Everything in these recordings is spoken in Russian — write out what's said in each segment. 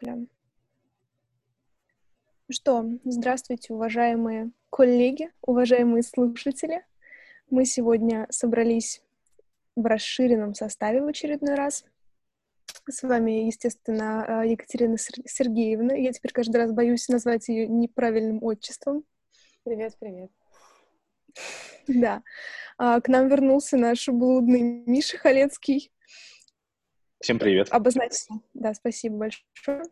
Поехали. Ну что, здравствуйте, уважаемые коллеги, уважаемые слушатели. Мы сегодня собрались в расширенном составе в очередной раз. С вами, естественно, э, Екатерина Сергеевна. Я теперь каждый раз боюсь назвать ее неправильным отчеством. Привет, привет. Да. А, к нам вернулся наш блудный Миша Халецкий. Всем привет. Обозначься. Да, спасибо большое.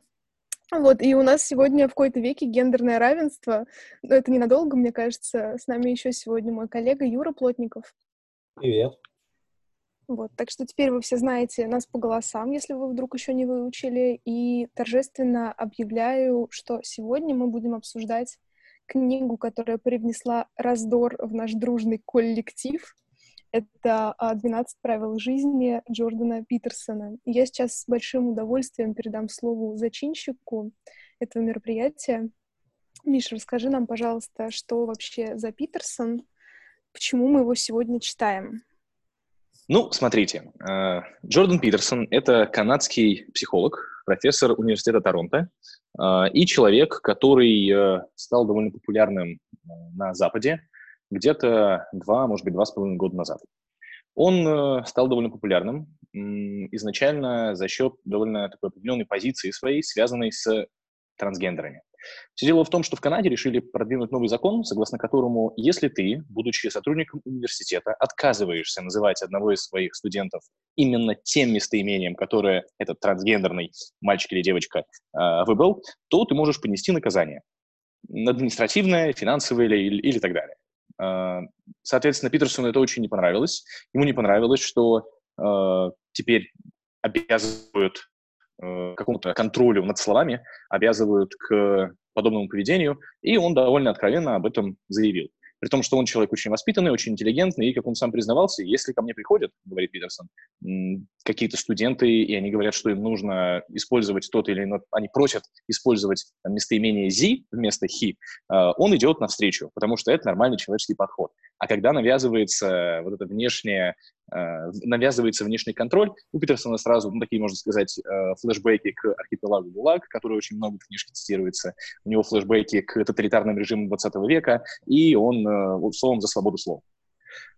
Вот, и у нас сегодня в какой-то веке гендерное равенство. Но это ненадолго, мне кажется. С нами еще сегодня мой коллега Юра Плотников. Привет. Вот, так что теперь вы все знаете нас по голосам, если вы вдруг еще не выучили. И торжественно объявляю, что сегодня мы будем обсуждать книгу, которая привнесла раздор в наш дружный коллектив. Это «12 правил жизни» Джордана Питерсона. Я сейчас с большим удовольствием передам слову зачинщику этого мероприятия. Миша, расскажи нам, пожалуйста, что вообще за Питерсон, почему мы его сегодня читаем? Ну, смотрите, э, Джордан Питерсон — это канадский психолог, профессор университета Торонто э, и человек, который э, стал довольно популярным на Западе где-то два, может быть, два с половиной года назад. Он стал довольно популярным изначально за счет довольно такой определенной позиции своей, связанной с трансгендерами. Все дело в том, что в Канаде решили продвинуть новый закон, согласно которому, если ты, будучи сотрудником университета, отказываешься называть одного из своих студентов именно тем местоимением, которое этот трансгендерный мальчик или девочка э, выбрал, то ты можешь понести наказание. Административное, финансовое или, или так далее. Э, соответственно, Питерсону это очень не понравилось. Ему не понравилось, что э, теперь обязывают Э, какому-то контролю над словами обязывают к подобному поведению, и он довольно откровенно об этом заявил. При том, что он человек очень воспитанный, очень интеллигентный, и, как он сам признавался, если ко мне приходят, говорит Питерсон, какие-то студенты, и они говорят, что им нужно использовать тот или иной, они просят использовать местоимение «зи» вместо «хи», э, он идет навстречу, потому что это нормальный человеческий подход. А когда навязывается вот это внешнее, э, навязывается внешний контроль, у Питерсона сразу, ну, такие, можно сказать, э, флешбеки к архипелагу ГУЛАГ, который очень много в книжке цитируется, у него флешбеки к тоталитарным режимам 20 века, и он, э, словом, за свободу слова.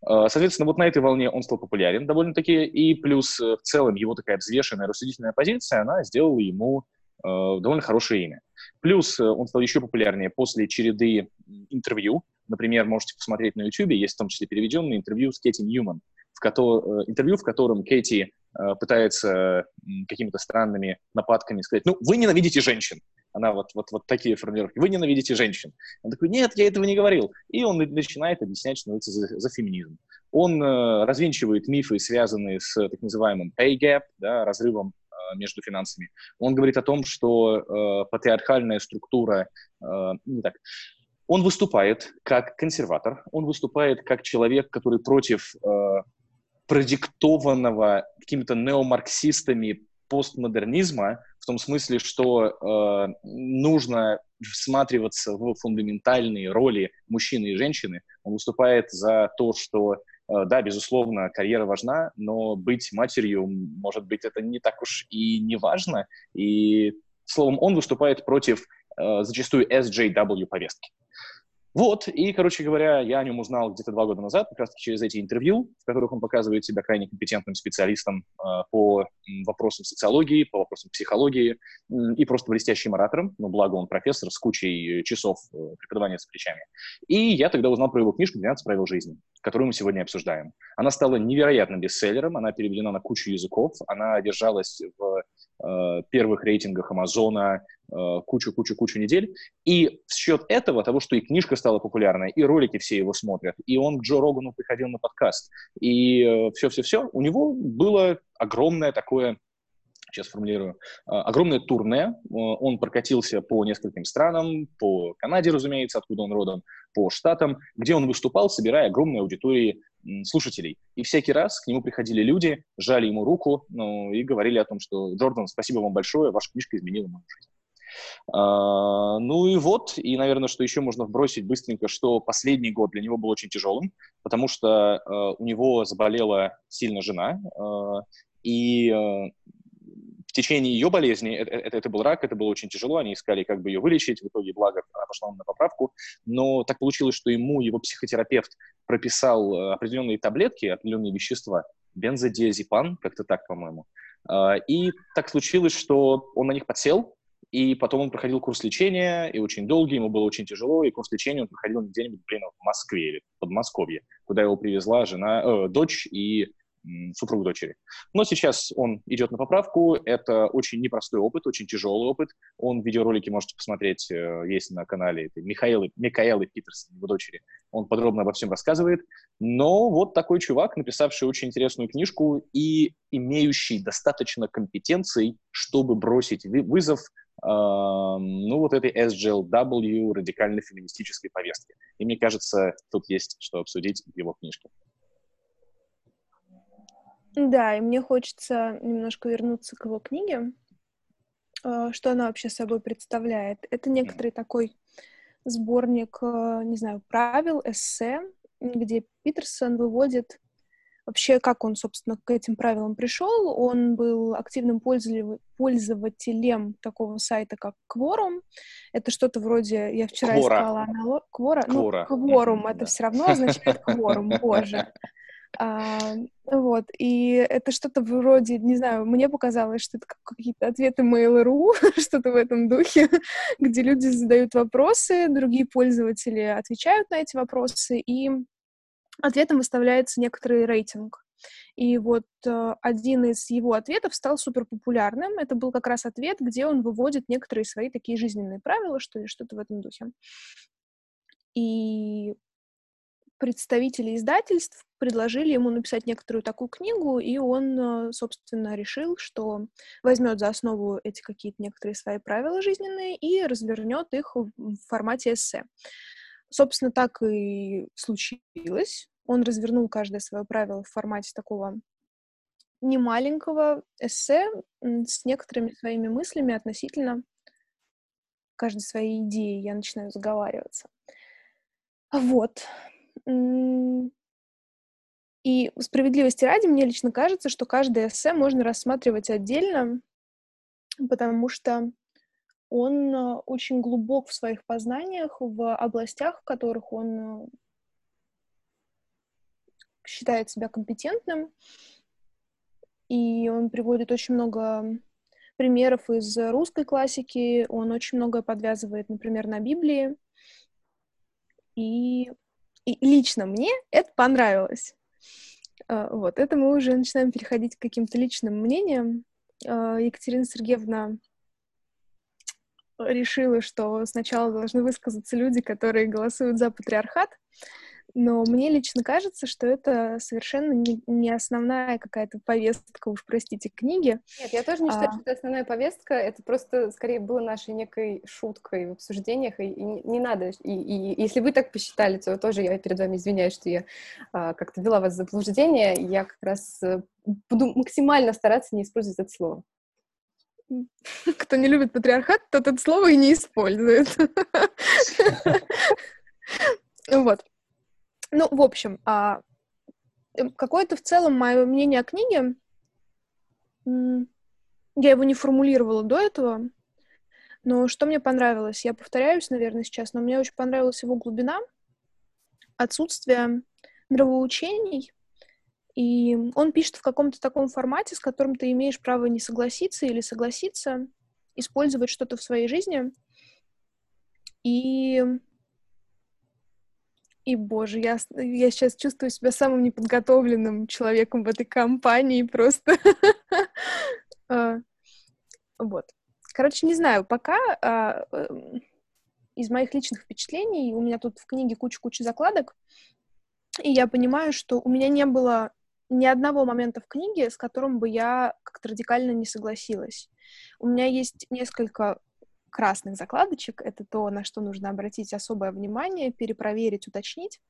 Соответственно, вот на этой волне он стал популярен довольно-таки, и плюс в целом его такая взвешенная, рассудительная позиция, она сделала ему довольно хорошее имя. Плюс он стал еще популярнее после череды интервью, Например, можете посмотреть на YouTube, есть в том числе переведенное интервью с Кэти Ньюман, в ко- э, интервью, в котором Кэти э, пытается какими-то странными нападками сказать, ну, вы ненавидите женщин. Она вот, вот, вот такие формулировки. Вы ненавидите женщин. Он такой, нет, я этого не говорил. И он начинает объяснять, что это за, за феминизм. Он э, развенчивает мифы, связанные с так называемым pay gap, да, разрывом э, между финансами. Он говорит о том, что э, патриархальная структура, э, не так, он выступает как консерватор, он выступает как человек, который против э, продиктованного какими-то неомарксистами постмодернизма, в том смысле, что э, нужно всматриваться в фундаментальные роли мужчины и женщины. Он выступает за то, что, э, да, безусловно, карьера важна, но быть матерью, может быть, это не так уж и не важно. И, словом, он выступает против э, зачастую SJW повестки. Вот, и, короче говоря, я о нем узнал где-то два года назад, как раз-таки через эти интервью, в которых он показывает себя крайне компетентным специалистом э, по вопросам социологии, по вопросам психологии м, и просто блестящим оратором, ну, благо он профессор с кучей часов э, преподавания с плечами. И я тогда узнал про его книжку «12 правил жизни», которую мы сегодня обсуждаем. Она стала невероятным бестселлером, она переведена на кучу языков, она держалась в э, первых рейтингах Амазона, кучу-кучу-кучу недель. И в счет этого, того, что и книжка стала популярной, и ролики все его смотрят, и он к Джо Рогану приходил на подкаст, и все-все-все, у него было огромное такое сейчас формулирую, огромное турне. Он прокатился по нескольким странам, по Канаде, разумеется, откуда он родом, по штатам, где он выступал, собирая огромные аудитории слушателей. И всякий раз к нему приходили люди, жали ему руку ну, и говорили о том, что «Джордан, спасибо вам большое, ваша книжка изменила мою жизнь». А, ну и вот, и, наверное, что еще можно вбросить быстренько, что последний год для него был очень тяжелым, потому что а, у него заболела сильно жена, а, и в течение ее болезни, это, это, это был рак, это было очень тяжело, они искали, как бы ее вылечить, в итоге, благо, она пошла на поправку, но так получилось, что ему его психотерапевт прописал э, определенные таблетки, определенные вещества, бензодиазепам, как-то так, по-моему, и так случилось, что он на них подсел, и потом он проходил курс лечения, и очень долгий, ему было очень тяжело, и курс лечения он проходил где-нибудь, блин, в Москве или в Подмосковье, куда его привезла жена, э, дочь и супруг дочери. Но сейчас он идет на поправку. Это очень непростой опыт, очень тяжелый опыт. Он видеоролики можете посмотреть, э, есть на канале это Михаила, Микаэлы Питерсон, его дочери. Он подробно обо всем рассказывает. Но вот такой чувак, написавший очень интересную книжку и имеющий достаточно компетенций, чтобы бросить вызов ну, вот этой SGLW, радикально феминистической повестки. И мне кажется, тут есть что обсудить в его книжке. Да, и мне хочется немножко вернуться к его книге. А, что она вообще собой представляет? Это некоторый такой сборник, а, не знаю, правил, эссе, где Питерсон выводит вообще, как он, собственно, к этим правилам пришел. Он был активным пользователем такого сайта, как Quorum. Это что-то вроде, я вчера Квора. искала аналог... Квора? Квора. Ну, Quorum, mm-hmm, это да. все равно означает Quorum, боже. А, вот, и это что-то вроде, не знаю, мне показалось, что это какие-то ответы Mail.ru, что-то в этом духе, где люди задают вопросы, другие пользователи отвечают на эти вопросы, и ответом выставляется некоторый рейтинг. И вот э, один из его ответов стал супер популярным. Это был как раз ответ, где он выводит некоторые свои такие жизненные правила, что ли, что-то в этом духе. И представители издательств предложили ему написать некоторую такую книгу, и он, э, собственно, решил, что возьмет за основу эти какие-то некоторые свои правила жизненные и развернет их в формате эссе. Собственно, так и случилось. Он развернул каждое свое правило в формате такого немаленького эссе с некоторыми своими мыслями относительно каждой своей идеи. Я начинаю заговариваться. Вот. И справедливости ради, мне лично кажется, что каждое эссе можно рассматривать отдельно, потому что он а, очень глубок в своих познаниях, в областях, в которых он а, считает себя компетентным. И он приводит очень много примеров из русской классики, он очень многое подвязывает, например, на Библии. И и лично мне это понравилось. А, вот, это мы уже начинаем переходить к каким-то личным мнениям. Екатерина Сергеевна решила, что сначала должны высказаться люди, которые голосуют за патриархат, но мне лично кажется, что это совершенно не, не основная какая-то повестка, уж простите, книги. Нет, я тоже не считаю, а... что это основная повестка, это просто скорее было нашей некой шуткой в обсуждениях, и, и не надо, и, и если вы так посчитали, то тоже я перед вами извиняюсь, что я а, как-то вела вас в заблуждение, я как раз э, буду максимально стараться не использовать это слово. Кто не любит патриархат, тот это слово и не использует. Вот. Ну, в общем, а, эм, какое-то в целом мое мнение о книге, я его не формулировала до этого, но что мне понравилось, я повторяюсь, наверное, сейчас, но мне очень понравилась его глубина, отсутствие нравоучений, и он пишет в каком-то таком формате, с которым ты имеешь право не согласиться или согласиться, использовать что-то в своей жизни. И и, боже, я, я сейчас чувствую себя самым неподготовленным человеком в этой компании просто. А, вот. Короче, не знаю, пока а, эм, из моих личных впечатлений, у меня тут в книге куча-куча закладок, и я понимаю, что у меня не было ни одного момента в книге, с которым бы я как-то радикально не согласилась. У меня есть несколько красных закладочек. Это то, на что нужно обратить особое внимание, перепроверить, уточнить.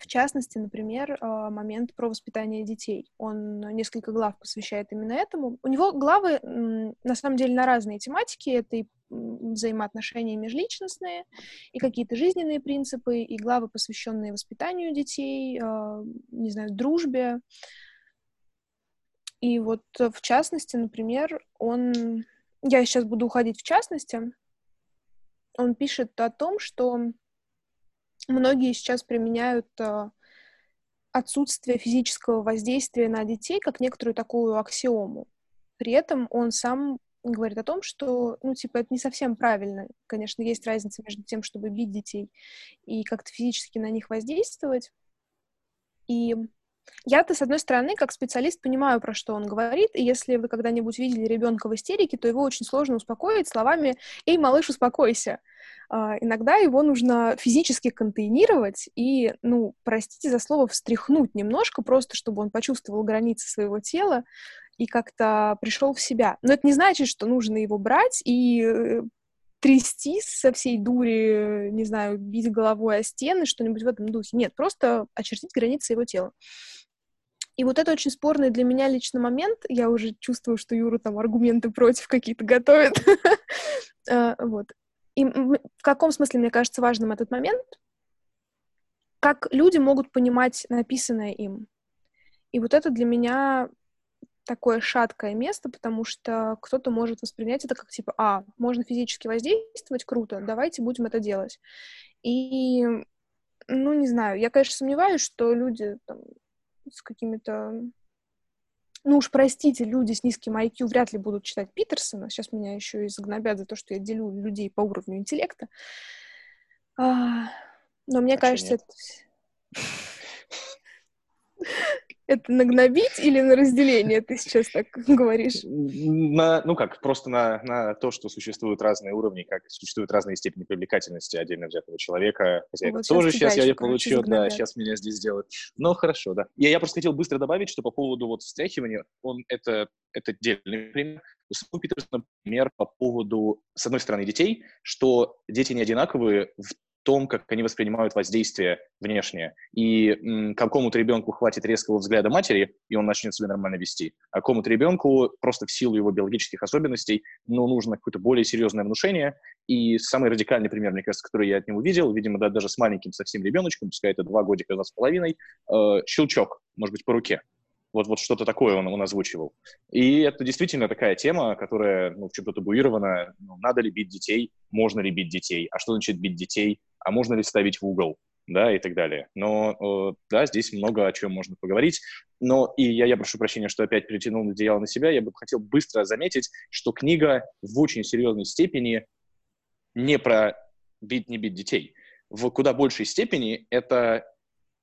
В частности, например, а, момент про воспитание детей. Он несколько глав посвящает именно этому. У него главы, на самом деле, на разные тематики. Это и взаимоотношения межличностные, и какие-то жизненные принципы, и главы, посвященные воспитанию детей, а, не знаю, дружбе, И вот в частности, например, он... Я сейчас буду уходить в частности. Он пишет о том, что многие сейчас применяют э, отсутствие физического воздействия на детей как некоторую такую аксиому. При этом он сам говорит о том, что, ну, типа, это не совсем правильно. Конечно, есть разница между тем, чтобы бить детей и как-то физически на них воздействовать. И я-то, с одной стороны, как специалист, понимаю, про что он говорит, и если вы когда-нибудь видели ребенка в истерике, то его очень сложно успокоить словами «Эй, малыш, успокойся!». Uh, иногда его нужно физически контейнировать и, ну, простите за слово, встряхнуть немножко, просто чтобы он почувствовал границы своего тела и как-то пришел в себя. Но это не значит, что нужно его брать и э, трясти со всей дури, не знаю, бить головой о стены, что-нибудь в этом духе. Нет, просто очертить границы его тела. И вот это очень спорный для меня лично момент. Я уже чувствую, что Юра там аргументы против какие-то готовит. А, вот. И в каком смысле, мне кажется, важным этот момент? Как люди могут понимать написанное им. И вот это для меня такое шаткое место, потому что кто-то может воспринять это как типа, а, можно физически воздействовать, круто, давайте будем это делать. И, ну, не знаю, я, конечно, сомневаюсь, что люди там, с какими-то... Ну уж простите, люди с низким IQ вряд ли будут читать Питерсона. Сейчас меня еще и загнобят за то, что я делю людей по уровню интеллекта. А, но мне а кажется, это... Это нагнобить или на разделение, ты сейчас так говоришь? На, ну как, просто на, на то, что существуют разные уровни, как существуют разные степени привлекательности отдельно взятого человека. Хотя вот это тоже сейчас я получу, да, сейчас меня здесь сделают. Но хорошо, да. Я, я просто хотел быстро добавить, что по поводу вот встряхивания, он это, это отдельный пример. У самого Питерсона, например, по поводу, с одной стороны, детей, что дети не одинаковые в том, как они воспринимают воздействие внешнее. И какому-то ребенку хватит резкого взгляда матери, и он начнет себя нормально вести. А какому-то ребенку просто в силу его биологических особенностей, ну, нужно какое-то более серьезное внушение. И самый радикальный пример, мне кажется, который я от него видел, видимо, да, даже с маленьким совсем ребеночком, пускай это два годика, два с половиной, э, щелчок, может быть, по руке. Вот, вот что-то такое он, он озвучивал. И это действительно такая тема, которая ну, в чем-то табуирована. Ну, надо ли бить детей? Можно ли бить детей? А что значит бить детей? А можно ли ставить в угол? Да, и так далее. Но, э, да, здесь много о чем можно поговорить. Но и я, я прошу прощения, что опять перетянул одеяло на себя. Я бы хотел быстро заметить, что книга в очень серьезной степени не про бить, не бить детей. В куда большей степени это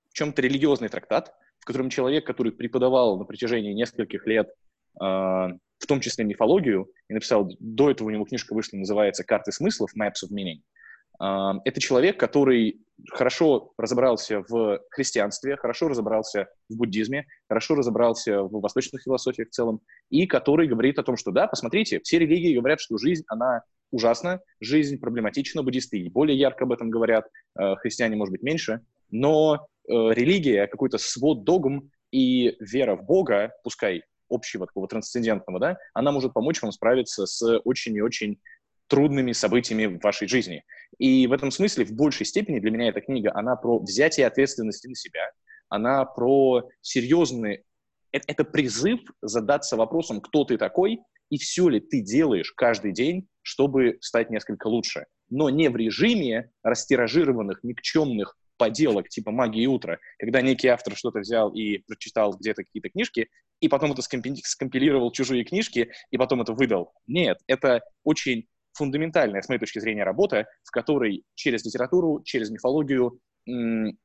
в чем-то религиозный трактат, котором человек, который преподавал на протяжении нескольких лет, э, в том числе мифологию, и написал, до этого у него книжка вышла, называется «Карты смыслов», «Maps of Meaning», э, это человек, который хорошо разобрался в христианстве, хорошо разобрался в буддизме, хорошо разобрался в восточных философиях в целом, и который говорит о том, что да, посмотрите, все религии говорят, что жизнь, она ужасна, жизнь проблематична, буддисты более ярко об этом говорят, э, христиане, может быть, меньше, но Э, религия, какой-то свод догм и вера в Бога, пускай общего такого трансцендентного, да, она может помочь вам справиться с очень и очень трудными событиями в вашей жизни. И в этом смысле в большей степени для меня эта книга, она про взятие ответственности на себя, она про серьезный... Это, это призыв задаться вопросом, кто ты такой, и все ли ты делаешь каждый день, чтобы стать несколько лучше. Но не в режиме растиражированных, никчемных поделок типа «Магии утра», когда некий автор что-то взял и прочитал где-то какие-то книжки, и потом это скомпилировал чужие книжки, и потом это выдал. Нет, это очень фундаментальная, с моей точки зрения, работа, в которой через литературу, через мифологию м-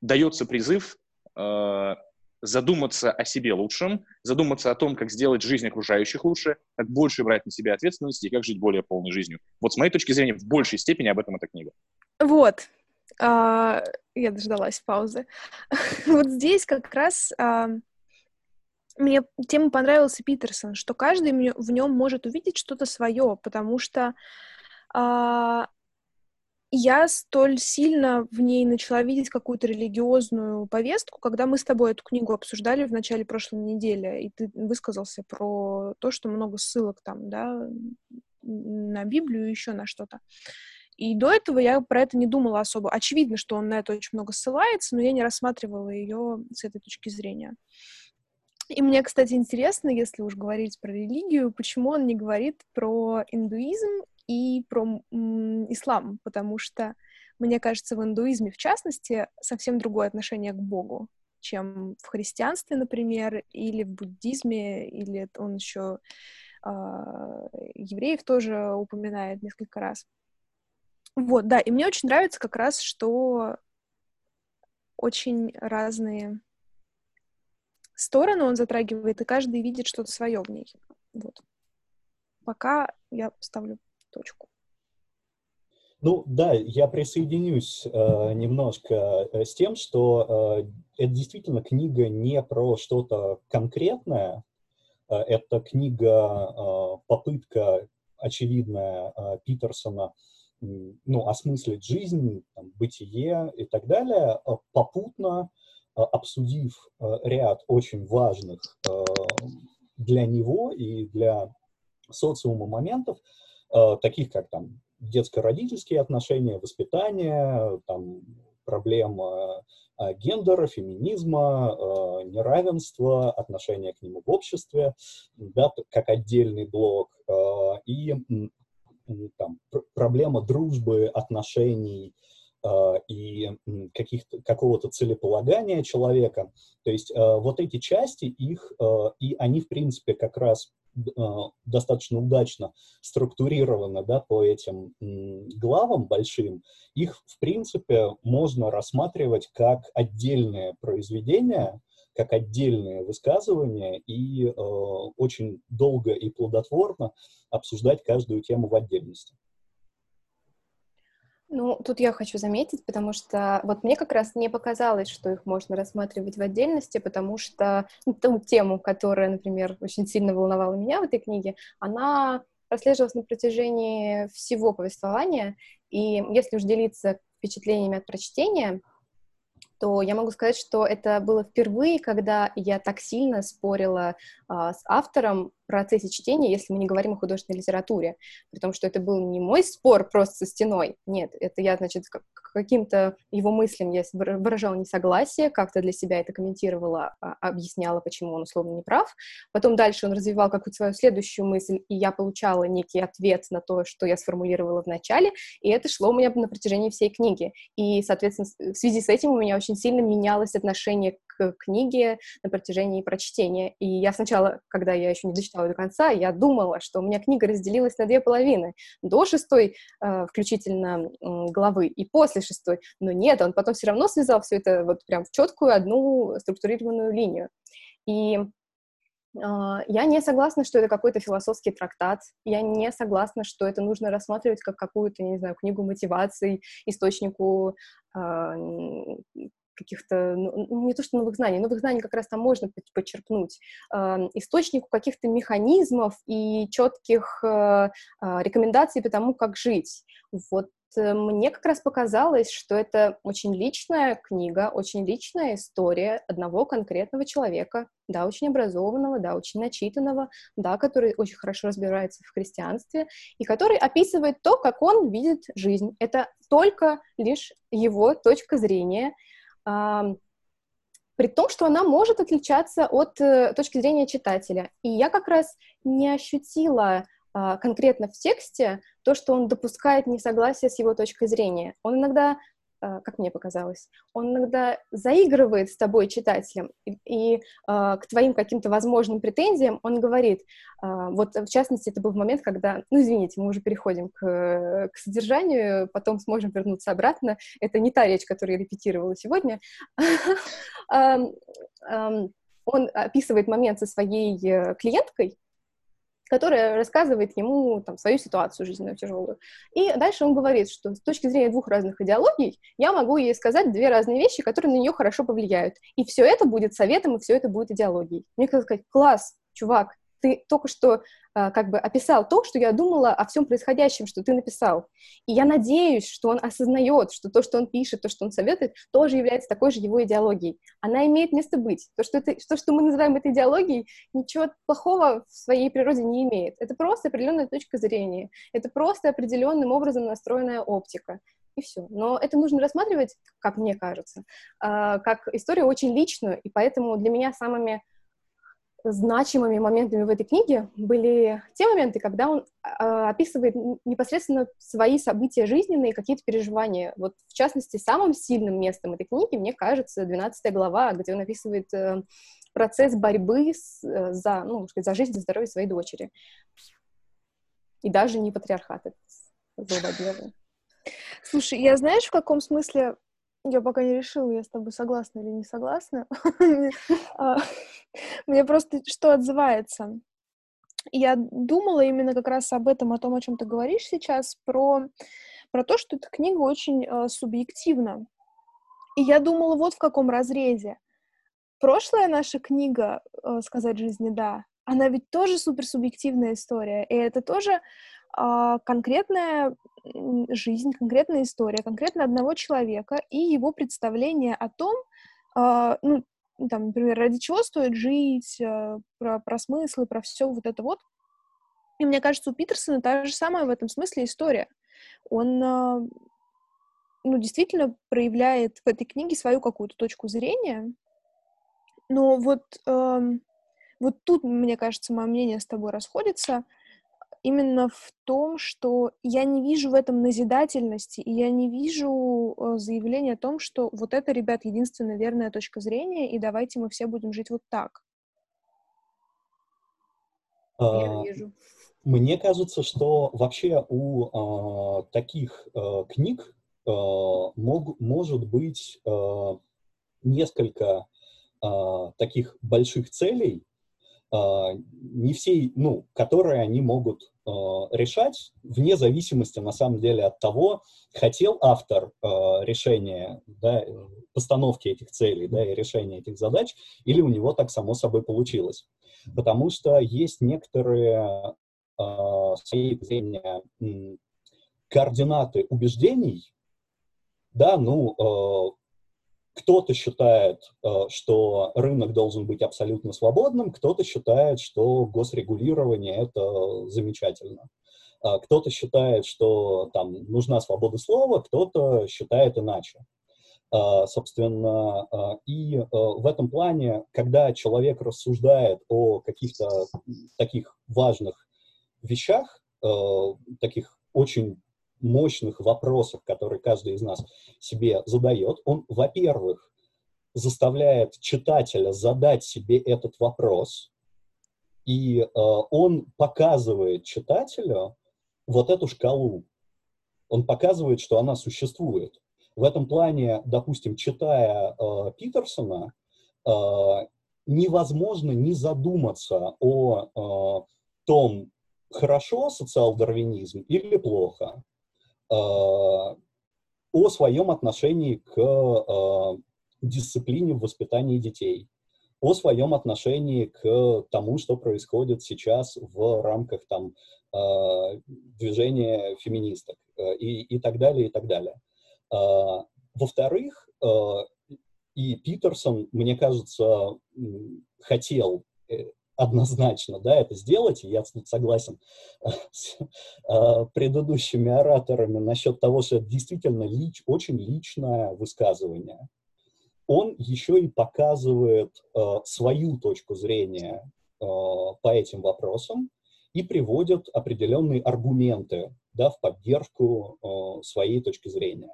дается призыв э- задуматься о себе лучшем, задуматься о том, как сделать жизнь окружающих лучше, как больше брать на себя ответственности и как жить более полной жизнью. Вот с моей точки зрения, в большей степени об этом эта книга. Вот, я дождалась паузы. вот здесь как раз а, мне тема понравился Питерсон, что каждый в нем может увидеть что-то свое, потому что а, я столь сильно в ней начала видеть какую-то религиозную повестку, когда мы с тобой эту книгу обсуждали в начале прошлой недели, и ты высказался про то, что много ссылок там, да, на Библию и еще на что-то. И до этого я про это не думала особо. Очевидно, что он на это очень много ссылается, но я не рассматривала ее с этой точки зрения. И мне, кстати, интересно, если уж говорить про религию, почему он не говорит про индуизм и про ислам, потому что, мне кажется, в индуизме, в частности, совсем другое отношение к Богу, чем в христианстве, например, или в буддизме, или он еще э, евреев тоже упоминает несколько раз. Вот, да, и мне очень нравится как раз, что очень разные стороны он затрагивает, и каждый видит что-то свое в ней. Вот. Пока я ставлю точку. Ну да, я присоединюсь э, немножко э, с тем, что э, это действительно книга не про что-то конкретное, э, это книга, э, попытка очевидная э, Питерсона ну, осмыслить жизнь, там, бытие и так далее, э, попутно Э, обсудив э, ряд очень важных для него и для социума моментов, таких как там детско-родительские отношения, воспитание, там, проблема гендера, феминизма, неравенства, отношения к нему в обществе, да, как отдельный блок, и там, проблема дружбы, отношений, а, и какого-то целеполагания человека. То есть а, вот эти части, их, а, и они, в принципе, как раз достаточно удачно структурированы да, по этим главам большим, их, в принципе, можно рассматривать как отдельные произведения, как отдельные высказывания и э, очень долго и плодотворно обсуждать каждую тему в отдельности. Ну, тут я хочу заметить, потому что вот мне как раз не показалось, что их можно рассматривать в отдельности, потому что ну, ту тему, которая, например, очень сильно волновала меня в этой книге, она прослеживалась на протяжении всего повествования, и если уж делиться впечатлениями от прочтения, то я могу сказать, что это было впервые, когда я так сильно спорила а, с автором процессе чтения, если мы не говорим о художественной литературе, при том, что это был не мой спор просто со стеной, нет, это я, значит, каким-то его мыслям я выражала несогласие, как-то для себя это комментировала, а, объясняла, почему он условно не прав. Потом дальше он развивал какую-то свою следующую мысль, и я получала некий ответ на то, что я сформулировала в начале, и это шло у меня на протяжении всей книги. И, соответственно, в связи с этим у меня очень сильно менялось отношение к книге на протяжении прочтения. И я сначала, когда я еще не дочитала до конца, я думала, что у меня книга разделилась на две половины. До шестой, э, включительно, главы, и после шестой. Но нет, он потом все равно связал все это вот прям в четкую одну структурированную линию. И а, я не согласна, что это какой-то философский трактат. Я не согласна, что это нужно рассматривать как какую-то, не знаю, книгу мотивации, источнику а, каких-то, ну, ну, не то что новых знаний, новых знаний как раз там можно подчеркнуть, э, источнику каких-то механизмов и четких э, рекомендаций по тому, как жить. Вот э, мне как раз показалось, что это очень личная книга, очень личная история одного конкретного человека, да, очень образованного, да, очень начитанного, да, который очень хорошо разбирается в христианстве и который описывает то, как он видит жизнь. Это только лишь его точка зрения, при том, что она может отличаться от э, точки зрения читателя. И я как раз не ощутила а, конкретно в тексте то, что он допускает несогласие с его точкой зрения. Он иногда как мне показалось, он иногда заигрывает с тобой, читателем, и, и э, к твоим каким-то возможным претензиям он говорит, э, вот в частности, это был момент, когда, ну, извините, мы уже переходим к, к содержанию, потом сможем вернуться обратно, это не та речь, которую я репетировала сегодня, он описывает момент со своей клиенткой, которая рассказывает ему там, свою ситуацию жизненную тяжелую. И дальше он говорит, что с точки зрения двух разных идеологий я могу ей сказать две разные вещи, которые на нее хорошо повлияют. И все это будет советом, и все это будет идеологией. Мне хотелось сказать, класс, чувак, ты только что а, как бы описал то, что я думала о всем происходящем, что ты написал. И я надеюсь, что он осознает, что то, что он пишет, то, что он советует, тоже является такой же его идеологией. Она имеет место быть. То, что, это, то, что мы называем этой идеологией, ничего плохого в своей природе не имеет. Это просто определенная точка зрения. Это просто определенным образом настроенная оптика и все. Но это нужно рассматривать, как мне кажется, а, как историю очень личную, и поэтому для меня самыми значимыми моментами в этой книге были те моменты, когда он э, описывает непосредственно свои события жизненные, какие-то переживания. Вот, в частности, самым сильным местом этой книги, мне кажется, 12 глава, где он описывает э, процесс борьбы с, э, за, ну, сказать, за жизнь и здоровье своей дочери. И даже не патриархат этот злободневный. Слушай, я знаешь, в каком смысле я пока не решила, я с тобой согласна или не согласна. А, мне просто что отзывается. Я думала именно как раз об этом, о том, о чем ты говоришь сейчас, про, про то, что эта книга очень э, субъективна. И я думала вот в каком разрезе. Прошлая наша книга э, «Сказать жизни да», она ведь тоже суперсубъективная история, и это тоже конкретная жизнь, конкретная история, конкретно одного человека и его представление о том, э, ну, там, например, ради чего стоит жить, э, про, про смыслы, про все вот это вот. И мне кажется, у Питерсона та же самая в этом смысле история. Он, э, ну, действительно проявляет в этой книге свою какую-то точку зрения, но вот, э, вот тут, мне кажется, мое мнение с тобой расходится — именно в том, что я не вижу в этом назидательности, и я не вижу э, заявления о том, что вот это, ребят, единственная верная точка зрения, и давайте мы все будем жить вот так. А, мне кажется, что вообще у а, таких а, книг а, мог, может быть а, несколько а, таких больших целей, не все, ну, которые они могут э, решать вне зависимости, на самом деле, от того, хотел автор э, решения, да, постановки этих целей, да, и решения этих задач, или у него так само собой получилось. Потому что есть некоторые э, свои зрения координаты убеждений, да, ну, кто-то считает, э, что рынок должен быть абсолютно свободным, кто-то считает, что госрегулирование — это замечательно. А кто-то считает, что там нужна свобода слова, кто-то считает иначе. А, собственно, и в этом плане, когда человек рассуждает о каких-то таких важных вещах, э, таких очень мощных вопросов, которые каждый из нас себе задает, он, во-первых, заставляет читателя задать себе этот вопрос, и э, он показывает читателю вот эту шкалу. Он показывает, что она существует. В этом плане, допустим, читая э, Питерсона, э, невозможно не задуматься о э, том, хорошо социал-дарвинизм или плохо. Э, о своем отношении к э, дисциплине в воспитании детей, о своем отношении к тому, что происходит сейчас в рамках там, э, движения феминисток и, и так далее, и так далее. Во-вторых, и Питерсон, мне кажется, хотел однозначно да, это сделать, и я согласен э, с э, предыдущими ораторами насчет того, что это действительно лич, очень личное высказывание. Он еще и показывает э, свою точку зрения э, по этим вопросам и приводит определенные аргументы да, в поддержку э, своей точки зрения.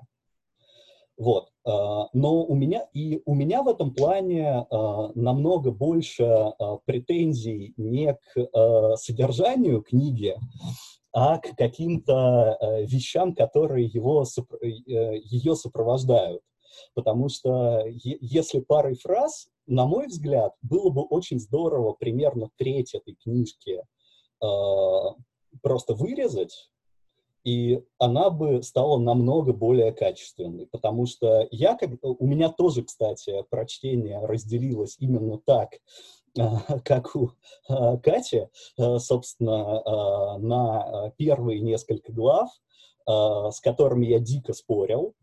Вот. А, но у меня, и у меня в этом плане а, намного больше а, претензий не к содержанию книги, а к каким-то вещам, которые его, э, ее сопровождают. Потому что если парой фраз, на мой взгляд, было бы очень здорово примерно треть этой книжки просто вырезать, и она бы стала намного более качественной, потому что я, как, у меня тоже, кстати, прочтение разделилось именно так, как у а, Кати, а, собственно, а, на первые несколько глав, с которыми я дико спорил,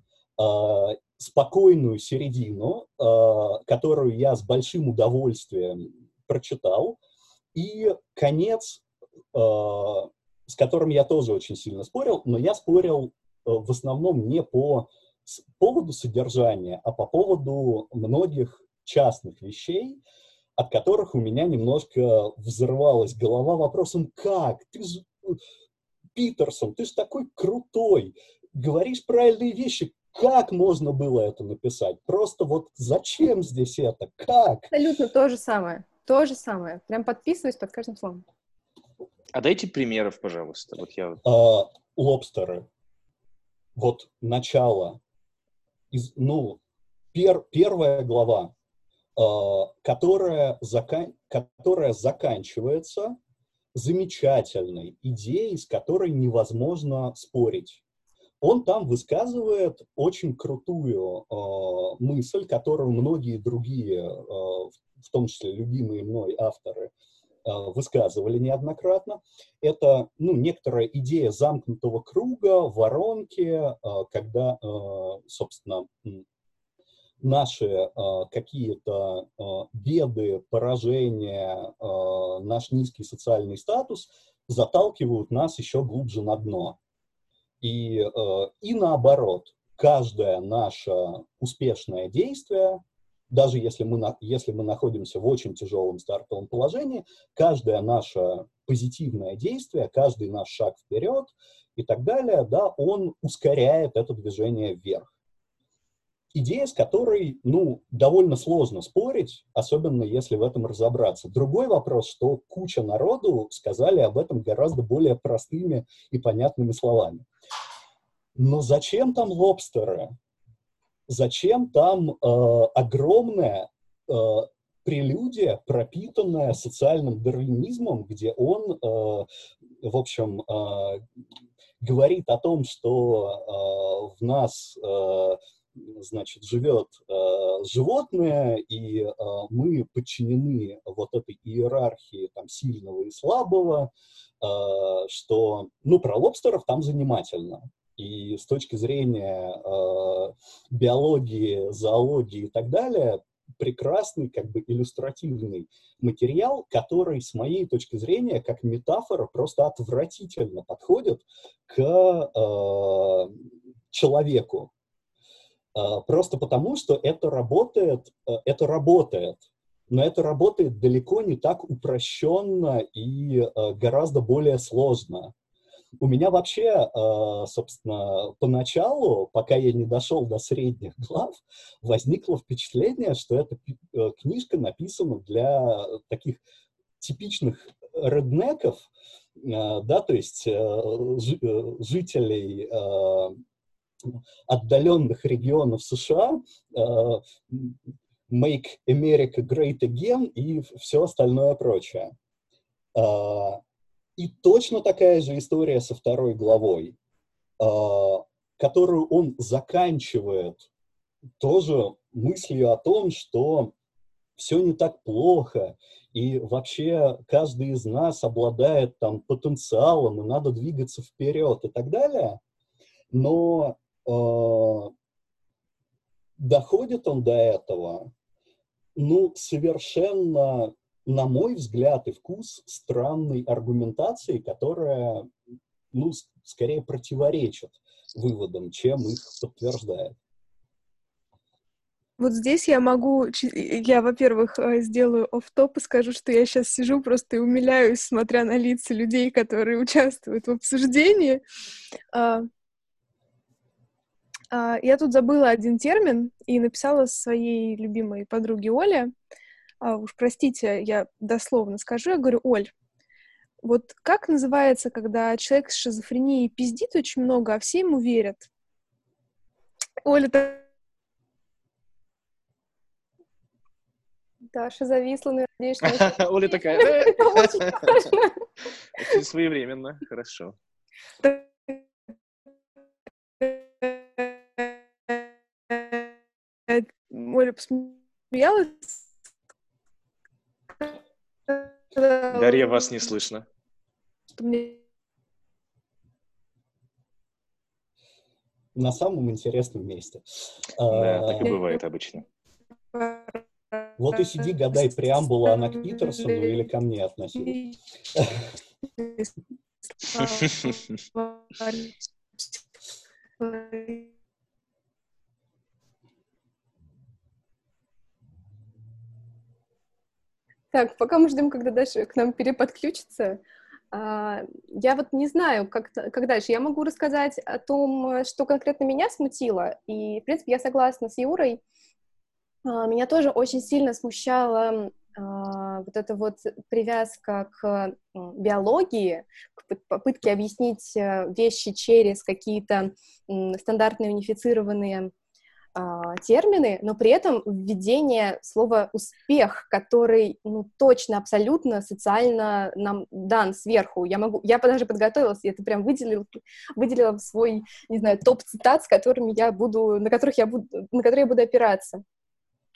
спокойную середину, которую я с большим удовольствием прочитал, и конец с которым я тоже очень сильно спорил, но я спорил э, в основном не по поводу содержания, а по поводу многих частных вещей, от которых у меня немножко взорвалась голова вопросом, как? Ты же, Питерсон, ты же такой крутой, говоришь правильные вещи, как можно было это написать? Просто вот зачем здесь это? Как? Абсолютно то же самое. То же самое. Прям подписываюсь под каждым словом. А дайте примеров, пожалуйста. Вот я... А, лобстеры. Вот начало. Из, ну, пер, первая глава, а, которая, закан, которая заканчивается замечательной идеей, с которой невозможно спорить он там высказывает очень крутую э, мысль, которую многие другие, э, в том числе любимые мной авторы, э, высказывали неоднократно. Это ну, некоторая идея замкнутого круга, воронки, э, когда, э, собственно, наши какие-то беды, поражения, наш низкий социальный статус заталкивают нас еще глубже на дно. И, и наоборот, каждое наше успешное действие, даже если мы, на, если мы находимся в очень тяжелом стартовом положении, каждое наше позитивное действие, каждый наш шаг вперед и так далее, да, он ускоряет это движение вверх идея, с которой, ну, довольно сложно спорить, особенно если в этом разобраться. Другой вопрос, что куча народу сказали об этом гораздо более простыми и понятными словами. Но зачем там лобстеры? Зачем там э, огромная э, прелюдия, пропитанная социальным дарвинизмом, где он, э, в общем, э, говорит о том, что э, в нас э, значит, живет э, животное, и э, мы подчинены вот этой иерархии там, сильного и слабого, э, что, ну, про лобстеров там занимательно. И с точки зрения э, биологии, зоологии и так далее, прекрасный как бы иллюстративный материал, который, с моей точки зрения, как метафора, просто отвратительно подходит к э, человеку. А, просто потому, что это работает, э, это работает, но это работает далеко не так упрощенно и э, гораздо более сложно. У меня вообще, э, собственно, поначалу, пока я не дошел до средних глав, возникло впечатление, что эта книжка написана для таких типичных реднеков, да, то есть жителей отдаленных регионов США, э, Make America Great Again и все остальное прочее. Э, и точно такая же история со второй главой, э, которую он заканчивает тоже мыслью о том, что все не так плохо, и вообще каждый из нас обладает там потенциалом, и надо двигаться вперед и так далее. Но Э, доходит он до этого, ну, совершенно, на мой взгляд и вкус, странной аргументации, которая, ну, скорее противоречит выводам, чем их подтверждает. Вот здесь я могу, я, во-первых, э, сделаю оф-топ и скажу, что я сейчас сижу просто и умиляюсь, смотря на лица людей, которые участвуют в обсуждении. А, а, я тут забыла один термин и написала своей любимой подруге Оле. А, уж простите, я дословно скажу. Я говорю, Оль, вот как называется, когда человек с шизофренией пиздит очень много, а все ему верят? Оля, это... Даша зависла, надеюсь, Оля такая... «Э». Очень своевременно, хорошо. Оля посмеялась. Дарья, вас не слышно. На самом интересном месте. Да, так и а, бывает обычно. Вот и сиди, гадай, преамбула она к Питерсону или ко мне относилась. Так, пока мы ждем, когда дальше к нам переподключится, а, я вот не знаю, как, как дальше. Я могу рассказать о том, что конкретно меня смутило. И, в принципе, я согласна с Юрой. А, меня тоже очень сильно смущала а, вот эта вот привязка к биологии, к попытке объяснить э, вещи через какие-то стандартные унифицированные термины, но при этом введение слова «успех», который, ну, точно, абсолютно социально нам дан сверху. Я могу, я даже подготовилась, я это прям выделила, выделила в свой, не знаю, топ цитат, с которыми я буду, на которых я буду, на которые я буду опираться.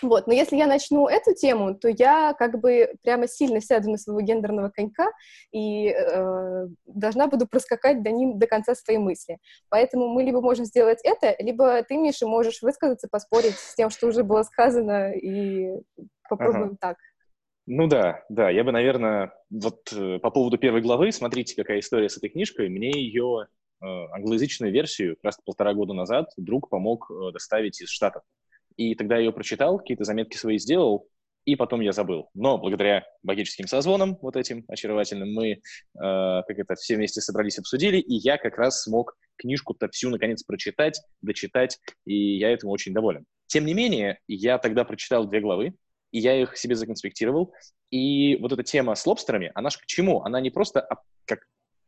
Вот, но если я начну эту тему, то я как бы прямо сильно сяду на своего гендерного конька и э, должна буду проскакать до ним до конца своей мысли. Поэтому мы либо можем сделать это, либо ты, Миша, можешь высказаться, поспорить с тем, что уже было сказано, и попробуем ага. так. Ну да, да, я бы, наверное, вот э, по поводу первой главы, смотрите, какая история с этой книжкой, мне ее э, англоязычную версию, как раз полтора года назад, друг помог э, доставить из Штатов. И тогда я ее прочитал, какие-то заметки свои сделал, и потом я забыл. Но благодаря магическим созвонам, вот этим очаровательным, мы э, как это все вместе собрались, обсудили, и я как раз смог книжку-то всю наконец прочитать, дочитать, и я этому очень доволен. Тем не менее, я тогда прочитал две главы, и я их себе законспектировал. И вот эта тема с лобстерами, она же к чему? Она не просто как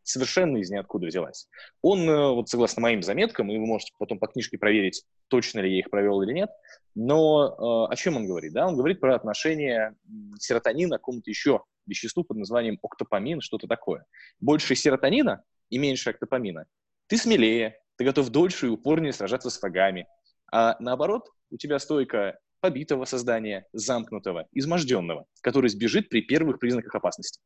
совершенно из ниоткуда взялась. Он, э, вот согласно моим заметкам, и вы можете потом по книжке проверить, точно ли я их провел или нет, но э, о чем он говорит? Да? Он говорит про отношение серотонина к какому-то еще веществу под названием октопамин, что-то такое. Больше серотонина и меньше октопамина. Ты смелее, ты готов дольше и упорнее сражаться с врагами. А наоборот, у тебя стойка побитого создания, замкнутого, изможденного, который сбежит при первых признаках опасности.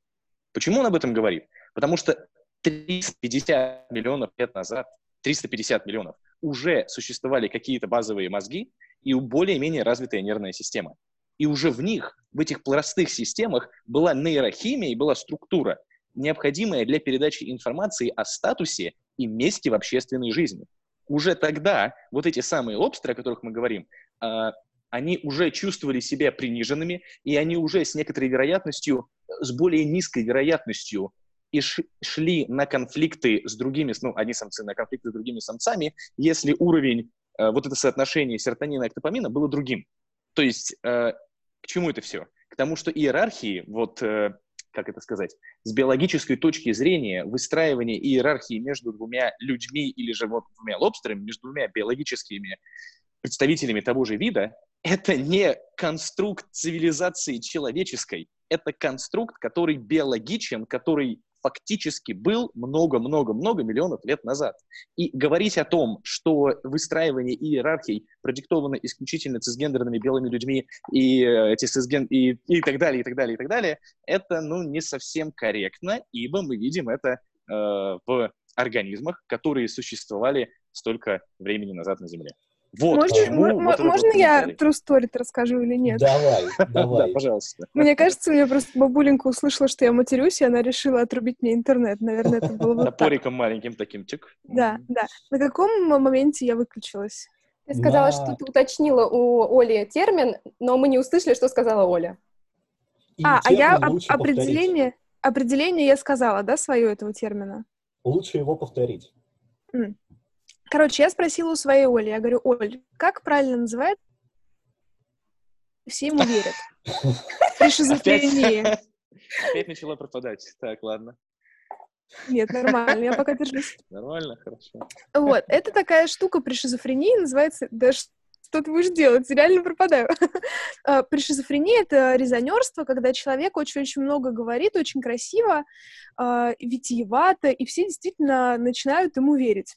Почему он об этом говорит? Потому что 350 миллионов лет назад, 350 миллионов, уже существовали какие-то базовые мозги и более-менее развитая нервная система. И уже в них, в этих простых системах, была нейрохимия и была структура, необходимая для передачи информации о статусе и месте в общественной жизни. Уже тогда вот эти самые лобстеры, о которых мы говорим, а, они уже чувствовали себя приниженными, и они уже с некоторой вероятностью, с более низкой вероятностью и шли на конфликты с другими, ну, одни самцы на конфликты с другими самцами, если уровень, э, вот это соотношение серотонина и эктопамина было другим. То есть э, к чему это все? К тому, что иерархии, вот, э, как это сказать, с биологической точки зрения выстраивание иерархии между двумя людьми или же вот двумя лобстерами, между двумя биологическими представителями того же вида, это не конструкт цивилизации человеческой, это конструкт, который биологичен, который фактически был много-много-много миллионов лет назад. И говорить о том, что выстраивание иерархий продиктовано исключительно цисгендерными белыми людьми и, э, эти цисген... и, и так далее, и так далее, и так далее, это ну, не совсем корректно, ибо мы видим это э, в организмах, которые существовали столько времени назад на Земле. Вот, можно почему, вот можно я true story расскажу или нет? Давай, давай. Да, пожалуйста. Мне кажется, мне просто бабуленька услышала, что я матерюсь, и она решила отрубить мне интернет. Наверное, это было вот Топориком маленьким таким, тик. Да, да. На каком моменте я выключилась? Ты сказала, На... что ты уточнила у Оли термин, но мы не услышали, что сказала Оля. И а, а я об, определение, определение я сказала, да, свое этого термина? Лучше его повторить. Mm. Короче, я спросила у своей Оли, я говорю, Оль, как правильно называют? Все ему верят. При шизофрении. Опять начала пропадать. Так, ладно. Нет, нормально, я пока держусь. Нормально, хорошо. Вот, это такая штука при шизофрении, называется, да что ты будешь делать? Реально пропадаю. А, при шизофрении это резонерство, когда человек очень-очень много говорит, очень красиво, а, витиевато, и все действительно начинают ему верить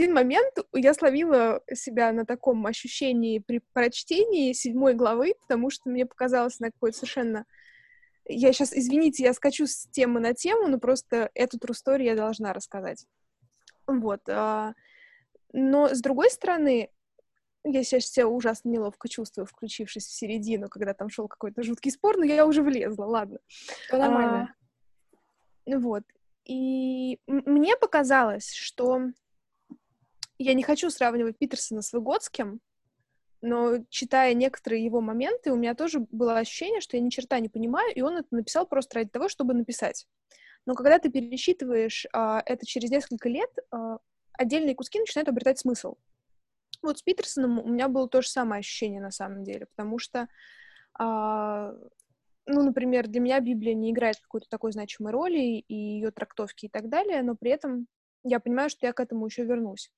один момент я словила себя на таком ощущении при прочтении седьмой главы, потому что мне показалось на какой-то совершенно... Я сейчас, извините, я скачу с темы на тему, но просто эту story я должна рассказать. Вот. А, но, с другой стороны, я сейчас себя ужасно неловко чувствую, включившись в середину, когда там шел какой-то жуткий спор, но я уже влезла, ладно. Все нормально. А, вот. И мне показалось, что я не хочу сравнивать Питерсона с Выгодским, но читая некоторые его моменты, у меня тоже было ощущение, что я ни черта не понимаю, и он это написал просто ради того, чтобы написать. Но когда ты пересчитываешь а, это через несколько лет, а, отдельные куски начинают обретать смысл. Вот с Питерсоном у меня было то же самое ощущение на самом деле, потому что, а, ну, например, для меня Библия не играет какой-то такой значимой роли и ее трактовки и так далее, но при этом я понимаю, что я к этому еще вернусь.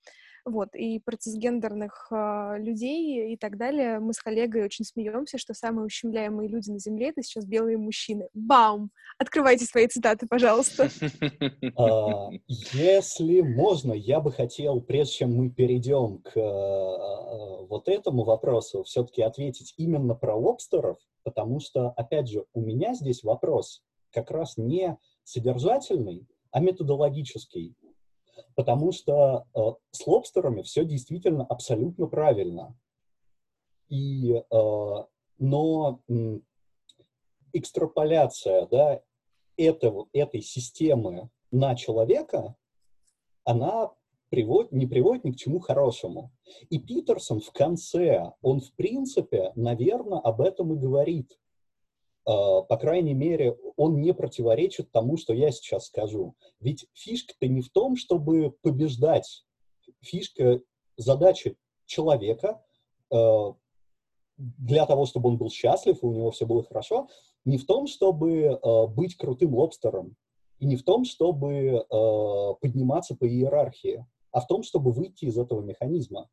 Вот, и про цисгендерных э, людей и так далее мы с коллегой очень смеемся, что самые ущемляемые люди на Земле — это сейчас белые мужчины. Бам! Открывайте свои цитаты, пожалуйста. А, если можно, я бы хотел, прежде чем мы перейдем к а, вот этому вопросу, все-таки ответить именно про лобстеров, потому что, опять же, у меня здесь вопрос как раз не содержательный, а методологический. Потому что э, с лобстерами все действительно абсолютно правильно. И, э, но э, экстраполяция да, этого, этой системы на человека, она приводит, не приводит ни к чему хорошему. И Питерсон в конце, он в принципе, наверное, об этом и говорит. А, по крайней мере, он не противоречит тому, что я сейчас скажу. Ведь фишка-то не в том, чтобы побеждать. Фишка, задача человека а, для того, чтобы он был счастлив, и у него все было хорошо, не в том, чтобы а, быть крутым лобстером, и не в том, чтобы подниматься по иерархии, а в том, чтобы выйти из этого механизма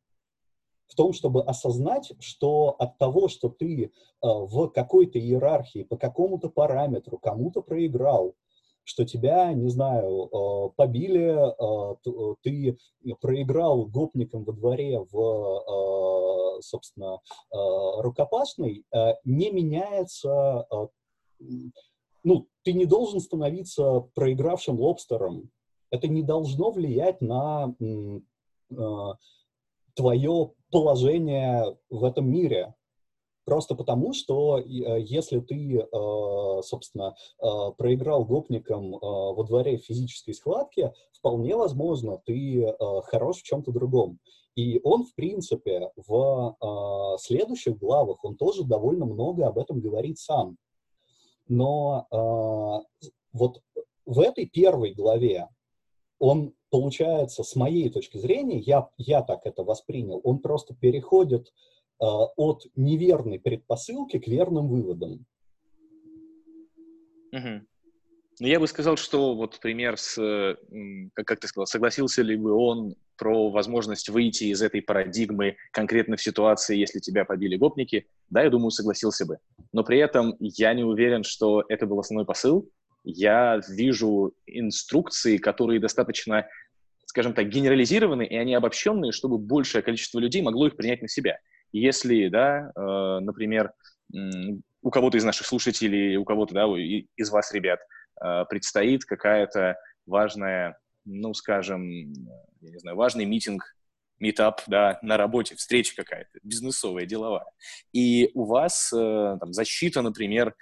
в том, чтобы осознать, что от того, что ты э, в какой-то иерархии по какому-то параметру кому-то проиграл, что тебя, не знаю, э, побили, э, ты проиграл гопникам во дворе в, собственно, рукопашной, не меняется, ну, ты не должен становиться проигравшим лобстером. Это не должно влиять на твое положение в этом мире. Просто потому, что э, если ты, э, собственно, э, проиграл гопникам во дворе физической схватки, вполне возможно, ты хорош в чем-то другом. И он, в принципе, в следующих главах, он тоже довольно много об этом говорит сам. Но вот в этой первой главе он получается, с моей точки зрения, я, я так это воспринял, он просто переходит э, от неверной предпосылки к верным выводам. Угу. Ну, я бы сказал, что вот пример с, как, как ты сказал, согласился ли бы он про возможность выйти из этой парадигмы конкретно в ситуации, если тебя побили гопники, да, я думаю, согласился бы. Но при этом я не уверен, что это был основной посыл, я вижу инструкции, которые достаточно, скажем так, генерализированы, и они обобщенные, чтобы большее количество людей могло их принять на себя. Если, да, э, например, у кого-то из наших слушателей, у кого-то, да, из вас, ребят, э, предстоит какая-то важная, ну, скажем, я не знаю, важный митинг, метап, да, на работе, встреча какая-то, бизнесовая, деловая. И у вас э, там, защита, например,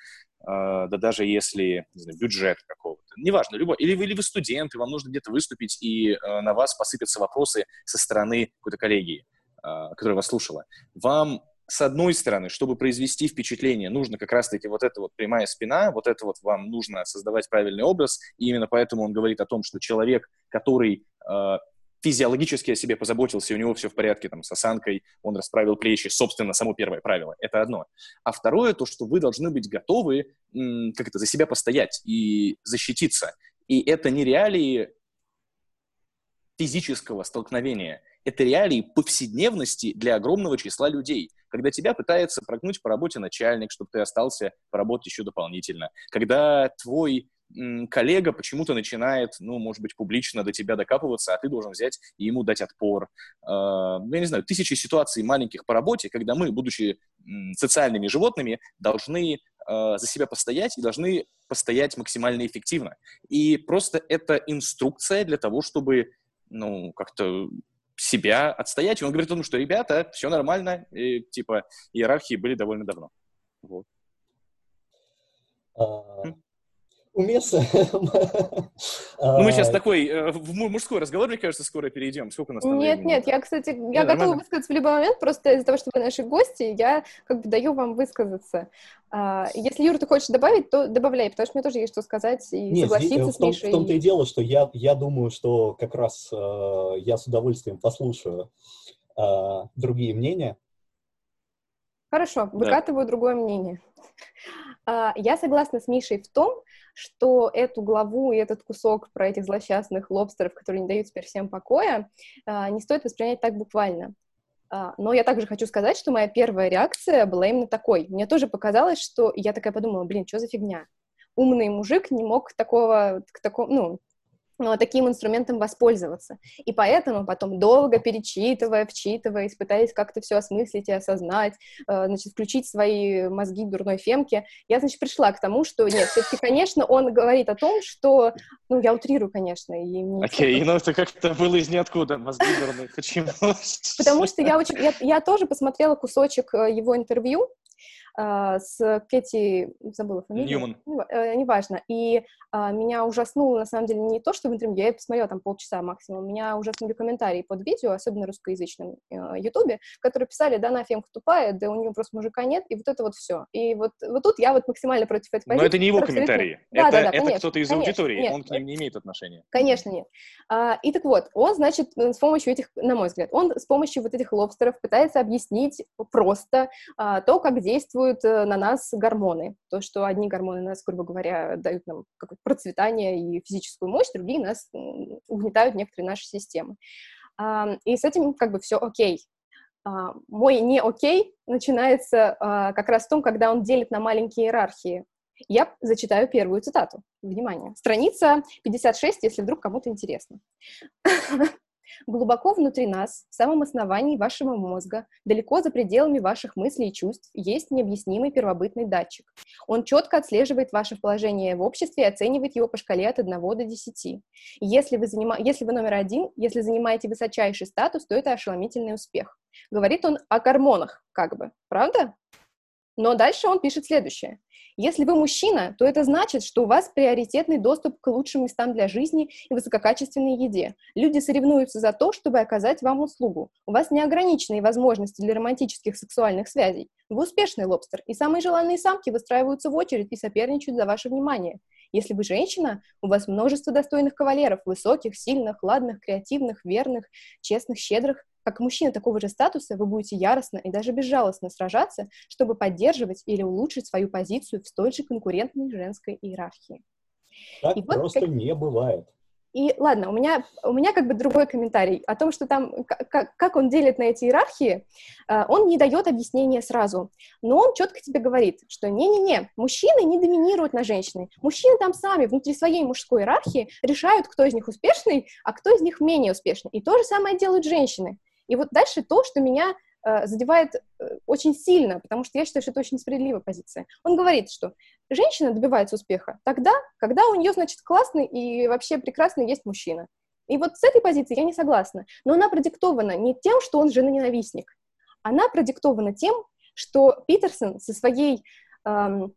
да даже если не знаю, бюджет какого-то, неважно, любой, или, или вы студенты, вам нужно где-то выступить, и э, на вас посыпятся вопросы со стороны какой-то коллегии, э, которая вас слушала. Вам с одной стороны, чтобы произвести впечатление, нужно как раз-таки вот эта вот прямая спина, вот это вот вам нужно создавать правильный образ, и именно поэтому он говорит о том, что человек, который э, физиологически о себе позаботился, и у него все в порядке там, с осанкой, он расправил плечи, собственно, само первое правило, это одно. А второе, то, что вы должны быть готовы, как это, за себя постоять и защититься. И это не реалии физического столкновения, это реалии повседневности для огромного числа людей. Когда тебя пытается прогнуть по работе начальник, чтобы ты остался поработать еще дополнительно. Когда твой коллега почему-то начинает, ну, может быть, публично до тебя докапываться, а ты должен взять и ему дать отпор. А, я не знаю, тысячи ситуаций маленьких по работе, когда мы, будучи социальными животными, должны а, за себя постоять и должны постоять максимально эффективно. И просто это инструкция для того, чтобы, ну, как-то себя отстоять. И он говорит о том, что, ребята, все нормально, и, типа, иерархии были довольно давно. Вот. А, уместно. Ну, мы сейчас такой э, в мужской разговор, мне кажется, скоро перейдем. Сколько у нас там Нет, нет, я, кстати, я готова высказаться в любой момент, просто из-за того, что вы наши гости, я как бы даю вам высказаться. А, если, Юра, ты хочешь добавить, то добавляй, потому что мне тоже есть что сказать и согласиться с Мишей. В том-то и дело, что я, я думаю, что как раз э, я с удовольствием послушаю э, другие мнения. Хорошо, выкатываю да. другое мнение. А, я согласна с Мишей в том, что эту главу и этот кусок про этих злосчастных лобстеров, которые не дают теперь всем покоя, а, не стоит воспринять так буквально. А, но я также хочу сказать, что моя первая реакция была именно такой. Мне тоже показалось, что я такая подумала, блин, что за фигня? Умный мужик не мог такого, к такому, ну, таким инструментом воспользоваться. И поэтому потом долго перечитывая, вчитываясь, пытаясь как-то все осмыслить и осознать, э, значит, включить свои мозги дурной фемки, я, значит, пришла к тому, что нет, все-таки, конечно, он говорит о том, что, ну, я утрирую, конечно. Окей, okay, ну это как-то было из ниоткуда, мозги дурные, почему? Потому что я, очень, я, я тоже посмотрела кусочек э, его интервью, с Кэти, забыла фамилию. Ньюман. Э, неважно. И а, меня ужаснуло, на самом деле, не то, что в интервью, я посмотрела там полчаса максимум, меня ужаснули комментарии под видео, особенно русскоязычном э, ютубе, которые писали, да, на Фемка тупая, да у нее просто мужика нет, и вот это вот все. И вот, вот тут я вот максимально против этой позиции. Но это не его комментарии. Да, это, да, да, это кто-то из конечно, аудитории, нет, он к ним не имеет отношения. Конечно, нет. А, и так вот, он, значит, с помощью этих, на мой взгляд, он с помощью вот этих лобстеров пытается объяснить просто а, то, как действуют э, на нас гормоны. То, что одни гормоны нас, грубо говоря, дают нам какое-то процветание и физическую мощь, другие нас угнетают некоторые наши системы. И с этим как бы все окей. А, мой не окей начинается а, как раз в том, когда он делит на маленькие иерархии. Я зачитаю первую цитату. Внимание. Страница 56, если вдруг кому-то интересно. Глубоко внутри нас, в самом основании вашего мозга, далеко за пределами ваших мыслей и чувств, есть необъяснимый первобытный датчик. Он четко отслеживает ваше положение в обществе и оценивает его по шкале от 1 до 10. Если вы, занима... если вы номер один, если занимаете высочайший статус, то это ошеломительный успех. Говорит он о гормонах, как бы, правда? Но дальше он пишет следующее. Если вы мужчина, то это значит, что у вас приоритетный доступ к лучшим местам для жизни и высококачественной еде. Люди соревнуются за то, чтобы оказать вам услугу. У вас неограниченные возможности для романтических сексуальных связей. Вы успешный лобстер, и самые желанные самки выстраиваются в очередь и соперничают за ваше внимание. Если вы женщина, у вас множество достойных кавалеров, высоких, сильных, ладных, креативных, верных, честных, щедрых, как мужчина такого же статуса вы будете яростно и даже безжалостно сражаться, чтобы поддерживать или улучшить свою позицию в столь же конкурентной женской иерархии. Так и просто как... не бывает. И ладно, у меня, у меня как бы другой комментарий о том, что там, как, как он делит на эти иерархии, э, он не дает объяснения сразу, но он четко тебе говорит, что не-не-не, мужчины не доминируют на женщины, мужчины там сами внутри своей мужской иерархии решают, кто из них успешный, а кто из них менее успешный. И то же самое делают женщины. И вот дальше то, что меня э, задевает э, очень сильно, потому что я считаю, что это очень несправедливая позиция. Он говорит, что женщина добивается успеха тогда, когда у нее, значит, классный и вообще прекрасный есть мужчина. И вот с этой позиции я не согласна. Но она продиктована не тем, что он женоненавистник. Она продиктована тем, что Питерсон со своей эм,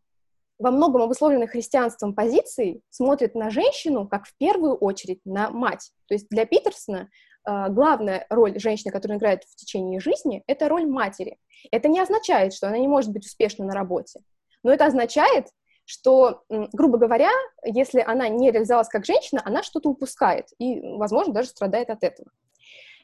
во многом обусловленной христианством позицией смотрит на женщину как в первую очередь на мать. То есть для Питерсона главная роль женщины, которую играет в течение жизни, это роль матери. Это не означает, что она не может быть успешна на работе, но это означает, что, грубо говоря, если она не реализовалась как женщина, она что-то упускает и, возможно, даже страдает от этого.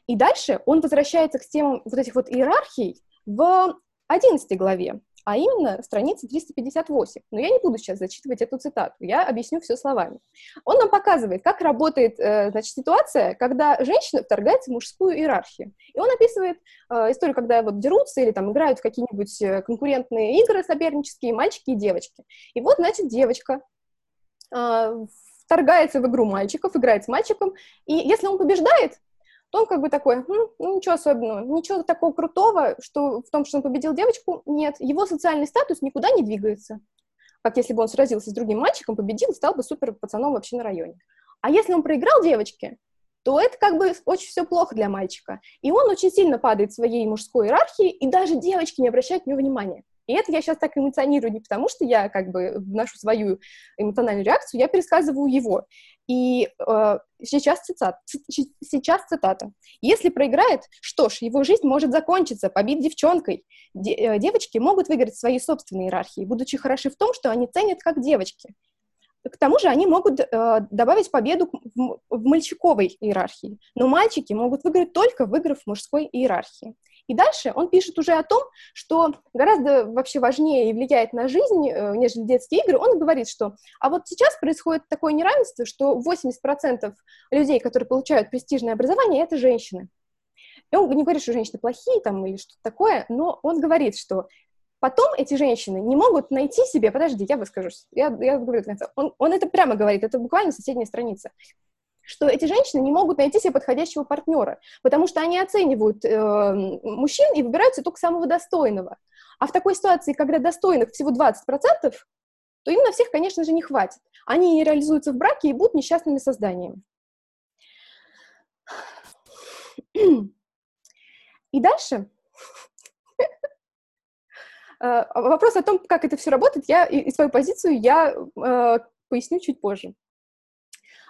И дальше он возвращается к темам вот этих вот иерархий в 11 главе а именно страница 358. Но я не буду сейчас зачитывать эту цитату, я объясню все словами. Он нам показывает, как работает э, значит, ситуация, когда женщина вторгается в мужскую иерархию. И он описывает э, историю, когда вот дерутся или там играют в какие-нибудь э, конкурентные игры сопернические, мальчики и девочки. И вот, значит, девочка вторгается в игру мальчиков, играет с мальчиком, и если он побеждает, то он как бы такой, ну, ну ничего особенного, ничего такого крутого, что в том, что он победил девочку, нет. Его социальный статус никуда не двигается. Как если бы он сразился с другим мальчиком, победил, стал бы супер пацаном вообще на районе. А если он проиграл девочке, то это как бы очень все плохо для мальчика. И он очень сильно падает в своей мужской иерархии, и даже девочки не обращают на него внимания. И это я сейчас так эмоционирую не потому, что я как бы вношу свою эмоциональную реакцию, я пересказываю его. И э, сейчас, цитат, сейчас цитата. «Если проиграет, что ж, его жизнь может закончиться, побит девчонкой. Де э, девочки могут выиграть свои собственные иерархии, будучи хороши в том, что они ценят как девочки. К тому же они могут э, добавить победу в, в мальчиковой иерархии, но мальчики могут выиграть только выиграв в мужской иерархии. И дальше он пишет уже о том, что гораздо вообще важнее и влияет на жизнь, э, нежели детские игры. Он говорит, что а вот сейчас происходит такое неравенство, что 80% людей, которые получают престижное образование, это женщины. И он не говорит, что женщины плохие там или что-то такое, но он говорит, что потом эти женщины не могут найти себе, подожди, я выскажусь, я, я говорю, он, он это прямо говорит, это буквально соседняя страница что эти женщины не могут найти себе подходящего партнера, потому что они оценивают э, мужчин и выбираются только самого достойного. А в такой ситуации, когда достойных всего 20%, то им на всех, конечно же, не хватит. Они не реализуются в браке и будут несчастными созданиями. И дальше э, вопрос о том, как это все работает, я и свою позицию я э, поясню чуть позже.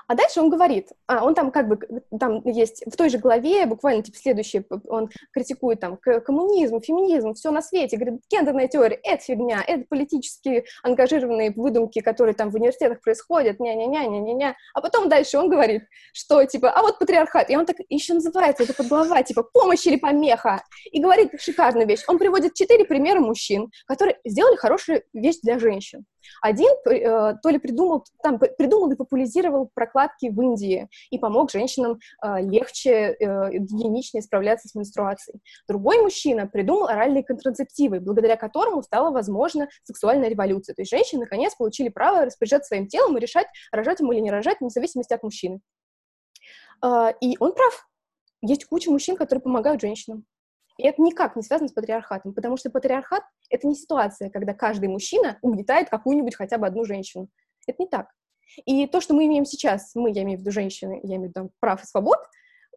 А дальше он говорит, а, он там как бы, там есть в той же главе, буквально типа следующее, он критикует там коммунизм, феминизм, все на свете, говорит, гендерная теория — это фигня, это политически ангажированные выдумки, которые там в университетах происходят, ня-ня-ня-ня-ня-ня. А потом дальше он говорит, что типа, а вот патриархат, и он так еще называется, это подглава, типа, помощь или помеха, и говорит шикарную вещь. Он приводит четыре примера мужчин, которые сделали хорошую вещь для женщин. Один э, то ли придумал, там, придумал и популяризировал прокладки в Индии и помог женщинам э, легче, э, гигиеничнее справляться с менструацией. Другой мужчина придумал оральные контрацептивы, благодаря которому стала возможна сексуальная революция. То есть женщины, наконец, получили право распоряжаться своим телом и решать, рожать ему или не рожать, вне зависимости от мужчины. И он прав. Есть куча мужчин, которые помогают женщинам. И это никак не связано с патриархатом, потому что патриархат — это не ситуация, когда каждый мужчина угнетает какую-нибудь хотя бы одну женщину. Это не так. И то, что мы имеем сейчас, мы, я имею в виду женщины, я имею в виду прав и свобод,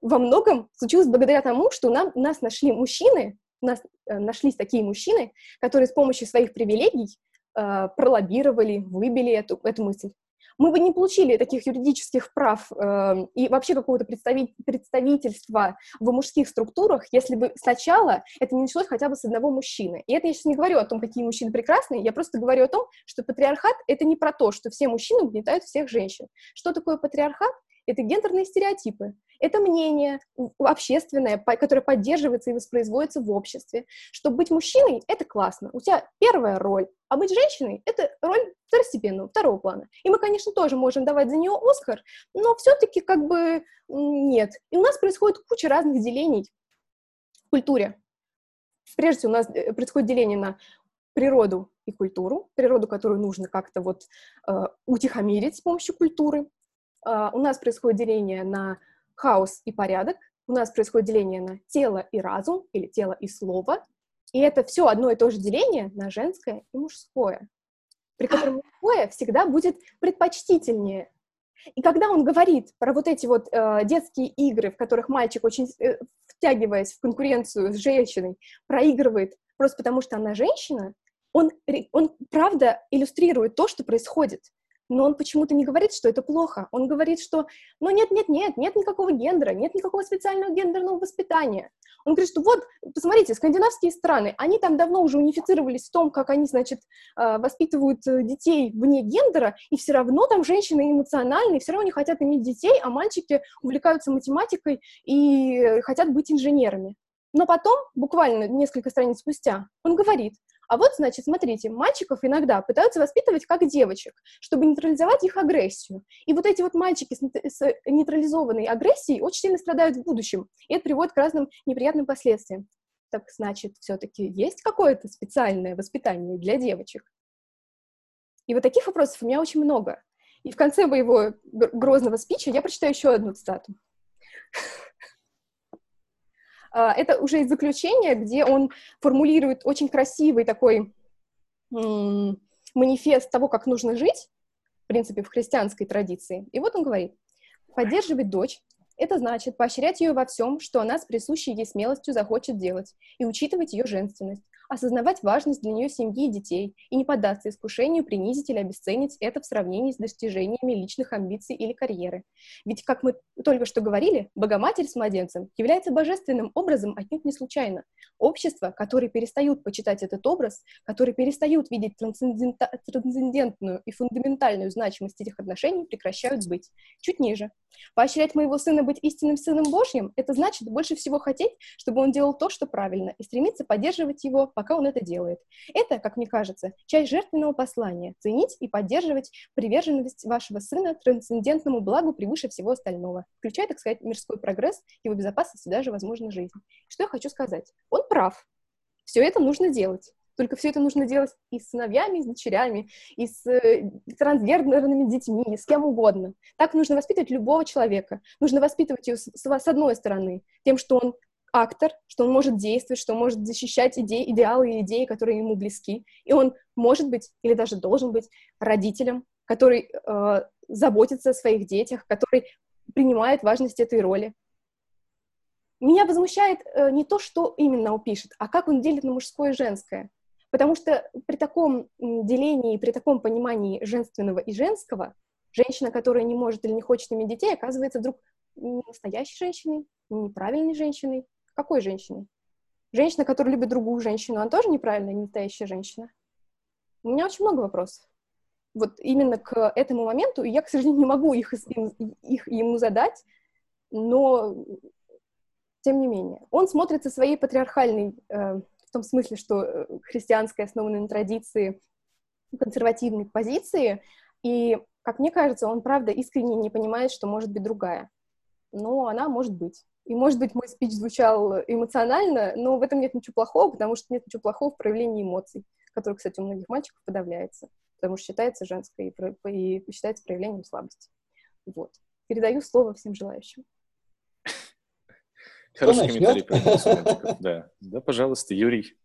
во многом случилось благодаря тому, что нам, нас нашли мужчины, нас э, нашлись такие мужчины, которые с помощью своих привилегий э, пролоббировали, выбили эту, эту мысль мы бы не получили таких юридических прав э, и вообще какого-то представи- представительства в мужских структурах, если бы сначала это не началось хотя бы с одного мужчины. И это я сейчас не говорю о том, какие мужчины прекрасные, я просто говорю о том, что патриархат — это не про то, что все мужчины угнетают всех женщин. Что такое патриархат? Это гендерные стереотипы. Это мнение общественное, которое поддерживается и воспроизводится в обществе, что быть мужчиной — это классно. У тебя первая роль, а быть женщиной — это роль второстепенного, второго плана. И мы, конечно, тоже можем давать за нее Оскар, но все-таки как бы нет. И у нас происходит куча разных делений в культуре. Прежде всего, у нас э, происходит деление на природу и культуру, природу, которую нужно как-то вот э, утихомирить с помощью культуры. Э, у нас происходит деление на хаос и порядок, у нас происходит деление на тело и разум, или тело и слово, и это все одно и то же деление на женское и мужское, при котором мужское всегда будет предпочтительнее. И когда он говорит про вот эти вот э, детские игры, в которых мальчик, очень э, втягиваясь в конкуренцию с женщиной, проигрывает просто потому, что она женщина, он, он правда иллюстрирует то, что происходит но он почему-то не говорит, что это плохо. Он говорит, что, ну нет-нет-нет, нет никакого гендера, нет никакого специального гендерного воспитания. Он говорит, что вот, посмотрите, скандинавские страны, они там давно уже унифицировались в том, как они, значит, а, воспитывают э, детей вне гендера, и все равно там женщины эмоциональные, все равно не хотят иметь детей, а мальчики увлекаются математикой и хотят быть инженерами. Но потом, буквально несколько страниц спустя, он говорит, а вот, значит, смотрите, мальчиков иногда пытаются воспитывать как девочек, чтобы нейтрализовать их агрессию. И вот эти вот мальчики с нейтрализованной агрессией очень сильно страдают в будущем, и это приводит к разным неприятным последствиям. Так значит, все-таки есть какое-то специальное воспитание для девочек? И вот таких вопросов у меня очень много. И в конце моего грозного спича я прочитаю еще одну цитату. А, это уже из заключения, где он формулирует очень красивый такой манифест того, как нужно жить, в принципе, в христианской традиции. И вот он говорит, поддерживать дочь — это значит поощрять ее во всем, что она с присущей ей смелостью захочет делать, и учитывать ее женственность, осознавать важность для нее семьи и детей и не поддаться искушению принизить или обесценить это в сравнении с достижениями личных амбиций или карьеры. Ведь, как мы только что говорили, Богоматерь с младенцем является божественным образом отнюдь не случайно. Общества, которые перестают почитать этот образ, которые перестают видеть трансцендентную и фундаментальную значимость этих отношений, прекращают быть. Чуть ниже. Поощрять моего сына быть истинным сыном Божьим — это значит больше всего хотеть, чтобы он делал то, что правильно, и стремиться поддерживать его, пока он это делает. Это, как мне кажется, часть жертвенного послания — ценить и поддерживать приверженность вашего сына трансцендентному благу превыше всего остального, включая, так сказать, мирской прогресс, его безопасность и даже, возможно, жизнь. Что я хочу сказать? Он прав. Все это нужно делать. Только все это нужно делать и с сыновьями, и с дочерями, и с э, трансгендерными детьми, и с кем угодно. Так нужно воспитывать любого человека. Нужно воспитывать его с, с одной стороны, тем, что он актор, что он может действовать, что он может защищать идеи, идеалы и идеи, которые ему близки. И он может быть, или даже должен быть, родителем, который э, заботится о своих детях, который принимает важность этой роли. Меня возмущает э, не то, что именно он пишет, а как он делит на мужское и женское. Потому что при таком делении, при таком понимании женственного и женского, женщина, которая не может или не хочет иметь детей, оказывается вдруг не настоящей женщиной, неправильной женщиной. Какой женщиной? Женщина, которая любит другую женщину, она тоже неправильная, не настоящая женщина? У меня очень много вопросов. Вот именно к этому моменту, я, к сожалению, не могу их, их ему задать, но тем не менее. Он смотрит со своей патриархальной э, в том смысле, что э, христианская основана на традиции консервативной позиции, и, как мне кажется, он, правда, искренне не понимает, что может быть другая. Но она может быть. И, может быть, мой спич звучал эмоционально, но в этом нет ничего плохого, потому что нет ничего плохого в проявлении эмоций, которые, кстати, у многих мальчиков подавляется, потому что считается женской и, и считается проявлением слабости. Вот. Передаю слово всем желающим. Хороший комментарий Да. да, пожалуйста, Юрий.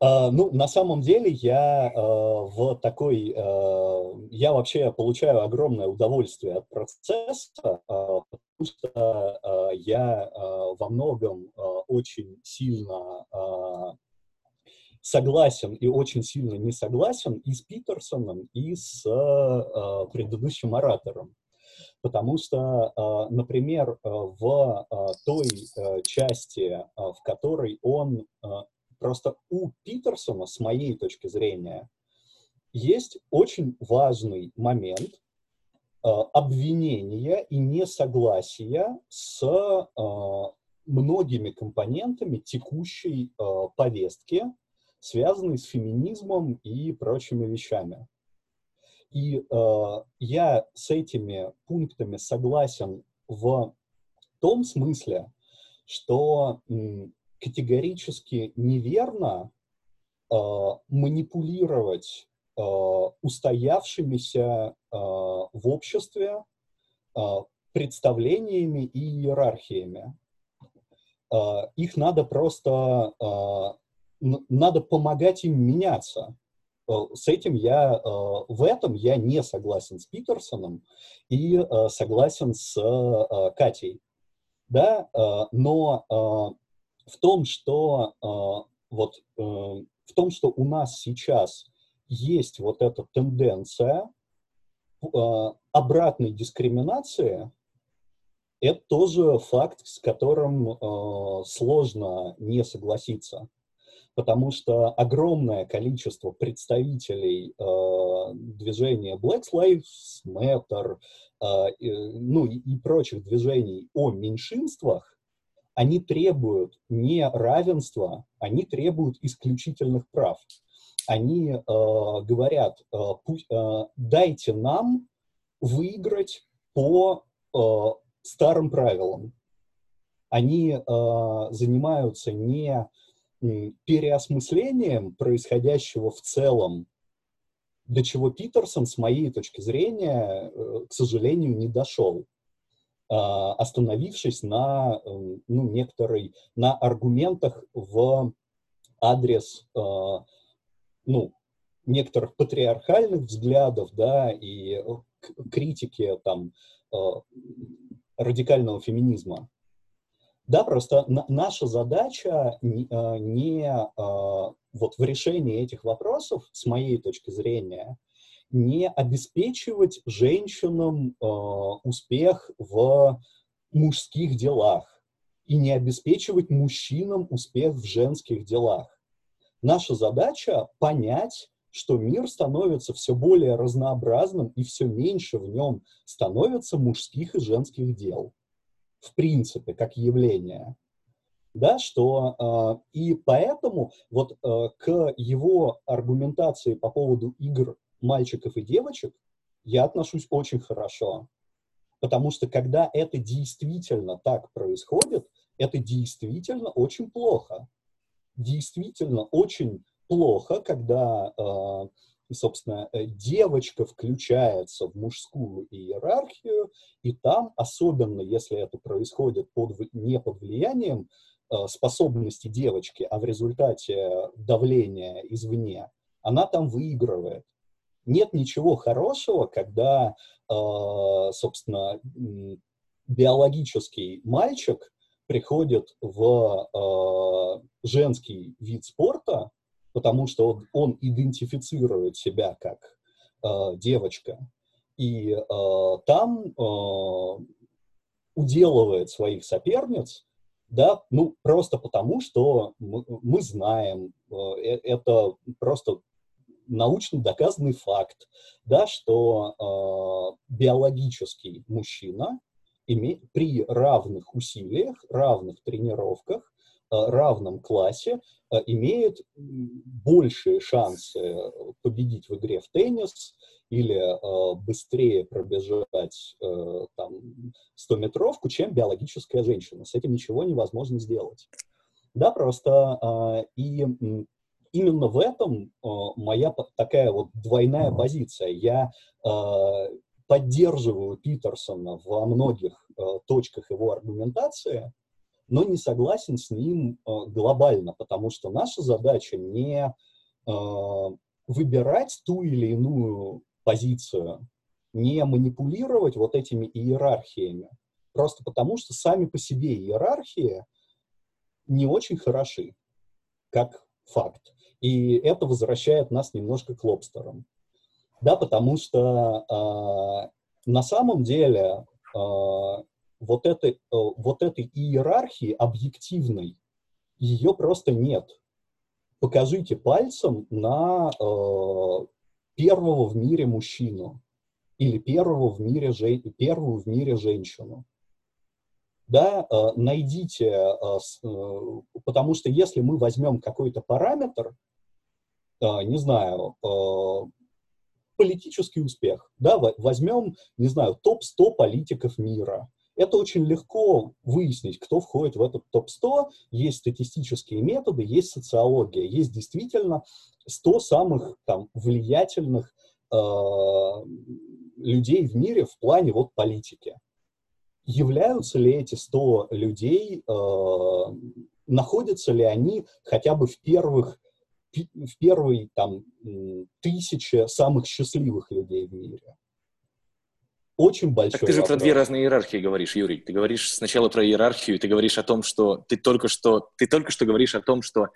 Uh, ну, на самом деле я uh, в такой, uh, я вообще получаю огромное удовольствие от процесса, потому что я во многом очень сильно согласен и очень сильно не согласен и с Питерсоном, и с предыдущим оратором. Потому что, а, например, а, в а, той части, в которой он просто у Питерсона, с моей точки зрения, есть очень важный момент обвинения и несогласия с многими компонентами текущей повестки, связанной с феминизмом и прочими вещами. И э, я с этими пунктами согласен в том смысле, что категорически неверно э, манипулировать э, устоявшимися э, в обществе э, представлениями и иерархиями. Э, их надо просто, э, надо помогать им меняться. Э, с этим я, э, в этом я не согласен с Питерсоном и э, согласен с Катей. Да, но в том, что вот в том, что у нас сейчас есть вот эта тенденция обратной дискриминации, это тоже факт, с которым сложно не согласиться. Потому что огромное количество представителей э, движения Black Lives Matter, э, ну и, и прочих движений о меньшинствах, они требуют не равенства, они требуют исключительных прав. Они э, говорят, э, пусть, э, дайте нам выиграть по э, старым правилам. Они э, занимаются не переосмыслением происходящего в целом, до чего Питерсон, с моей точки зрения, э, к сожалению, не дошел, остановившись на эм, ну, некоторой, на аргументах в адрес а, ну, некоторых патриархальных взглядов, да, и э, критики там э, радикального феминизма. Да, просто на, наша задача не, а, не а, вот в решении этих вопросов, с моей точки зрения, не обеспечивать женщинам э, успех в мужских делах и не обеспечивать мужчинам успех в женских делах. Наша задача понять, что мир становится все более разнообразным и все меньше в нем становится мужских и женских дел. В принципе, как явление. Да, что э, и поэтому вот э, к его аргументации по поводу игр мальчиков и девочек я отношусь очень хорошо. Потому что когда это действительно так происходит, это действительно очень плохо. Действительно очень плохо, когда, э, собственно, э, девочка включается в мужскую иерархию, и там, особенно если это происходит под, не под влиянием э, способности девочки, а в результате давления извне, она там выигрывает нет ничего хорошего, когда, э, собственно, биологический мальчик приходит в э, женский вид спорта, потому что он, он идентифицирует себя как э, девочка, и там уделывает своих соперниц, да, ну, просто потому, что мы, мы знаем, это просто научно доказанный факт, да, что э, биологический мужчина име, при равных усилиях, равных тренировках, э, равном классе э, имеет большие шансы победить в игре в теннис или э, быстрее пробежать э, там 100-метровку, чем биологическая женщина. С этим ничего невозможно сделать. Да, просто и именно в этом э, моя такая вот двойная позиция. Я э, поддерживаю Питерсона во многих э, точках его аргументации, но не согласен с ним э, глобально, потому что наша задача не э, выбирать ту или иную позицию, не манипулировать вот этими иерархиями, просто потому что сами по себе иерархии не очень хороши, как факт. И это возвращает нас немножко к лобстерам. Да, потому что э, на самом деле э, вот, этой, э, вот этой иерархии объективной, ее просто нет. Покажите пальцем на э, первого в мире мужчину или первого в мире, первую в мире женщину да, э, найдите, э, э, потому что если мы возьмем какой-то параметр, не знаю, политический успех, да, возьмем, не знаю, топ-100 политиков мира, это очень легко выяснить, кто входит в этот топ-100. Есть статистические методы, есть социология, есть действительно 100 самых там, влиятельных э, людей в мире в плане вот политики являются ли эти 100 людей, э, находятся ли они хотя бы в первых в первой там тысяче самых счастливых людей в мире. Очень большой Так ты же вопрос. про две разные иерархии говоришь, Юрий. Ты говоришь сначала про иерархию, ты говоришь о том, что ты только что, ты только что говоришь о том, что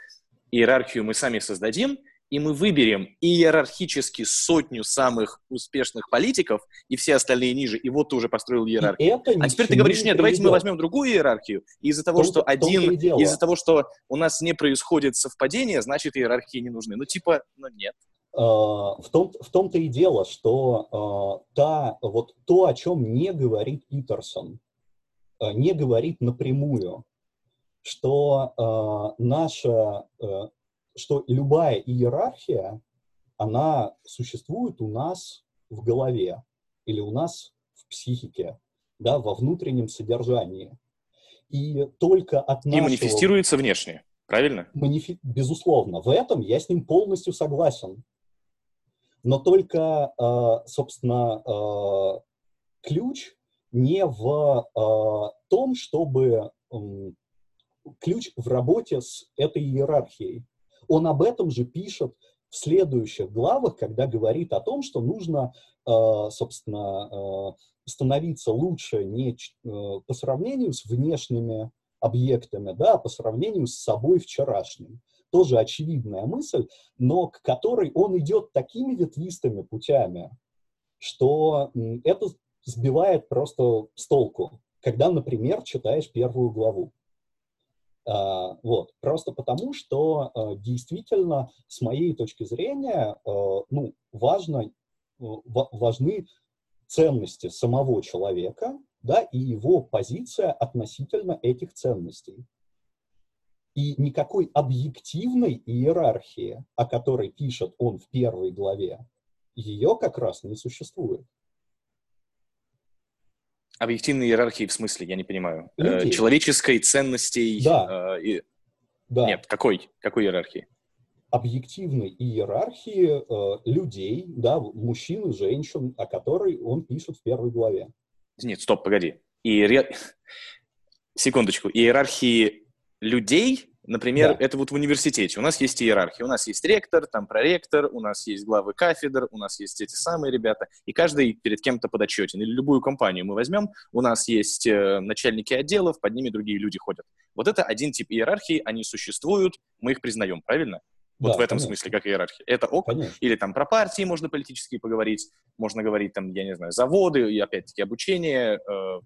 иерархию мы сами создадим, и мы выберем иерархически сотню самых успешных политиков, и все остальные ниже, и вот ты уже построил иерархию. а теперь ты говоришь, нет, давайте мы возьмем другую иерархию, и из-за того, что один, из-за того, что у нас не происходит совпадение, значит, иерархии не нужны. Ну, типа, ну, нет. Uh, в, том, в том-то и дело, что uh, та, вот то, о чем не говорит Питерсон, uh, не говорит напрямую, что наша что любая иерархия, она существует у нас в голове или у нас в психике, да, во внутреннем содержании. И только от нашего... И манифестируется внешне, правильно? Манифи... Безусловно. В этом я с ним полностью согласен. Но только, э, собственно, э, ключ не в э, том, чтобы ключ в работе с этой иерархией. Он об этом же пишет в следующих главах, когда говорит о том, что нужно, э, собственно, э, становиться лучше не э, по сравнению с внешними объектами, да, по сравнению с собой вчерашним. Тоже очевидная мысль, но к которой он идет такими ветвистыми путями, что это сбивает просто с толку, когда, например, читаешь первую главу. Uh, вот. Просто потому, что uh, действительно, с моей точки зрения, uh, ну, важно, важны ценности самого человека, да, и его позиция относительно этих ценностей. И никакой объективной иерархии, о которой пишет он в первой главе, ее как раз не существует. Объективной иерархии в смысле, я не понимаю. Э, Людей. Человеческой ценностей. Да. Э, и... да. Нет, какой? Какой иерархии? Объективной иерархии э, людей, да, мужчин и женщин, о которой он пишет в первой главе. Нет, стоп, погоди. Иер... Секундочку. Иерархии людей Например, да. это вот в университете. У нас есть иерархия. У нас есть ректор, там проректор, у нас есть главы кафедр, у нас есть эти самые ребята. И каждый перед кем-то подотчетен. Или любую компанию мы возьмем, у нас есть э, начальники отделов, под ними другие люди ходят. Вот это один тип иерархии, они существуют, мы их признаем, правильно? Вот да, в этом конечно. смысле, как иерархия. Это ок. Конечно. Или там про партии можно политически поговорить, можно говорить там, я не знаю, заводы и опять-таки обучение, э,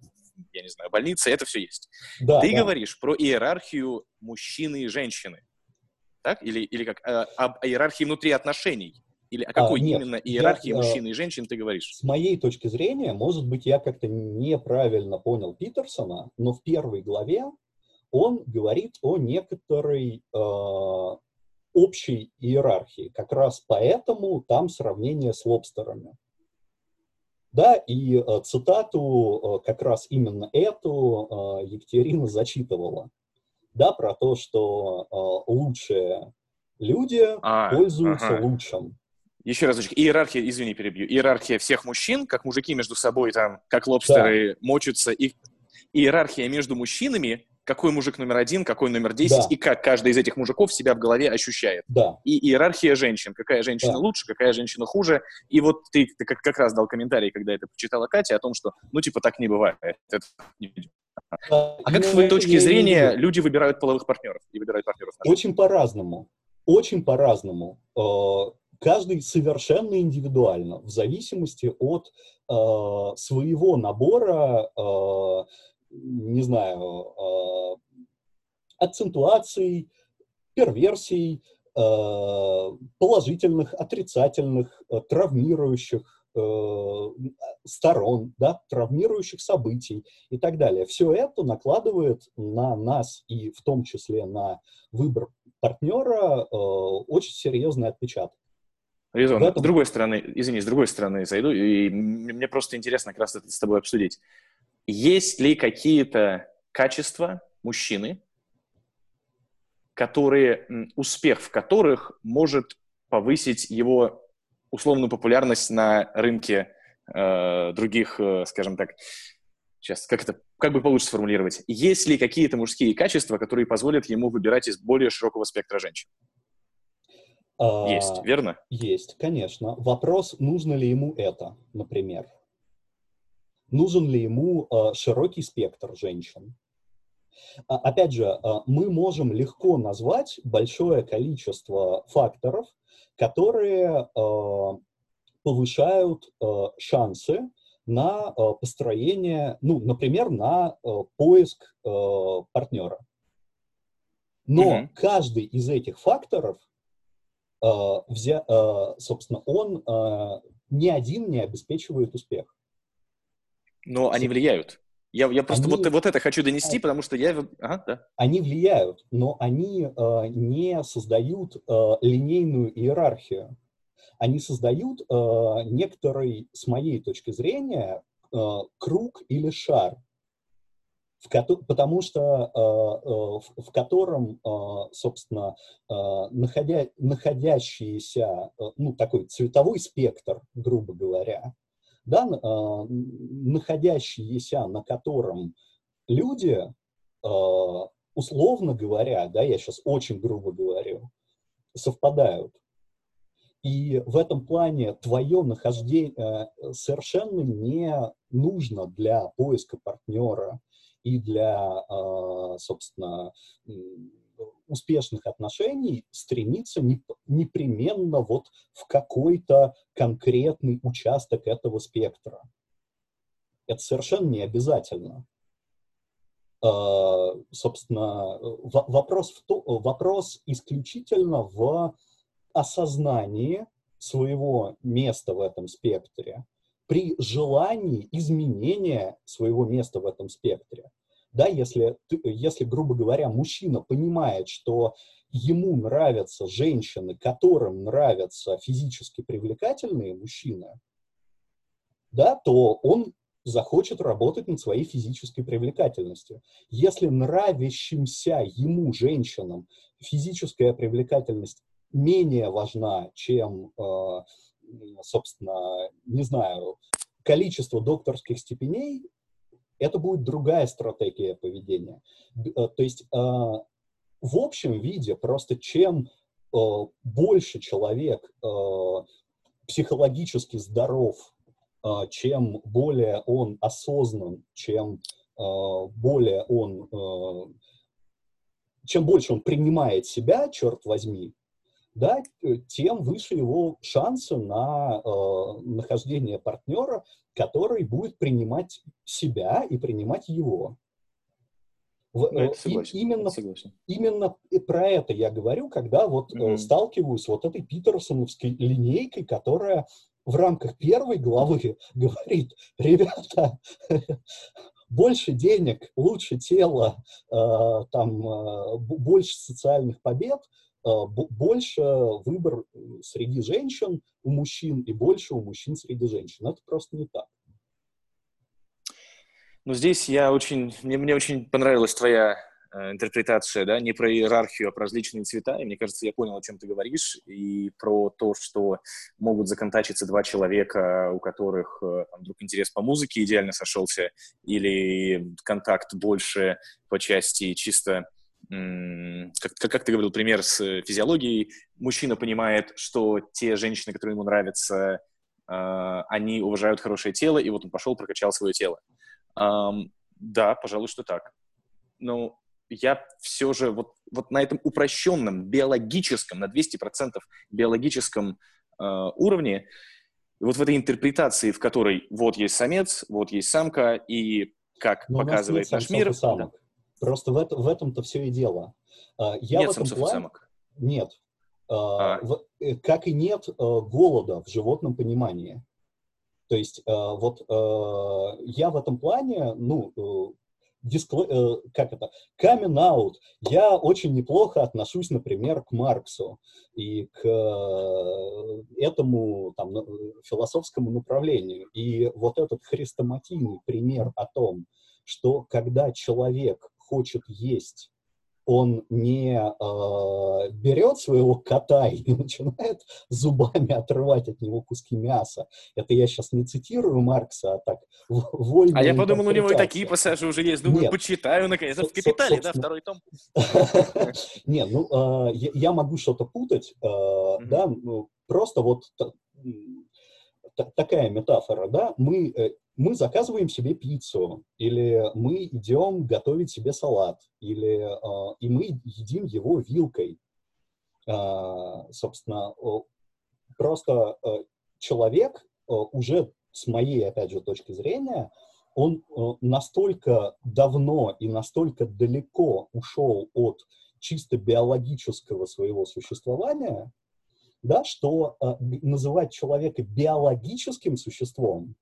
я не знаю, больницы, это все есть. Да, Ты да. говоришь про иерархию мужчины и женщины, так? Или, или как? Э, об иерархии внутри отношений? Или о какой а, нет, именно иерархии я, мужчин и женщин ты говоришь? С моей точки зрения, может быть, я как-то неправильно понял Питерсона, но в первой главе он говорит о некоторой э, общей иерархии. Как раз поэтому там сравнение с лобстерами. Да, и э, цитату, э, как раз именно эту, э, Екатерина зачитывала. Да, про то, что лучшие люди а, пользуются ага. лучшим. Еще разочек. Иерархия, извини, перебью. Иерархия всех мужчин, как мужики между собой там, как лобстеры да. мочатся. И иерархия между мужчинами какой мужик номер один, какой номер десять, да. и как каждый из этих мужиков себя в голове ощущает. Да. И иерархия женщин, какая женщина да. лучше, какая женщина хуже. И вот ты, ты как, как раз дал комментарий, когда это почитала Катя, о том, что, ну, типа, так не бывает. Это не а как с твоей точки зрения люди выбирают половых партнеров и выбирают партнеров? Очень по-разному. Очень по-разному. Э, каждый совершенно индивидуально, в зависимости от э, своего набора э, не знаю, а, акцентуаций, перверсий, а, положительных, отрицательных, а, травмирующих сторон, да, травмирующих событий и так далее. Все это накладывает на нас и в том числе на выбор партнера очень серьезный отпечаток. Резон. Этом... С другой стороны, извини, с другой стороны зайду, и мне просто интересно как раз это с тобой обсудить. Есть ли какие-то качества мужчины, которые, успех в которых может повысить его условную популярность на рынке э, других, э, скажем так, сейчас, как это, как бы получше сформулировать? Есть ли какие-то мужские качества, которые позволят ему выбирать из более широкого спектра женщин? А, есть, верно? Есть, конечно. Вопрос, нужно ли ему это, например нужен ли ему э, широкий спектр женщин. А, опять же, э, мы можем легко назвать большое количество факторов, которые повышают шансы на построение, ну, например, на поиск партнера. Но mm-hmm. каждый из этих факторов, собственно, он ни один не обеспечивает успех. Но они влияют. Я, я просто они... вот, вот это хочу донести, потому что я... Ага, да. Они влияют, но они э, не создают э, линейную иерархию. Они создают э, некоторый, с моей точки зрения, э, круг или шар, в ко- потому что э, э, в, в котором, э, собственно, э, находя, находящийся, э, ну, такой цветовой спектр, грубо говоря, да, э, находящиеся на котором люди, э, условно говоря, да, я сейчас очень грубо говорю, совпадают. И в этом плане твое нахождение э, совершенно не нужно для поиска партнера и для собственно, успешных отношений стремиться не, непременно вот в какой-то конкретный участок этого спектра. Это совершенно не обязательно. Uh, собственно, вопрос, в то, вопрос исключительно в осознании своего места в этом спектре, при желании изменения своего места в этом спектре. Да, если, если, грубо говоря, мужчина понимает, что ему нравятся женщины, которым нравятся физически привлекательные мужчины, да, то он захочет работать над своей физической привлекательностью. Если нравящимся ему женщинам физическая привлекательность менее важна, чем, э, собственно, не знаю, количество докторских степеней, это будет другая стратегия поведения. Э, то есть э, в общем виде просто чем больше человек психологически здоров, чем более он осознан, чем более он, чем больше он принимает себя, черт возьми, да, э, тем выше его шансы на э, нахождение партнера, который будет принимать себя и принимать его. В, ну, это согласен, именно, это согласен. именно про это я говорю, когда вот mm-hmm. э, сталкиваюсь с вот этой питерсоновской линейкой, которая в рамках первой главы говорит, ребята, больше денег, лучше тело, э, там, э, больше социальных побед – Э, больше выбор э, среди женщин у мужчин и больше у мужчин среди женщин. Это просто не так. Ну, здесь я очень, мне, мне очень понравилась твоя э, интерпретация, да, не про иерархию, а про различные цвета, и мне кажется, я понял, о чем ты говоришь, и про то, что могут законтачиться два человека, у которых э, там, вдруг интерес по музыке идеально сошелся, или контакт больше по части чисто как, как ты говорил, пример с физиологией. Мужчина понимает, что те женщины, которые ему нравятся, э, они уважают хорошее тело, и вот он пошел, прокачал свое тело. Эм, да, пожалуй, что так. Но я все же вот, вот на этом упрощенном, биологическом, на 200% биологическом э, уровне, вот в этой интерпретации, в которой вот есть самец, вот есть самка, и как Но показывает наш мир... Да, Просто в, это, в этом-то все и дело. А, я нет в этом самцов плане... самок? Нет. А. а. Э, как и нет э, голода в животном понимании. То есть э, вот я в этом плане, ну, дискло... как это, камин out. Я очень неплохо отношусь, например, к Марксу и к этому там, философскому направлению. И вот этот хрестоматийный пример о том, что когда человек хочет есть, он не э, берет своего кота и начинает зубами отрывать от него куски мяса. Это я сейчас не цитирую Маркса, а так вольно. А я подумал, у него и такие пассажи уже есть. Думаю, Нет. почитаю, наконец. в «Капитале», да, второй том? Нет, ну, э, я могу что-то путать, э, да, ну, просто вот такая метафора, да, мы э, мы заказываем себе пиццу, или мы идем готовить себе салат, или э, и мы едим его вилкой. Э, собственно, просто э, человек э, уже с моей, опять же, точки зрения, он э, настолько давно и настолько далеко ушел от чисто биологического своего существования, да, что э, называть человека биологическим существом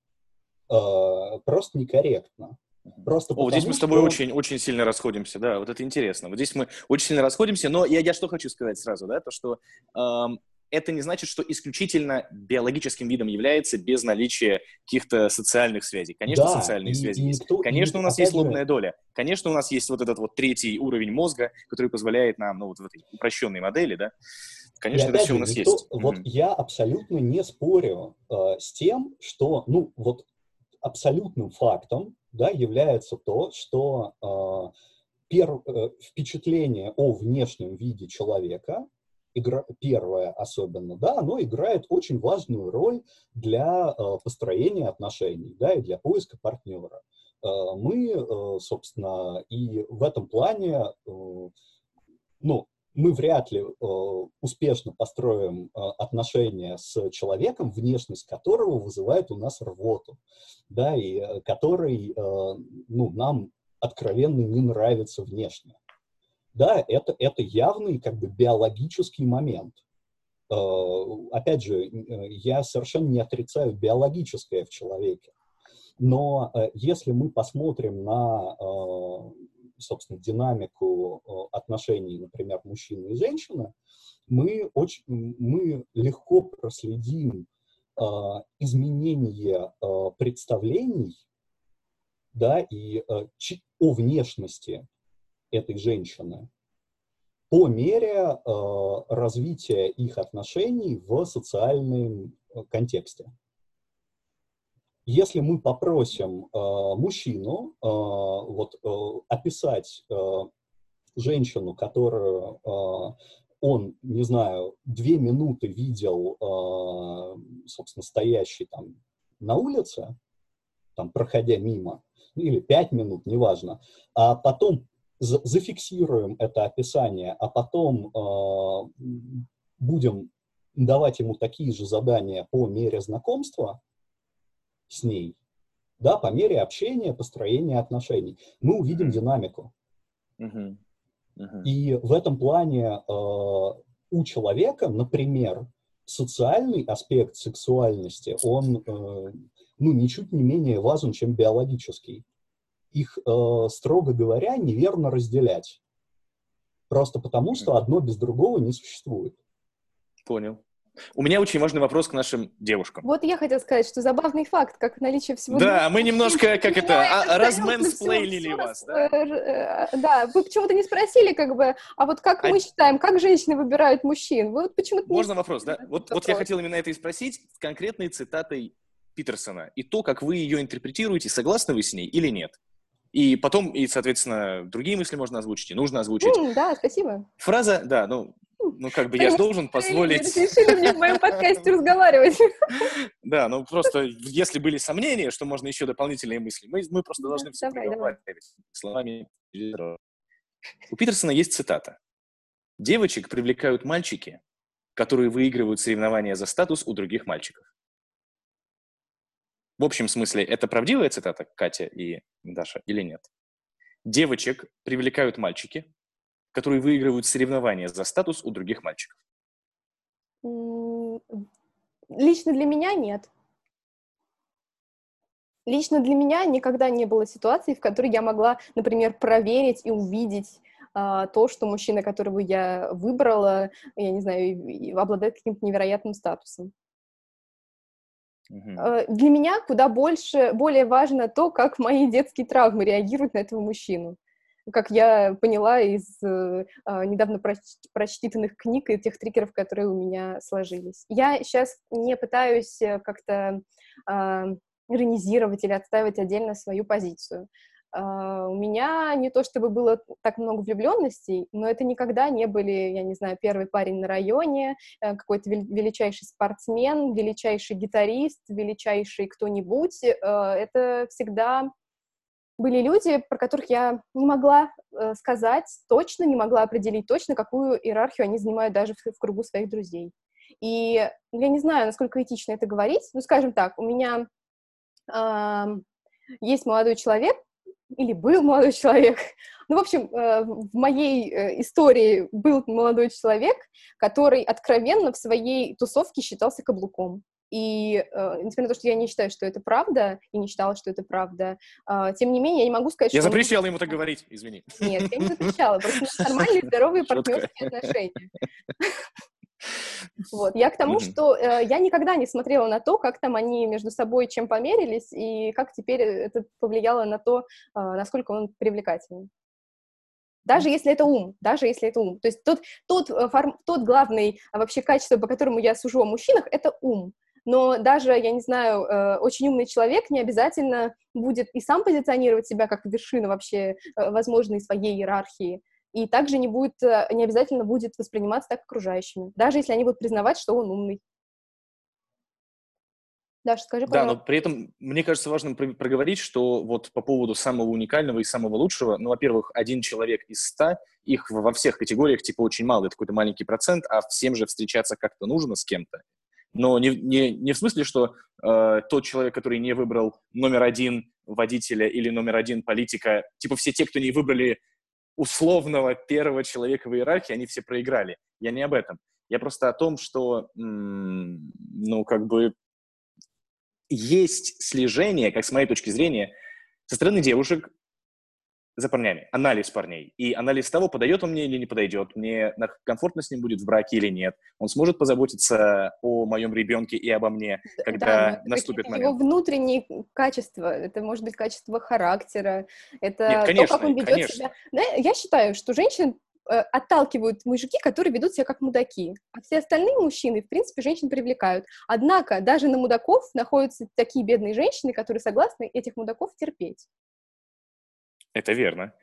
просто некорректно. Просто О, потому, здесь мы с тобой что... очень, очень сильно расходимся, да, вот это интересно. Вот здесь мы очень сильно расходимся, но я, я что хочу сказать сразу, да, то, что эм, это не значит, что исключительно биологическим видом является без наличия каких-то социальных связей. Конечно, да, социальные и, связи и есть. Никто, Конечно, и, у нас есть лобная же... доля. Конечно, у нас есть вот этот вот третий уровень мозга, который позволяет нам, ну, вот в этой упрощенной модели, да, Конечно, это все у нас никто, есть. Вот mm-hmm. я абсолютно не спорю э, с тем, что, ну, вот абсолютным фактом да, является то, что э, пер, э, впечатление о внешнем виде человека, игра, первое особенно, да, оно играет очень важную роль для э, построения отношений да, и для поиска партнера. Мы, собственно, и в этом плане, ну, мы вряд ли успешно построим отношения с человеком, внешность которого вызывает у нас рвоту, да, и который, ну, нам откровенно не нравится внешне. Да, это, это явный как бы биологический момент. Э, опять же, э, я совершенно не отрицаю биологическое в человеке. Но э, если мы посмотрим на, собственно, динамику отношений, например, мужчины и женщины, мы, очень, мы легко проследим изменение представлений да, и о внешности этой женщины по мере э, развития их отношений в социальном э, контексте. Если мы попросим э, мужчину э, вот, э, описать э, женщину, которую э, он, не знаю, две минуты видел, э, собственно, стоящий там на улице, там, проходя мимо, или пять минут, неважно, а потом зафиксируем это описание, а потом э, будем давать ему такие же задания по мере знакомства с ней, да, по мере общения, построения отношений, мы увидим динамику. Uh-huh. Uh-huh. И в этом плане э, у человека, например, социальный аспект сексуальности, он э, ну, ничуть не менее важен, чем биологический их, э, строго говоря, неверно разделять. Просто потому, что одно без другого не существует. Понял. У меня очень важный вопрос к нашим девушкам. Вот я хотела сказать, что забавный факт, как наличие всего... Да, мы немножко, как это, а, размэнсплейлили вас, да? Э, э, да, вы почему-то не спросили, как бы, а вот как а... мы считаем, как женщины выбирают мужчин? Вы вот почему-то Можно вопрос, да? Вот, вот я хотел именно это и спросить с конкретной цитатой Питерсона и то, как вы ее интерпретируете, согласны вы с ней или нет? И потом, и, соответственно, другие мысли можно озвучить, и нужно озвучить. Mm, да, спасибо. Фраза, да, ну, ну, как бы я же должен позволить... Решили мне в моем подкасте разговаривать. Да, ну просто, если были сомнения, что можно еще дополнительные мысли, мы, мы просто должны все проговаривать словами. У Питерсона есть цитата. «Девочек привлекают мальчики, которые выигрывают соревнования за статус у других мальчиков». В общем смысле, это правдивая цитата, Катя и Даша, или нет? Девочек привлекают мальчики, которые выигрывают соревнования за статус у других мальчиков. Лично для меня нет. Лично для меня никогда не было ситуации, в которой я могла, например, проверить и увидеть а, то, что мужчина, которого я выбрала, я не знаю, обладает каким-то невероятным статусом. Uh-huh. Для меня куда больше, более важно то, как мои детские травмы реагируют на этого мужчину. Как я поняла из э, а, недавно проч- прочитанных книг и тех триггеров, которые у меня сложились. Я сейчас не пытаюсь э, как-то э, иронизировать или отстаивать отдельно свою позицию. Uh, у меня не то чтобы было так много влюбленностей, но это никогда не были, я не знаю, первый парень на районе, uh, какой-то величайший спортсмен, величайший гитарист, величайший кто-нибудь. Uh, это всегда были люди, про которых я не могла сказать точно, не могла определить точно, какую иерархию они занимают даже в, в кругу своих друзей. И я не знаю, насколько этично это говорить, но, скажем так, у меня есть молодой человек, или был молодой человек. Ну, в общем, э, в моей э, истории был молодой человек, который откровенно в своей тусовке считался каблуком. И э, несмотря на то, что я не считаю, что это правда, и не считала, что это правда, э, тем не менее, я не могу сказать, я что... Я запрещала он... ему так говорить, извини. Нет, я не запрещала, просто нормальные, здоровые партнерские отношения. Вот. Я к тому, mm-hmm. что э, я никогда не смотрела на то, как там они между собой чем померились, и как теперь это повлияло на то, э, насколько он привлекательный. Даже если это ум, даже если это ум. То есть тот, тот, э, форм, тот главный а, вообще качество, по которому я сужу о мужчинах, это ум. Но даже, я не знаю, э, очень умный человек не обязательно будет и сам позиционировать себя как вершину вообще э, возможной своей иерархии и также не будет, э, не обязательно будет восприниматься так окружающими, даже если они будут признавать, что он умный. Даша, скажи, Да, но при этом мне кажется важным проговорить, что вот по поводу самого уникального и самого лучшего, ну, во-первых, один человек из ста, их во всех категориях типа очень мало, это какой-то маленький процент, а всем же встречаться как-то нужно с кем-то. Но не, не, не в смысле, что э, тот человек, который не выбрал номер один водителя или номер один политика, типа все те, кто не выбрали условного первого человека в иерархии, они все проиграли. Я не об этом. Я просто о том, что, ну, как бы есть слежение, как с моей точки зрения, со стороны девушек за парнями, анализ парней. И анализ того, подойдет он мне или не подойдет, мне комфортно с ним будет в браке или нет, он сможет позаботиться о моем ребенке и обо мне, когда да, наступит момент. Его внутренние качества, это может быть качество характера, это нет, конечно, то, как он ведет конечно. себя. Да, я считаю, что женщин Э, отталкивают мужики, которые ведут себя как мудаки. А все остальные мужчины, в принципе, женщин привлекают. Однако даже на мудаков находятся такие бедные женщины, которые согласны этих мудаков терпеть. Это верно.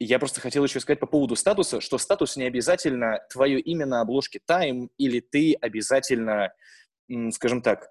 Я просто хотел еще сказать по поводу статуса, что статус не обязательно твое имя на обложке Time или ты обязательно, скажем так,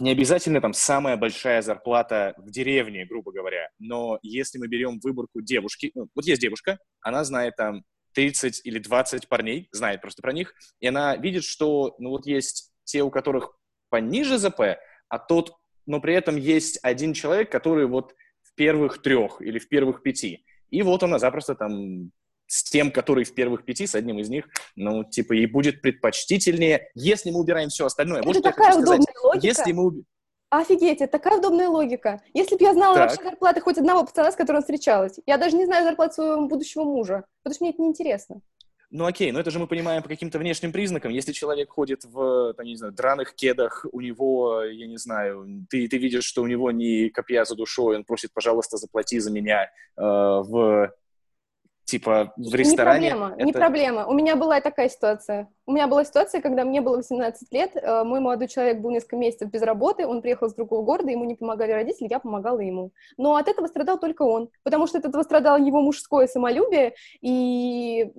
не обязательно там самая большая зарплата в деревне, грубо говоря, но если мы берем выборку девушки, ну, вот есть девушка, она знает там 30 или 20 парней, знает просто про них, и она видит, что, ну, вот есть те, у которых пониже ЗП, а тот, но при этом есть один человек, который вот первых трех или в первых пяти. И вот она запросто там с тем, который в первых пяти, с одним из них, ну, типа, и будет предпочтительнее, если мы убираем все остальное. Это Может, такая удобная сказать, логика. Если мы... Офигеть, это такая удобная логика. Если бы я знала так. вообще зарплаты хоть одного пацана, с которым встречалась, я даже не знаю зарплату своего будущего мужа, потому что мне это неинтересно. Ну окей, но это же мы понимаем по каким-то внешним признакам. Если человек ходит в, там, не знаю, драных кедах, у него, я не знаю, ты, ты видишь, что у него не копья за душой, он просит, пожалуйста, заплати за меня э, в типа в ресторане. Не проблема, это... не проблема. У меня была такая ситуация. У меня была ситуация, когда мне было 18 лет, э, мой молодой человек был несколько месяцев без работы, он приехал с другого города, ему не помогали родители, я помогала ему. Но от этого страдал только он, потому что от этого страдало его мужское самолюбие, и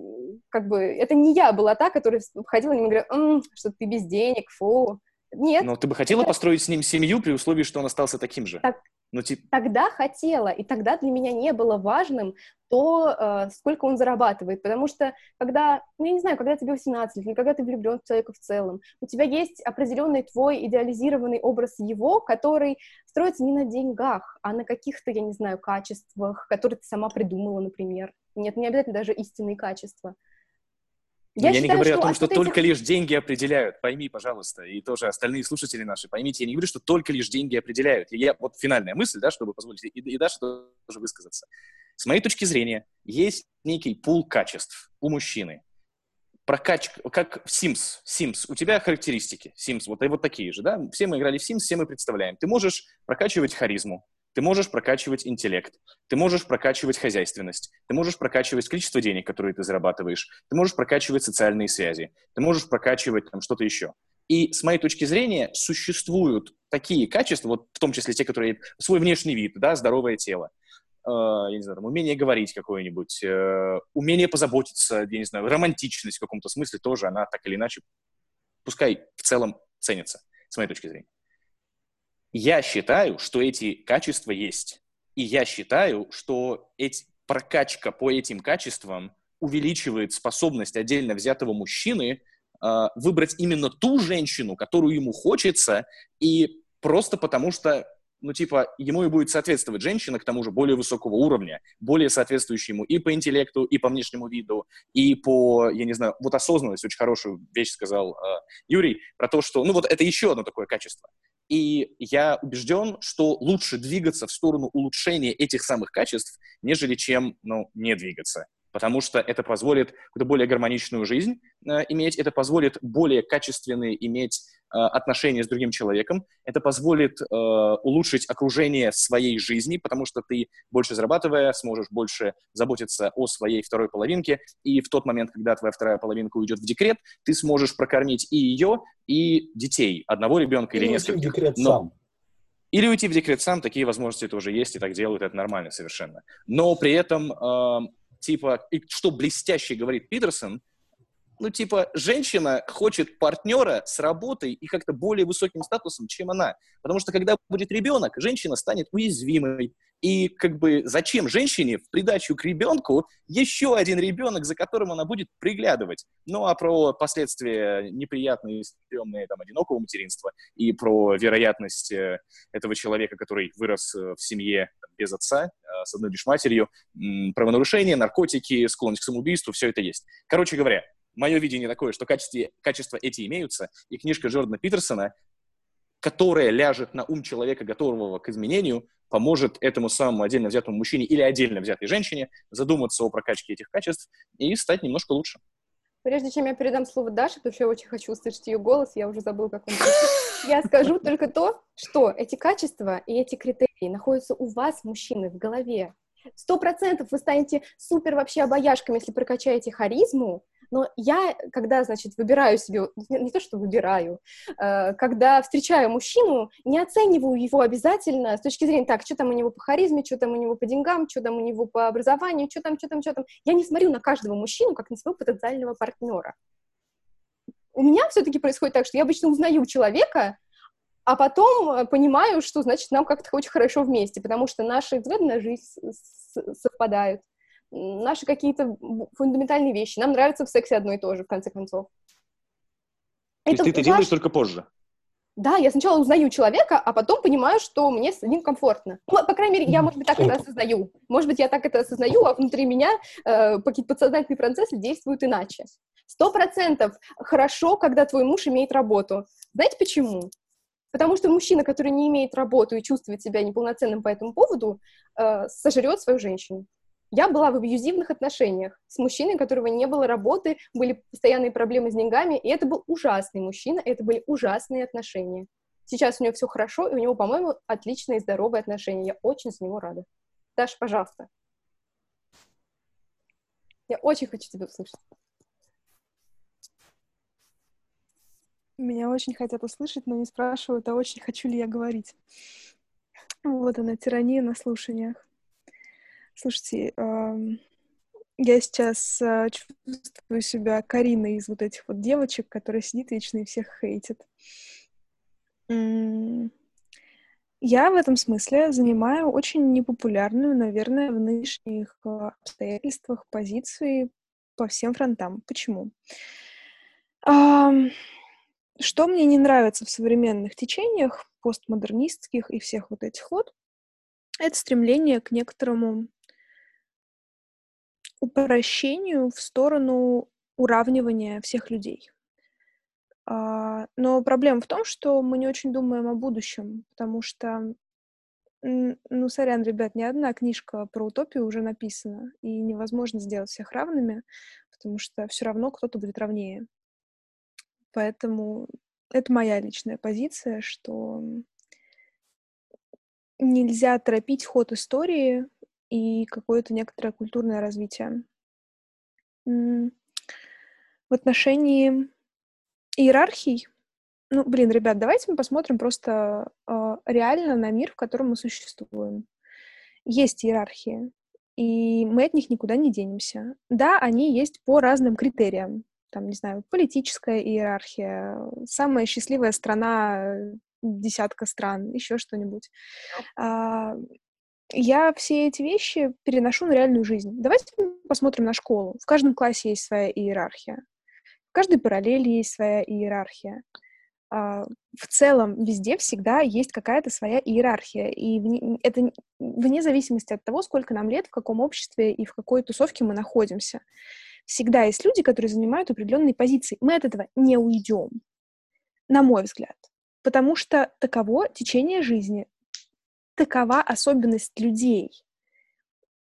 как бы это не я была та, которая входила и говорила, м-м, что ты без денег, фу. Нет. Но ты бы хотела это... построить с ним семью при условии, что он остался таким же? Так, ну, типа... Тогда хотела, и тогда для меня не было важным то, э, сколько он зарабатывает, потому что когда, ну, я не знаю, когда тебе 18 или когда ты влюблен в человека в целом, у тебя есть определенный твой идеализированный образ его, который строится не на деньгах, а на каких-то, я не знаю, качествах, которые ты сама придумала, например. Нет, не обязательно даже истинные качества. Я, я считаю, не говорю что о том, что только этих... лишь деньги определяют. Пойми, пожалуйста, и тоже остальные слушатели наши, поймите, я не говорю, что только лишь деньги определяют. Я, вот финальная мысль, да, чтобы позволить и, и Даше тоже высказаться. С моей точки зрения, есть некий пул качеств у мужчины. Прокачка, как в Sims. Sims, у тебя характеристики. Sims, вот, и вот такие же, да? Все мы играли в Sims, все мы представляем. Ты можешь прокачивать харизму, ты можешь прокачивать интеллект, ты можешь прокачивать хозяйственность, ты можешь прокачивать количество денег, которые ты зарабатываешь, ты можешь прокачивать социальные связи, ты можешь прокачивать там что-то еще. И с моей точки зрения существуют такие качества, вот в том числе те, которые свой внешний вид, да, здоровое тело, э, я не знаю, там, умение говорить какое-нибудь, э, умение позаботиться, я не знаю, романтичность в каком-то смысле тоже, она так или иначе, пускай в целом ценится, с моей точки зрения. Я считаю, что эти качества есть. И я считаю, что эти, прокачка по этим качествам увеличивает способность отдельно взятого мужчины э, выбрать именно ту женщину, которую ему хочется, и просто потому что, ну, типа, ему и будет соответствовать женщина, к тому же, более высокого уровня, более соответствующая ему и по интеллекту, и по внешнему виду, и по, я не знаю, вот осознанность, очень хорошую вещь сказал э, Юрий, про то, что, ну, вот это еще одно такое качество. И я убежден, что лучше двигаться в сторону улучшения этих самых качеств, нежели чем ну, не двигаться. Потому что это позволит какую-то более гармоничную жизнь э, иметь, это позволит более качественные иметь Э, отношения с другим человеком, это позволит э, улучшить окружение своей жизни, потому что ты, больше зарабатывая, сможешь больше заботиться о своей второй половинке, и в тот момент, когда твоя вторая половинка уйдет в декрет, ты сможешь прокормить и ее, и детей, одного ребенка или, или нескольких. декрет Но... сам. Или уйти в декрет сам, такие возможности тоже есть, и так делают, это нормально совершенно. Но при этом, э, типа, и что блестяще говорит Питерсон, ну, типа, женщина хочет партнера с работой и как-то более высоким статусом, чем она. Потому что когда будет ребенок, женщина станет уязвимой. И как бы зачем женщине в придачу к ребенку еще один ребенок, за которым она будет приглядывать? Ну, а про последствия неприятные, стрёмные, там, одинокого материнства и про вероятность э, этого человека, который вырос э, в семье без отца, э, с одной лишь матерью, правонарушения, наркотики, склонность к самоубийству, все это есть. Короче говоря, мое видение такое, что качества, качества эти имеются, и книжка Джордана Питерсона, которая ляжет на ум человека, готового к изменению, поможет этому самому отдельно взятому мужчине или отдельно взятой женщине задуматься о прокачке этих качеств и стать немножко лучше. Прежде чем я передам слово Даше, потому что я очень хочу услышать ее голос, я уже забыла, как он я скажу только то, что эти качества и эти критерии находятся у вас, мужчины, в голове. Сто процентов вы станете супер вообще обаяшками, если прокачаете харизму, но я, когда, значит, выбираю себе, не, то, что выбираю, э, когда встречаю мужчину, не оцениваю его обязательно с точки зрения, так, что там у него по харизме, что там у него по деньгам, что там у него по образованию, что там, что там, что там. Я не смотрю на каждого мужчину, как на своего потенциального партнера. У меня все-таки происходит так, что я обычно узнаю человека, а потом э, понимаю, что, значит, нам как-то очень хорошо вместе, потому что наши взгляды на жизнь совпадают наши какие-то фундаментальные вещи. Нам нравится в сексе одно и то же, в конце концов. То есть ты это делаешь только позже? Да, я сначала узнаю человека, а потом понимаю, что мне с ним комфортно. Ну, по крайней мере, я, может быть, так это осознаю. Может быть, я так это осознаю, а внутри меня э, какие-то подсознательные процессы действуют иначе. Сто процентов хорошо, когда твой муж имеет работу. Знаете почему? Потому что мужчина, который не имеет работу и чувствует себя неполноценным по этому поводу, э, сожрет свою женщину. Я была в абьюзивных отношениях с мужчиной, у которого не было работы, были постоянные проблемы с деньгами, и это был ужасный мужчина, это были ужасные отношения. Сейчас у него все хорошо, и у него, по-моему, отличные и здоровые отношения. Я очень за него рада. Даша, пожалуйста. Я очень хочу тебя услышать. Меня очень хотят услышать, но не спрашивают, а очень хочу ли я говорить. Вот она, тирания на слушаниях. Слушайте, я сейчас а, чувствую себя Кариной из вот этих вот девочек, которая сидит вечно и всех хейтит. Я в этом смысле занимаю очень непопулярную, наверное, в нынешних а, обстоятельствах позицию по всем фронтам. Почему? Что мне не нравится в современных течениях, постмодернистских и всех вот этих вот, это стремление к некоторому упрощению в сторону уравнивания всех людей. А, но проблема в том, что мы не очень думаем о будущем, потому что, ну, сорян, ребят, ни одна книжка про утопию уже написана, и невозможно сделать всех равными, потому что все равно кто-то будет равнее. Поэтому это моя личная позиция, что нельзя торопить ход истории, и какое-то некоторое культурное развитие. В отношении иерархий, ну, блин, ребят, давайте мы посмотрим просто э, реально на мир, в котором мы существуем. Есть иерархии, и мы от них никуда не денемся. Да, они есть по разным критериям. Там, не знаю, политическая иерархия, самая счастливая страна, десятка стран, еще что-нибудь. А, я все эти вещи переношу на реальную жизнь. Давайте посмотрим на школу. В каждом классе есть своя иерархия. В каждой параллели есть своя иерархия. А, в целом везде всегда есть какая-то своя иерархия. И это вне зависимости от того, сколько нам лет, в каком обществе и в какой тусовке мы находимся. Всегда есть люди, которые занимают определенные позиции. Мы от этого не уйдем, на мой взгляд. Потому что таково течение жизни такова особенность людей.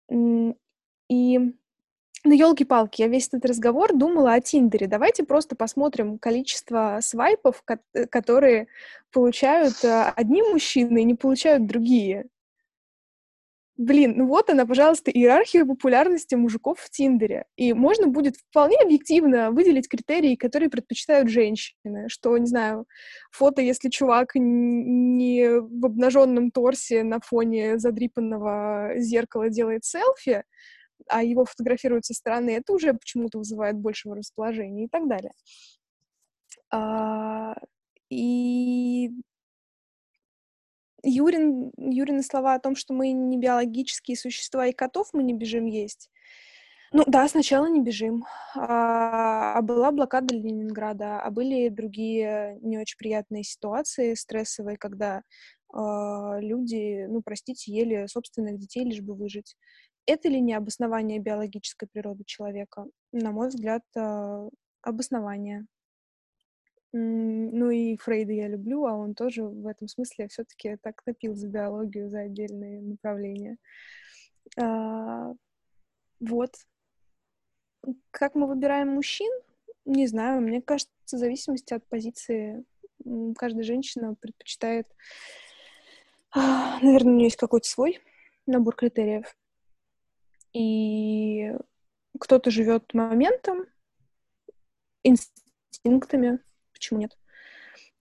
И ну, елки-палки, я весь этот разговор думала о Тиндере. Давайте просто посмотрим количество свайпов, э, которые получают э, одни мужчины и не получают другие. Блин, ну вот она, пожалуйста, иерархия популярности мужиков в Тиндере. И можно будет вполне объективно выделить критерии, которые предпочитают женщины. Что, не знаю, фото, если чувак не в обнаженном торсе на фоне задрипанного зеркала делает селфи, а его фотографируют со стороны, это уже почему-то вызывает большего расположения и так далее. А, и Юрин, Юрины слова о том, что мы не биологические существа и котов мы не бежим есть. Ну да, сначала не бежим. А, а была блокада Ленинграда, а были другие не очень приятные ситуации стрессовые, когда а, люди, ну простите, ели собственных детей, лишь бы выжить. Это ли не обоснование биологической природы человека? На мой взгляд, а, обоснование. Ну и Фрейда я люблю, а он тоже в этом смысле все-таки так топил за биологию, за отдельные направления. А, вот. Как мы выбираем мужчин? Не знаю, мне кажется, в зависимости от позиции каждая женщина предпочитает... А, наверное, у нее есть какой-то свой набор критериев. И кто-то живет моментом, инстинктами, почему нет?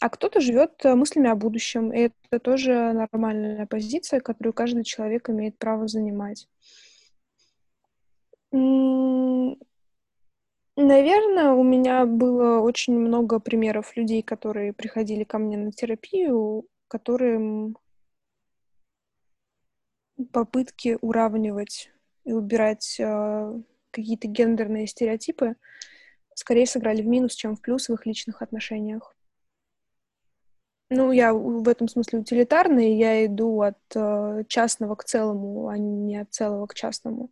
А кто-то живет э, мыслями о будущем, и это тоже нормальная позиция, которую каждый человек имеет право занимать. Наверное, у меня было очень много примеров людей, которые приходили ко мне на терапию, которым попытки уравнивать и убирать э, какие-то гендерные стереотипы скорее сыграли в минус, чем в плюс в их личных отношениях. Ну, я в этом смысле утилитарный, я иду от э, частного к целому, а не от целого к частному.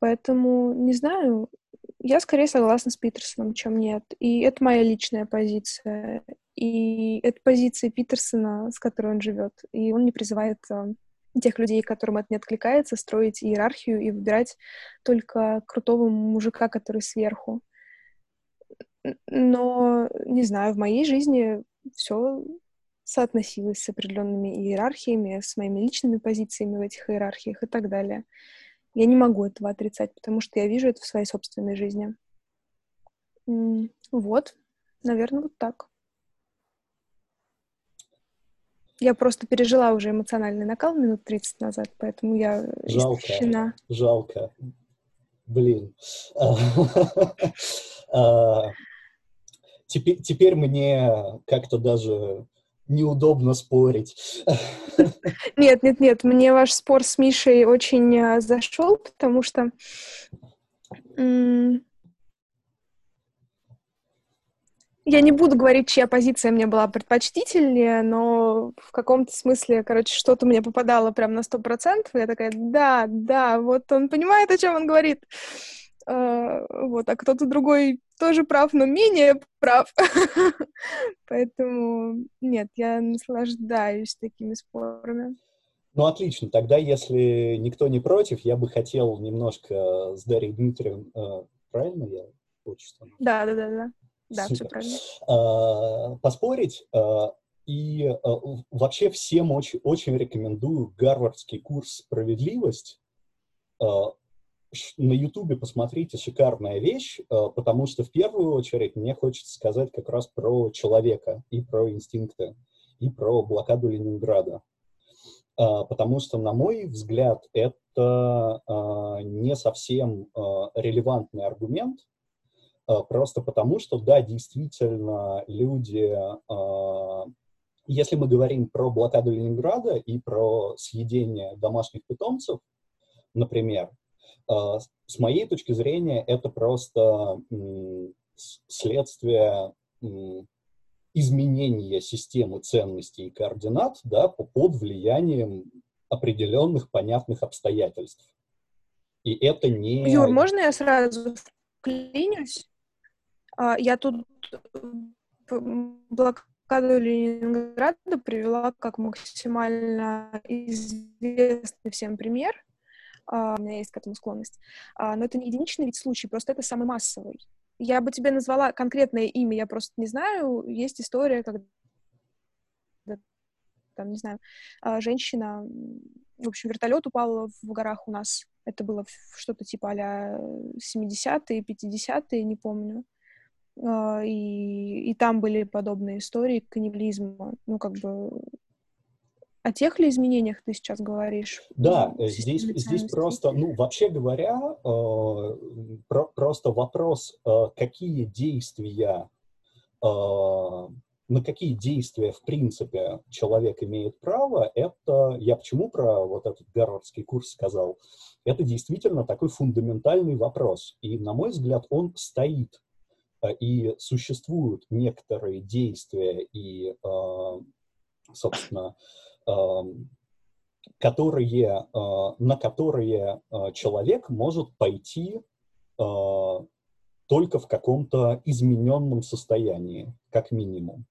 Поэтому, не знаю, я скорее согласна с Питерсоном, чем нет. И это моя личная позиция. И это позиция Питерсона, с которой он живет. И он не призывает э, тех людей, которым это не откликается, строить иерархию и выбирать только крутого мужика, который сверху. Но, не знаю, в моей жизни все соотносилось с определенными иерархиями, с моими личными позициями в этих иерархиях и так далее. Я не могу этого отрицать, потому что я вижу это в своей собственной жизни. Вот, наверное, вот так. Я просто пережила уже эмоциональный накал минут 30 назад, поэтому я жалко, истощена. Жалко. Блин. Теперь, теперь мне как-то даже неудобно спорить. Нет, нет, нет, мне ваш спор с Мишей очень а, зашел, потому что я не буду говорить, чья позиция мне была предпочтительнее, но в каком-то смысле, короче, что-то мне попадало прям на сто процентов. Я такая, да, да, вот он понимает, о чем он говорит. Uh, вот, а кто-то другой тоже прав, но менее прав. Поэтому нет, я наслаждаюсь такими спорами. Ну, отлично. Тогда, если никто не против, я бы хотел немножко с Дарьей Дмитриевной... Э, правильно я отчество? Да, да, да, да. Да, все правильно. А, поспорить. А, и а, вообще всем очень, очень рекомендую гарвардский курс «Справедливость». На Ютубе посмотрите, шикарная вещь, потому что в первую очередь мне хочется сказать как раз про человека и про инстинкты, и про блокаду Ленинграда. Потому что, на мой взгляд, это не совсем релевантный аргумент, просто потому, что, да, действительно, люди, если мы говорим про блокаду Ленинграда и про съедение домашних питомцев, например, с моей точки зрения, это просто следствие изменения системы ценностей и координат да, под влиянием определенных понятных обстоятельств. И это не... Юр, можно я сразу вклинюсь? А, я тут блокаду Ленинграда привела как максимально известный всем пример. А, у меня есть к этому склонность. А, но это не единичный вид случай, просто это самый массовый. Я бы тебе назвала конкретное имя, я просто не знаю. Есть история, когда там, не знаю, женщина, в общем, вертолет упал в горах у нас. Это было что-то типа а 70-е, 50-е, не помню. А, и, и там были подобные истории каннибализма. Ну, как бы о тех ли изменениях ты сейчас говоришь? Да, здесь, здесь просто, ну, вообще говоря, э, про, просто вопрос, э, какие действия, э, на какие действия, в принципе, человек имеет право, это, я почему про вот этот гарвардский курс сказал, это действительно такой фундаментальный вопрос. И, на мой взгляд, он стоит. Э, и существуют некоторые действия и, э, собственно, которые, э, на которые э, человек может пойти э, только в каком-то измененном состоянии, как минимум.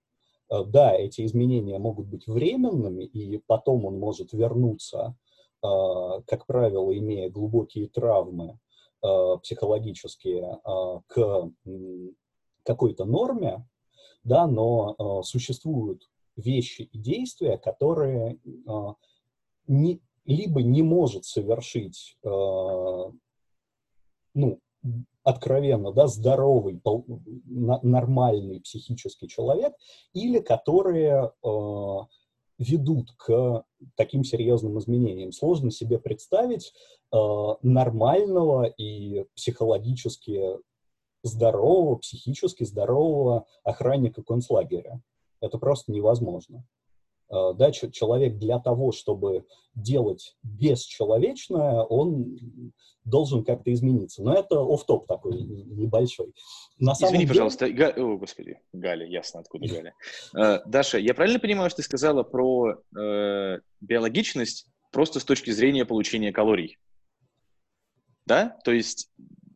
Да, эти изменения могут быть временными, и потом он может вернуться, как правило, имея глубокие травмы психологические, к какой-то норме, да, но существуют вещи и действия, которые э, не, либо не может совершить, э, ну, откровенно, да, здоровый, нормальный психический человек, или которые э, ведут к таким серьезным изменениям. Сложно себе представить э, нормального и психологически здорового, психически здорового охранника концлагеря. Это просто невозможно. А, да, человек для того, чтобы делать бесчеловечное, он должен как-то измениться. Но это оф топ такой небольшой. На Извини, деле... пожалуйста, Га... О, господи, Галя, ясно, откуда Галя. Uh, Даша, я правильно понимаю, что ты сказала про uh, биологичность просто с точки зрения получения калорий? Да? То есть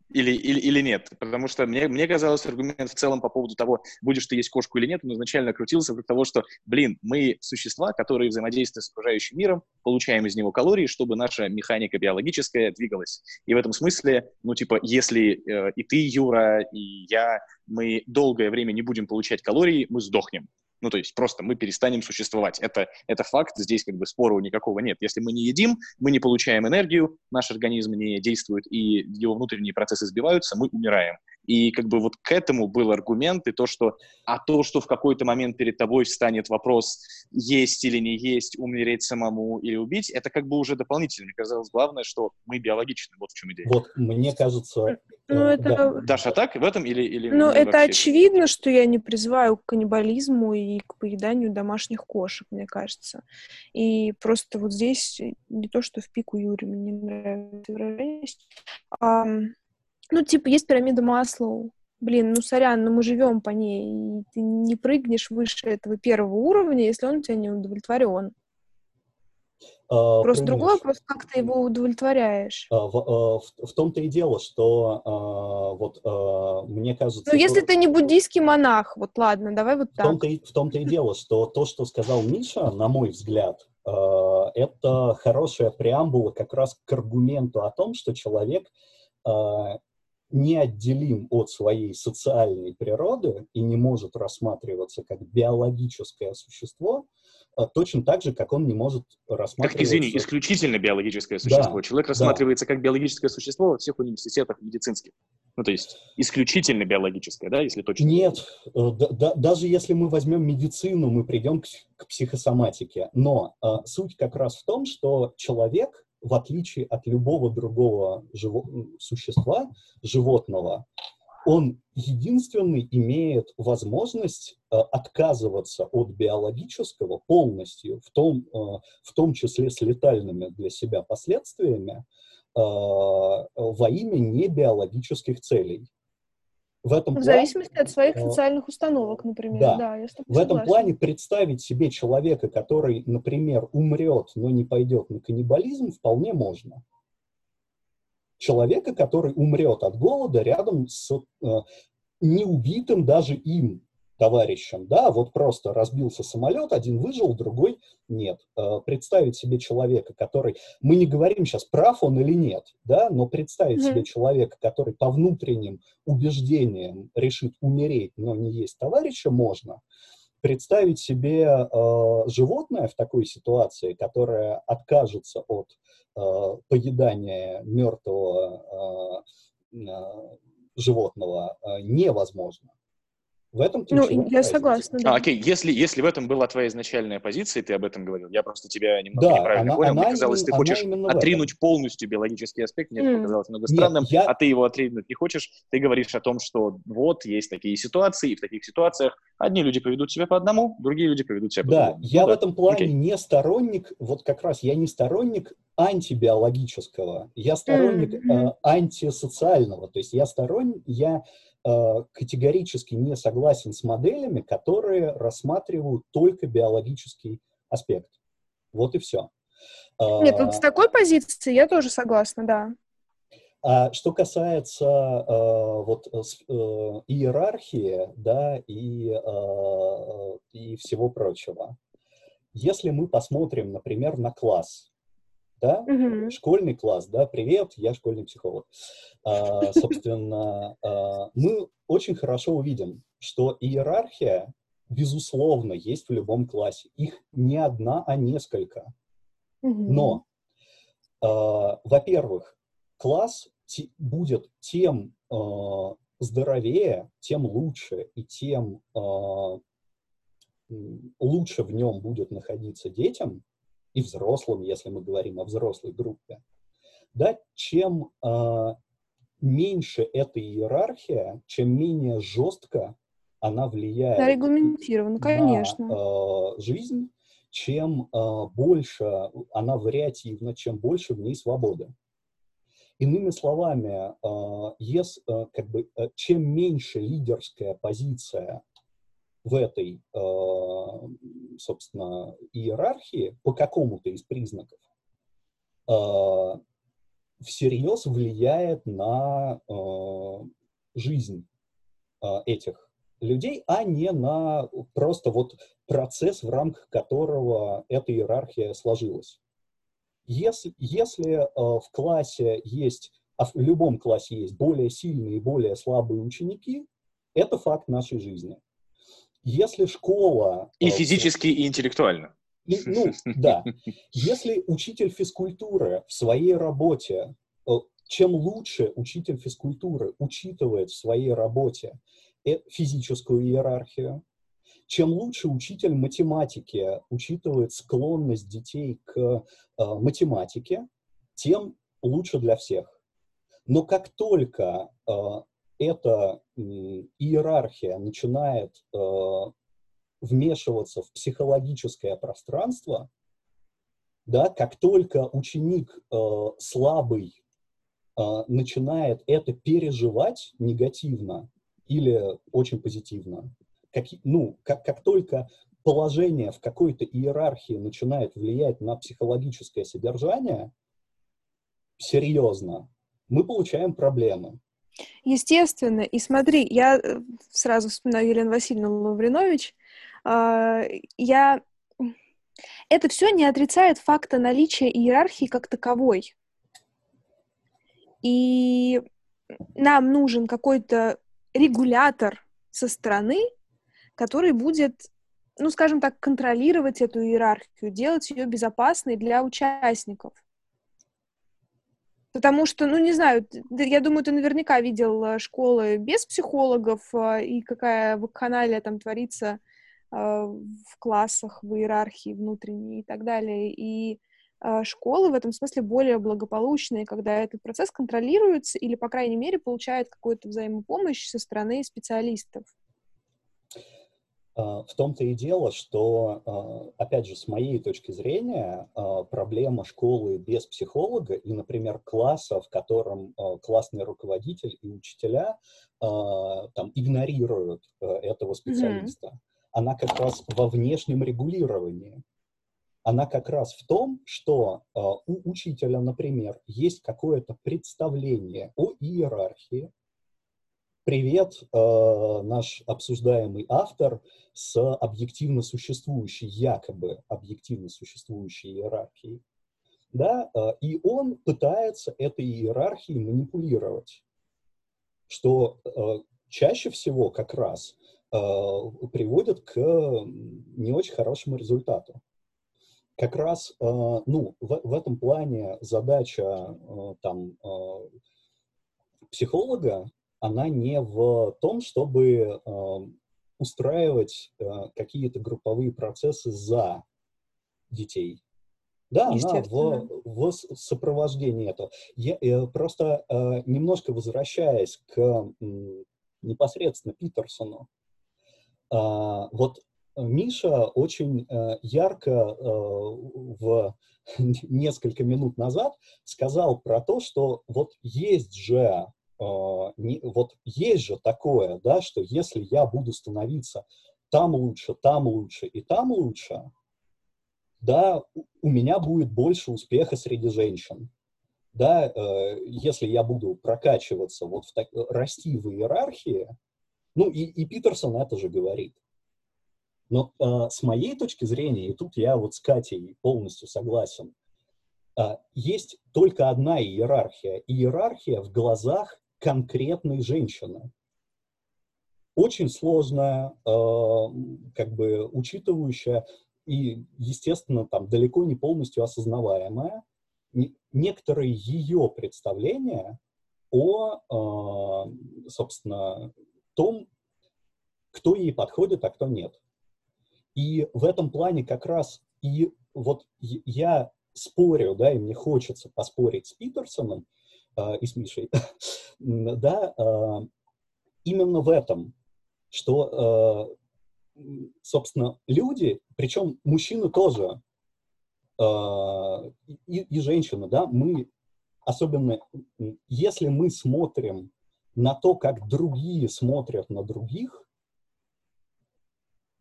или, или, или нет? Потому что мне, мне казалось, аргумент в целом по поводу того, будешь ты есть кошку или нет, он изначально крутился вокруг того, что, блин, мы существа, которые взаимодействуют с окружающим миром, получаем из него калории, чтобы наша механика биологическая двигалась. И в этом смысле, ну, типа, если э, и ты, Юра, и я, мы долгое время не будем получать калории, мы сдохнем. Ну, то есть просто мы перестанем существовать. Это, это факт, здесь как бы спора никакого нет. Если мы не едим, мы не получаем энергию, наш организм не действует, и его внутренние процессы сбиваются, мы умираем. И как бы вот к этому был аргумент, и то, что, а то, что в какой-то момент перед тобой встанет вопрос, есть или не есть, умереть самому или убить, это как бы уже дополнительно. Мне казалось, главное, что мы биологичны, вот в чем идея. Вот, мне кажется... Ну, э, это... Да. Даша, так в этом или... или ну, это очевидно, что я не призываю к каннибализму и к поеданию домашних кошек, мне кажется. И просто вот здесь не то, что в пику Юри, мне нравится выражение, а, ну, типа, есть пирамида Маслоу. Блин, ну, сорян, но мы живем по ней, и ты не прыгнешь выше этого первого уровня, если он у тебя не удовлетворен. Uh, Просто другой вопрос, как ты его удовлетворяешь. Uh, в, uh, в, в том-то и дело, что вот мне кажется... Ну, если ты не буддийский монах, вот ладно, давай вот так. В том-то, и, в том-то и дело, что то, что сказал Миша, на мой взгляд, это хорошая преамбула как раз к аргументу о том, что человек неотделим от своей социальной природы и не может рассматриваться как биологическое существо, а, точно так же, как он не может рассматриваться... Как, извини, исключительно биологическое существо. Да, Человек рассматривается да. как биологическое существо во всех университетах медицинских. Ну, то есть исключительно биологическое, да, если точно? Нет, э, да, да, даже если мы возьмем медицину, мы придем к, к психосоматике. Но а, суть как раз в том, что человек в отличие от любого другого живо существа, животного, он единственный имеет возможность э, отказываться от биологического полностью, в том, э, в том числе с летальными для себя последствиями, э, во имя небиологических целей. В, этом в зависимости плане, от своих э, социальных установок, например. Да. да я в этом плане представить себе человека, который, например, умрет, но не пойдет на каннибализм, вполне можно. Человека, который умрет от голода рядом с э, неубитым даже им товарищам, да, вот просто разбился самолет, один выжил, другой нет. Э, представить себе человека, который, мы не говорим сейчас, прав он или нет, да, но представить mm-hmm. себе человека, который по внутренним убеждениям решит умереть, но не есть товарища, можно. Представить себе э, животное в такой ситуации, которое откажется от э, поедания мертвого э, э, животного, э, невозможно В этом Ну, я разница. согласна, да. А, окей, если, если в этом была твоя изначальная позиция, ты об этом говорил, я просто тебя немного да, неправильно она, понял. Она Мне казалось, ты хочешь отринуть полностью биологический аспект, мне mm. это показалось немного странным, Нет, я... а ты его отринуть не хочешь. Ты говоришь о том, что вот есть такие ситуации, и в таких ситуациях одни люди поведут себя по одному, другие люди поведут себя по-другому. Да, я ну, в да. этом плане okay. не сторонник, вот как раз я не сторонник антибиологического, я сторонник mm-hmm. э, антисоциального, то есть я сторонник, я категорически не согласен с моделями, которые рассматривают только биологический аспект. Вот и все. Нет, вот с такой позиции я тоже согласна, да. А что касается э, вот э, иерархии, да, и, э, и всего прочего, если мы посмотрим, например, на класс, да, угу. школьный класс, да, привет, я школьный психолог. А, собственно, а, мы очень хорошо увидим, что иерархия, безусловно, есть в любом классе. Их не одна, а несколько. Угу. Но, а, во-первых, класс будет тем а, здоровее, тем лучше и тем а, лучше в нем будет находиться детям, и взрослым, если мы говорим о взрослой группе, да, чем э, меньше эта иерархия, чем менее жестко она влияет да, регламентирован, конечно. на э, жизнь, чем э, больше она вариативна, чем больше в ней свободы. Иными словами, э, yes, э, как бы, э, чем меньше лидерская позиция в этой, э, собственно, иерархии по какому-то из признаков э, всерьез влияет на э, жизнь этих людей, а не на просто вот процесс, в рамках которого эта иерархия сложилась. Если, если в классе есть, а в любом классе есть более сильные и более слабые ученики, это факт нашей жизни. Если школа... И э, физически, и интеллектуально. Ну, да. Если учитель физкультуры в своей работе, э, чем лучше учитель физкультуры учитывает в своей работе э, физическую иерархию, чем лучше учитель математики учитывает склонность детей к математике, тем лучше для всех. Но как только эта иерархия начинает э, вмешиваться в психологическое пространство, да, как только ученик э, слабый э, начинает это переживать негативно или очень позитивно, как, ну, как, как только положение в какой-то иерархии начинает влиять на психологическое содержание, серьезно, мы получаем проблемы. Естественно. И смотри, я э, сразу вспоминаю Елену Васильевну Лавринович. А, я... Это все не отрицает факта наличия иерархии как таковой. И нам нужен какой-то регулятор со стороны, который будет, ну, скажем так, контролировать эту иерархию, делать ее безопасной для участников. Потому что, ну, не знаю, я думаю, ты наверняка видел э, школы без психологов э, и какая вакханалия там творится э, в классах, в иерархии внутренней и так далее. И школы в этом смысле более благополучные, когда этот процесс контролируется или, по крайней мере, получает какую-то взаимопомощь со стороны специалистов. А, в том-то и дело, что, а, опять же, с моей точки зрения, а, проблема школы без психолога и, например, класса, в котором классный руководитель и учителя там игнорируют этого специалиста, mm-hmm. она как раз во внешнем регулировании. Она как раз в том, что у учителя, например, есть какое-то представление о иерархии, привет, э, наш обсуждаемый автор с объективно существующей, якобы объективно существующей иерархией. Да? Э, и он пытается этой иерархией манипулировать, что э, чаще всего как раз э, приводит к не очень хорошему результату. Как раз, э, ну, в, в этом плане задача э, там психолога она не в том, чтобы э, устраивать э, какие-то групповые процессы за детей. Да, она в, в сопровождении этого. Я, я просто э, немножко возвращаясь к м, непосредственно Питерсону, э, вот Миша очень э, ярко э, в несколько минут назад сказал про то, что вот есть же а, не, вот есть же такое, да, что если я буду становиться там лучше, там лучше и там лучше, да, у меня будет больше успеха среди женщин. Да, э, если я буду прокачиваться, вот в так, расти в иерархии, ну и, и Питерсон это же говорит. Но э, с моей точки зрения, и тут я вот с Катей полностью согласен, э, есть только одна иерархия. Иерархия в глазах конкретной женщины. Очень сложная, э, как бы учитывающая и, естественно, там далеко не полностью осознаваемая некоторые ее представления о, э, собственно, том, кто ей подходит, а кто нет. И в этом плане как раз и вот я спорю, да, и мне хочется поспорить с Питерсоном, и с Мишей, да, а, именно в этом, что, а, собственно, люди, причем мужчины тоже, и, и женщины, да, мы, особенно если мы смотрим на то, как другие смотрят на других,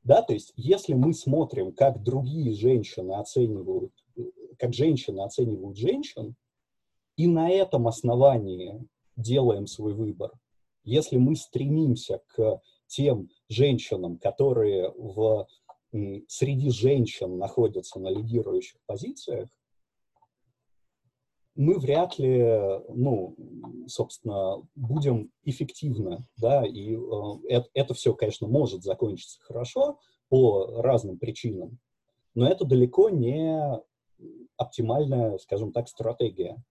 да, то есть если мы смотрим, как другие женщины оценивают, как женщины оценивают женщин, и на этом основании делаем свой выбор. Если мы стремимся к тем женщинам, которые в, среди женщин находятся на лидирующих позициях, мы вряд ли, ну, собственно, будем эффективны, да, и э, это, это все, конечно, может закончиться хорошо по разным причинам, но это далеко не оптимальная, скажем так, стратегия.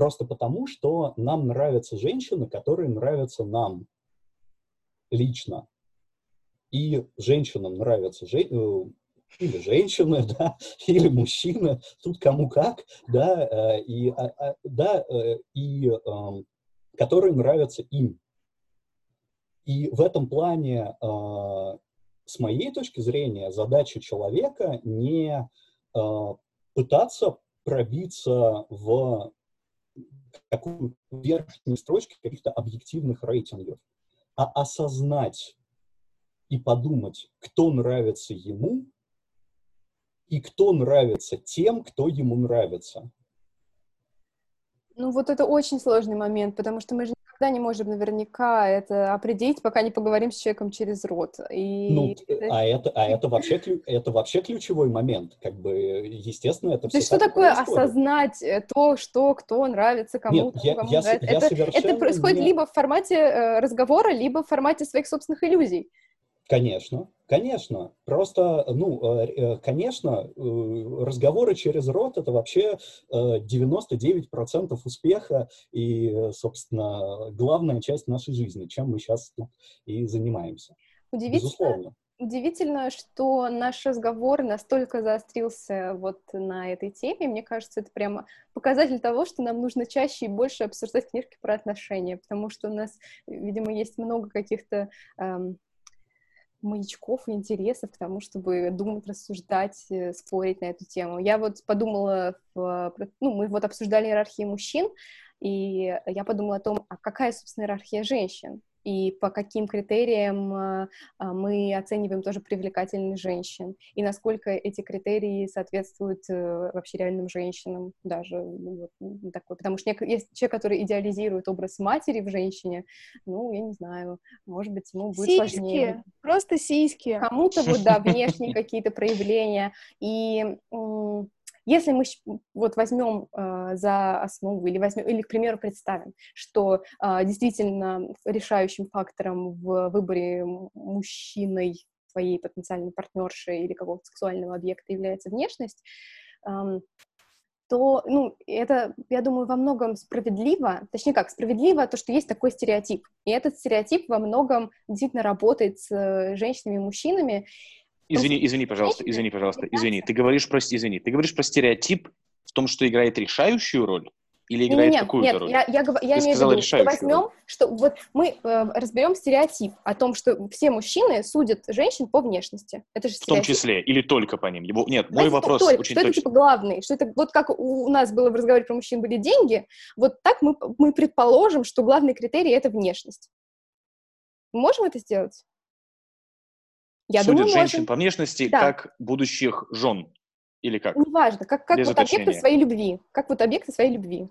Просто потому, что нам нравятся женщины, которые нравятся нам лично. И женщинам нравятся жен... Э, или женщины, да, или мужчины, тут кому как, да, э, и, а, а, да, э, и эм, которые нравятся им. И в этом плане, с моей точки зрения, задача человека не пытаться пробиться в такую верхнюю строчку каких-то объективных рейтингов, а осознать и подумать, кто нравится ему и кто нравится тем, кто ему нравится. Ну вот это очень сложный момент, потому что мы же никогда не можем наверняка это определить, пока не поговорим с человеком через рот. И... Ну, а это, а это вообще, это вообще ключевой момент, как бы, естественно, это То есть что такое происходит. осознать э, то, что, кто нравится кому-то, Нет, я, кому я, нравится? Я это, это происходит не... либо в формате э, разговора, либо в формате своих собственных иллюзий. Конечно, конечно. Просто, ну, э, э, конечно, э, разговоры через рот — это вообще 99% успеха и, собственно, главная часть нашей жизни, чем мы сейчас тут и занимаемся. Удивительно, Безусловно. Удивительно, что наш разговор настолько заострился вот на этой теме. Мне кажется, это прямо показатель того, что нам нужно чаще и больше обсуждать книжки про отношения, потому что у нас, видимо, есть много каких-то эм, маячков и интересов к тому, чтобы думать, рассуждать, э, спорить на эту тему. Я вот подумала, в, ну, мы вот обсуждали иерархии мужчин, и я подумала о том, а какая, собственно, иерархия женщин? И по каким критериям а, а, мы оцениваем тоже привлекательность женщин, и насколько эти критерии соответствуют э, вообще реальным женщинам даже. Ну, вот, такой. Потому что есть человек, который идеализирует образ матери в женщине, ну, я не знаю, может быть, ему будет сиськи. сложнее. Просто сиськи. Кому-то вот, да, внешние какие-то проявления, и если мы вот возьмем э, за основу или возьмем, или, к примеру, представим, что э, действительно решающим фактором в выборе мужчиной своей потенциальной партнерши или какого-то сексуального объекта является внешность, э, то, ну, это, я думаю, во многом справедливо, точнее как, справедливо то, что есть такой стереотип. И этот стереотип во многом действительно работает с э, женщинами и мужчинами. Извини, извини, пожалуйста, извини, пожалуйста, извини. Ты говоришь про, извини, ты говоришь про стереотип в том, что играет решающую роль? Или играет нет, какую-то нет, роль? Я, я, я Ты имею в виду, что возьмем, роль. что вот мы э, разберем стереотип о том, что все мужчины судят женщин по внешности. Это же В том стереотип. числе, или только по ним? Его... Нет, мой Знаете, вопрос только, очень что это точный. типа главный, что это вот как у, у нас было в разговоре про мужчин были деньги, вот так мы, мы предположим, что главный критерий это внешность. Мы можем это сделать? Я Судят думаю, женщин можем. по внешности Да. как будущих жен. Или как? Неважно, как, как Без вот объекты своей любви. Как вот объекты своей любви.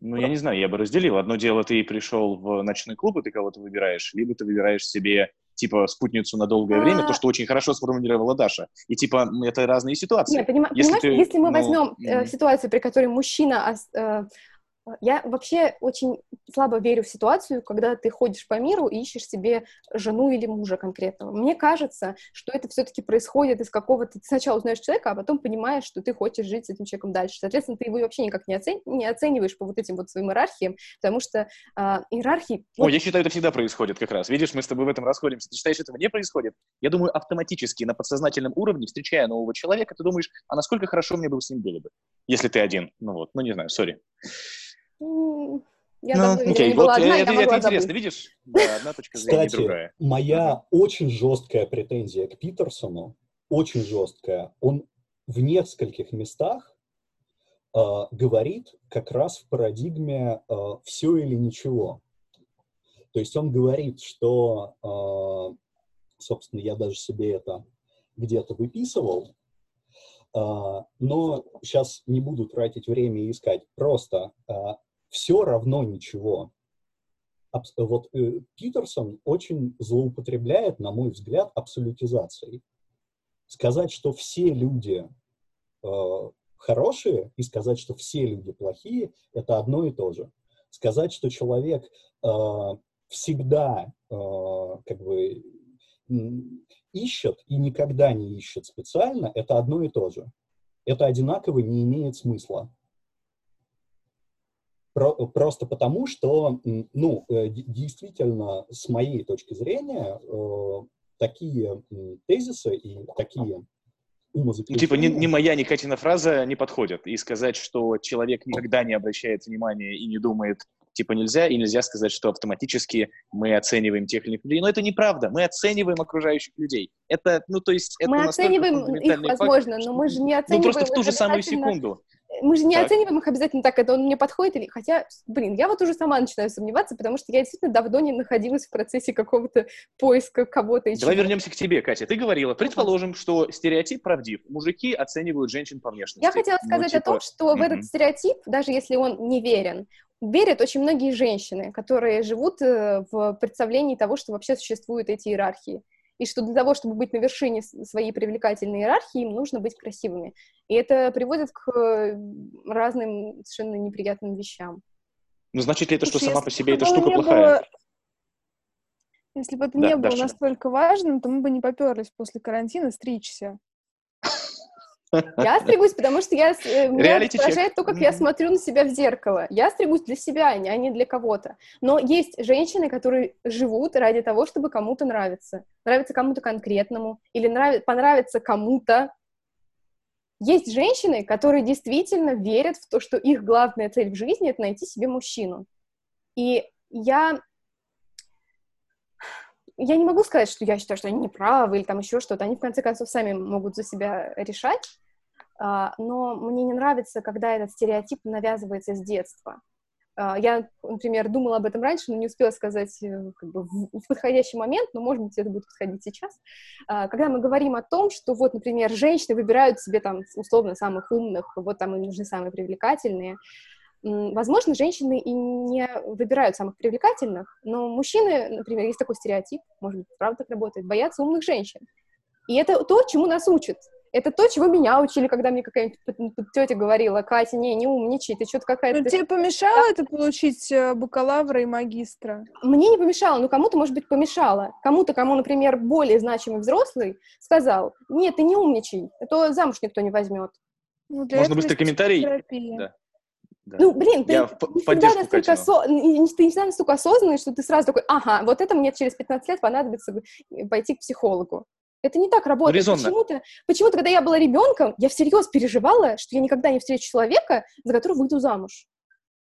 Ну, я не знаю, я бы разделил. Одно дело, ты пришел в ночной клуб, и ты кого-то выбираешь, либо ты выбираешь себе, типа, спутницу на долгое время, А. то, что очень хорошо сформулировала Даша. И, типа, это разные ситуации. Нет, понима- Если понимаешь, ты, если мы ну, возьмем э, ситуацию, при которой мужчина... э, я вообще очень слабо верю в ситуацию, когда ты ходишь по миру и ищешь себе жену или мужа конкретного. Мне кажется, что это все-таки происходит из какого-то... Ты сначала узнаешь человека, а потом понимаешь, что ты хочешь жить с этим человеком дальше. Соответственно, ты его вообще никак не, оцен... не оцениваешь по вот этим вот своим иерархиям, потому что а, иерархии... О, я считаю, это всегда происходит как раз. Видишь, мы с тобой в этом расходимся. Ты считаешь, этого не происходит? Я думаю, автоматически на подсознательном уровне, встречая нового человека, ты думаешь, а насколько хорошо мне бы с ним было бы, если ты один. Ну вот, ну не знаю, сори. М, Я Ну, давно, окей, не была вот одна, э, я это, это интересно, забыть. видишь? Да, одна точка зрения, Кстати, другая. моя очень жесткая претензия к Питерсону, очень жесткая, он в нескольких местах э, говорит как раз в парадигме все или ничего. То есть он говорит, что, э, собственно, я даже себе это где-то выписывал, э, но сейчас не буду тратить время и искать. Просто все равно ничего. Вот э, Питерсон очень злоупотребляет, на мой взгляд, абсолютизацией. Сказать, что все люди э, хорошие, и сказать, что все люди плохие, это одно и то же. Сказать, что человек э, всегда э, как бы ищет и никогда не ищет специально, это одно и то же. Это одинаково не имеет смысла. Про- просто потому, что, ну, э, действительно, с моей точки зрения, э, такие тезисы и такие Ну, умозаключения... типа, ни, ни моя, ни Катина фраза не подходят. И сказать, что человек никогда не обращает внимания и не думает, типа, нельзя, и нельзя сказать, что автоматически мы оцениваем тех или иных людей. Но это неправда. Мы оцениваем окружающих людей. Это, ну, то есть, это Мы оцениваем их, факт, возможно, но мы же не Ну, оцениваем просто в ту же самую секунду. Мы же не Так. оцениваем их обязательно так, это он мне подходит или... Хотя, блин, я вот уже сама начинаю сомневаться, потому что я действительно давно не находилась в процессе какого-то поиска кого-то Давай чего. вернемся к тебе, Катя. Ты говорила, предположим, что стереотип правдив. Мужики оценивают женщин по внешности. Я хотела Ну, сказать о типа, том, что в мгм. этот стереотип, даже если он не верен, верят очень многие женщины, которые живут э, в представлении того, что вообще существуют эти иерархии. И что для того, чтобы быть на вершине своей привлекательной иерархии, им нужно быть красивыми. И это приводит к э, разным совершенно неприятным вещам. Ну, значит ли это, что сама по себе эта штука плохая? было- Если бы это Да, не было Даша. настолько важным, то мы бы не поперлись после карантина стричься. Я стригусь, потому что я, э, меня раздражает то, как я смотрю на себя в зеркало. Я стригусь для себя, а не а не для кого-то. Но есть женщины, которые живут ради того, чтобы кому-то нравиться. Нравится кому-то конкретному или нрави- понравится кому-то. Есть женщины, которые действительно верят в то, что их главная цель в жизни — это найти себе мужчину. И я... Я не могу сказать, что я считаю, что они неправы или там еще что-то. Они, в конце концов, сами могут за себя решать. А, но мне не нравится, когда этот стереотип навязывается с детства. А, Я, например, думала об этом раньше, но не успела сказать э, как бы, в подходящий момент, но, может быть, это будет подходить сейчас. А, Когда мы говорим о том, что вот, например, женщины выбирают себе там условно самых умных, вот там им нужны самые привлекательные, возможно, женщины и не выбирают самых привлекательных, но мужчины, например, есть такой стереотип, может быть, правда так работает, боятся умных женщин. И это то, чему нас учат. Это то, чего меня учили, когда мне какая-нибудь тетя говорила, Катя, не, не умничай, ты что-то какая-то... Ну, тебе помешало это получить э, бакалавра и магистра? Мне не помешало, но кому-то, может быть, помешало. Кому-то, кому, например, более значимый взрослый сказал, нет, ты не умничай, а то замуж никто не возьмет. Ну, для Можно быстрый комментарий? Да. Да. Ну, блин, ты Я не всегда настолько осо- ты не всегда настолько осознанный, что ты сразу такой, ага, вот это мне через 15 лет понадобится э, пойти к психологу. Это не так работает. резонно. Почему-то, почему-то, когда я была ребенком, я всерьез переживала, что я никогда не встречу человека, за которого выйду замуж.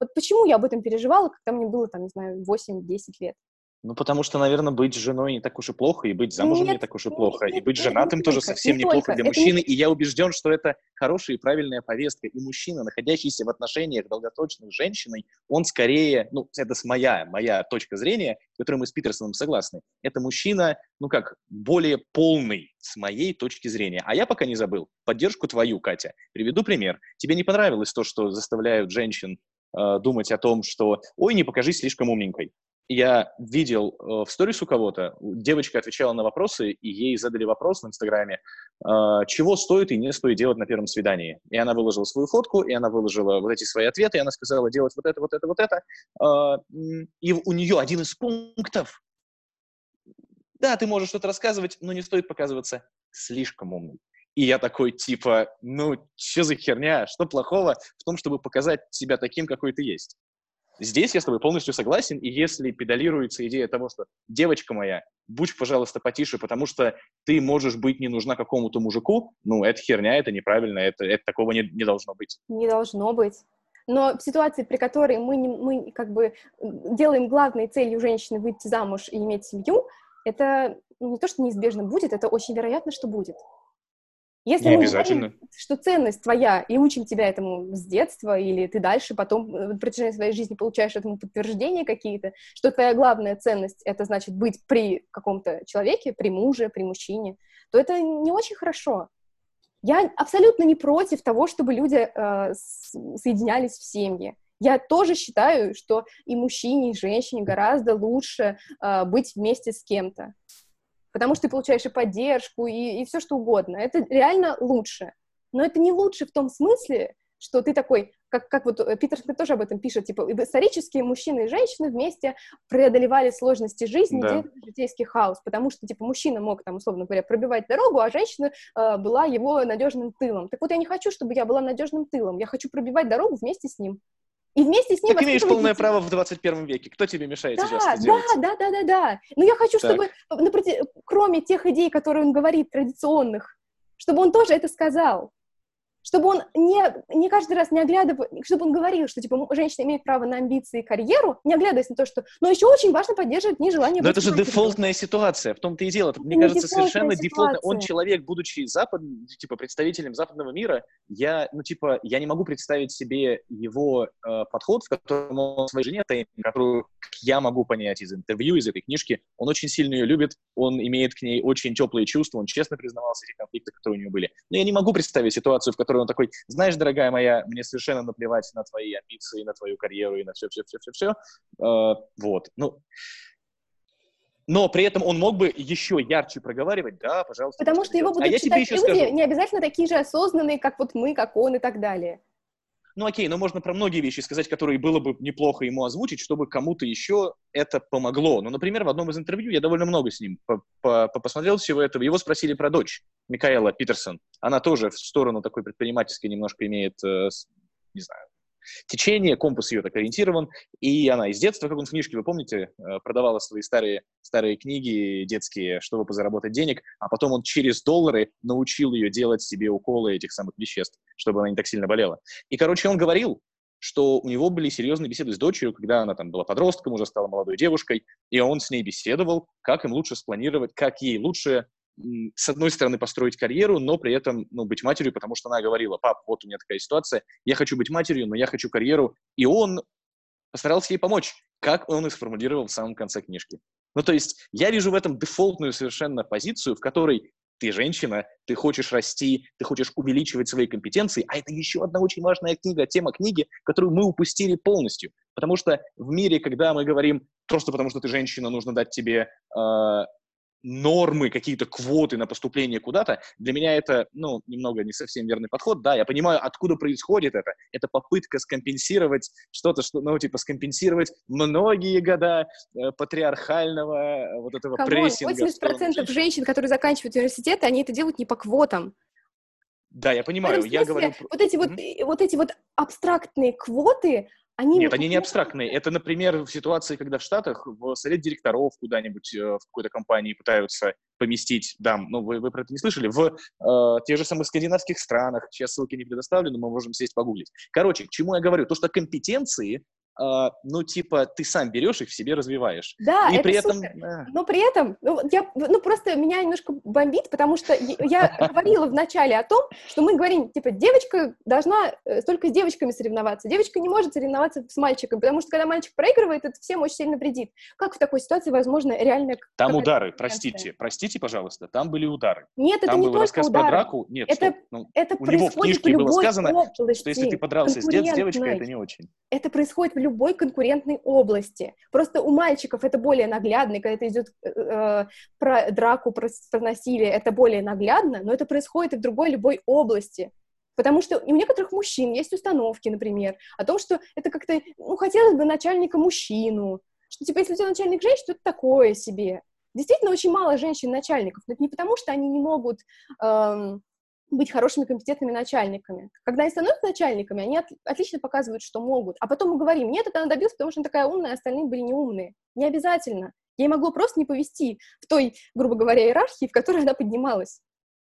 Вот почему я об этом переживала, когда мне было, там, не знаю, 8-10 лет? Ну, потому что, наверное, быть женой не так уж и плохо, и быть замужем не Нет, так уж и нет, плохо, и нет, быть нет, женатым не тоже совсем не неплохо для Это не- мужчины, и я убежден, что это хорошая и правильная повестка. И мужчина, находящийся в отношениях долгосрочных с женщиной, он скорее, ну, это с моя, моя точка зрения, с которой мы с Питерсоном согласны, это мужчина, ну как, более полный с моей точки зрения. А я пока не забыл поддержку твою, Катя. Приведу пример. Тебе не понравилось то, что заставляют женщин э, думать о том, что «Ой, не покажись слишком умненькой». Я видел э, в сторис у кого-то, девочка отвечала на вопросы, и ей задали вопрос в Инстаграме, э, чего стоит и не стоит делать на первом свидании. И она выложила свою фотку, и она выложила вот эти свои ответы, и она сказала делать вот это, вот это, вот это. Э, и у нее один из пунктов, да, ты можешь что-то рассказывать, но не стоит показываться слишком умным. И я такой, типа, ну, что за херня? Что плохого в том, чтобы показать себя таким, какой ты есть? Здесь я с тобой полностью согласен, и если педалируется идея того, что девочка моя, будь, пожалуйста, потише, потому что ты можешь быть не нужна какому-то мужику, ну, это херня, это неправильно, это, это такого не, не должно быть. Не должно быть. Но в ситуации, при которой мы, не, мы как бы делаем главной целью женщины выйти замуж и иметь семью, это ну, не то, что неизбежно будет, это очень вероятно, что будет. Если Не мы обязательно. говорим, что ценность твоя, и учим тебя этому с детства, или ты дальше потом э, на протяжении своей жизни получаешь этому подтверждения какие-то, что твоя главная ценность — это значит быть при каком-то человеке, при муже, при мужчине, то это не очень хорошо. Я абсолютно не против того, чтобы люди э, соединялись в семье. Я тоже считаю, что и мужчине, и женщине гораздо лучше э, быть вместе с кем-то. Потому что ты получаешь и поддержку, и, и все что угодно. Это реально лучше. Но это не лучше в том смысле, что ты такой, как, как вот э, Питер Смит тоже об этом пишет, типа, исторические мужчины и женщины вместе преодолевали сложности жизни, Да. житейский хаос, потому что, типа, мужчина мог, там, условно говоря, пробивать дорогу, а женщина э, была его надежным тылом. Так вот, я не хочу, чтобы я была надежным тылом, я хочу пробивать дорогу вместе с ним. И вместе с ним Так имеешь полное детей. право в 21 веке. Кто тебе мешает Да, сейчас это да, делать? да, да, да, да. Но я хочу, Так. чтобы, на проти- кроме тех идей, которые он говорит, традиционных, чтобы он тоже это сказал. Чтобы он не, не каждый раз не оглядывая, чтобы он говорил, что типа женщина имеет право на амбиции и карьеру, не оглядываясь на то, что... Но еще очень важно поддерживать не желание Но это же дефолтная ситуация, в том-то и дело. Это, мне не кажется, дефолтная совершенно дефолтно. Он человек, будучи запад, типа представителем западного мира, я, ну типа, я не могу представить себе его э, подход, в котором он своей жене, которую я могу понять из интервью, из этой книжки, он очень сильно ее любит, он имеет к ней очень теплые чувства, он честно признавался в этих конфликтах, которые у него были. Но я не могу представить ситуацию, в которой он такой, знаешь, дорогая моя, мне совершенно наплевать на твои амбиции, на твою карьеру и на все-все-все-все-все. вот. Ну, но при этом он мог бы еще ярче проговаривать, да, пожалуйста. Потому что его делать. будут а читать люди, скажу. не обязательно такие же осознанные, как вот мы, как он и так далее. Ну окей, но можно про многие вещи сказать, которые было бы неплохо ему озвучить, чтобы кому-то еще это помогло. Ну, например, в одном из интервью я довольно много с ним по- по- по- посмотрел всего этого. Его спросили про дочь, Микаэла Питерсон. Она тоже в сторону такой предпринимательской немножко имеет, э, не знаю, течение, компас ее так ориентирован. И она из детства, как он в книжке, вы помните, э, продавала свои старые, старые книги детские, чтобы позаработать денег, а потом он через доллары научил ее делать себе уколы этих самых веществ, чтобы она не так сильно болела. И, короче, он говорил, что у него были серьезные беседы с дочерью, когда она там была подростком, уже стала молодой девушкой, и он с ней беседовал, как им лучше спланировать, как ей лучше, с одной стороны, построить карьеру, но при этом ну, быть матерью, потому что она говорила, пап, вот у меня такая ситуация, я хочу быть матерью, но я хочу карьеру, и он постарался ей помочь, как он и сформулировал в самом конце книжки. Ну, то есть я вижу в этом дефолтную совершенно позицию, в которой ты женщина, ты хочешь расти, ты хочешь увеличивать свои компетенции, а это еще одна очень важная книга, тема книги, которую мы упустили полностью. Потому что в мире, когда мы говорим, просто потому что ты женщина, нужно дать тебе э, нормы, какие-то квоты на поступление куда-то, для меня это, ну, немного не совсем верный подход. Да, я понимаю, откуда происходит это. Это попытка скомпенсировать что-то, что, ну, типа, скомпенсировать многие года э, патриархального э, вот этого come on, прессинга. в сторону 80% женщин, которые заканчивают университеты, они это делают не по квотам. Да, я понимаю, смысле, я говорю... Вот эти вот, mm-hmm. вот эти вот абстрактные квоты, они... Нет, они не абстрактные. Это, например, в ситуации, когда в Штатах в совет директоров куда-нибудь э, в какой-то компании пытаются поместить дам, ну, вы, вы про это не слышали, в э, тех же самых скандинавских странах, сейчас ссылки не предоставлены, мы можем сесть погуглить. Короче, к чему я говорю? То, что компетенции Uh, ну, типа, ты сам берешь их в себе развиваешь. Да, и это при супер. этом... А. Но при этом, ну, я, ну, просто меня немножко бомбит, потому что я говорила в начале о том, что мы говорим, типа, девочка должна э, только с девочками соревноваться. Девочка не может соревноваться с мальчиком, потому что когда мальчик проигрывает, это всем очень сильно вредит. Как в такой ситуации возможно реально... Там удары, простите, простите, пожалуйста, там были удары. Нет, это там не был только рассказ удары. про драку. Нет, это, стоп. Ну, это у него в книжке было сказано, области, что если ты подрался с девочкой, это не очень. Это происходит в любой конкурентной области. Просто у мальчиков это более наглядно, и когда это идет э, э, про драку, про, про насилие, это более наглядно, но это происходит и в другой любой области. Потому что у некоторых мужчин есть установки, например, о том, что это как-то, ну, хотелось бы начальника мужчину, что, типа, если у тебя начальник женщина, то это такое себе. Действительно, очень мало женщин-начальников, но это не потому, что они не могут эм, быть хорошими компетентными начальниками. Когда они становятся начальниками, они от, отлично показывают, что могут. А потом мы говорим, нет, это она добилась, потому что она такая умная, а остальные были неумные. Не обязательно. Ей могло просто не повести в той, грубо говоря, иерархии, в которой она поднималась.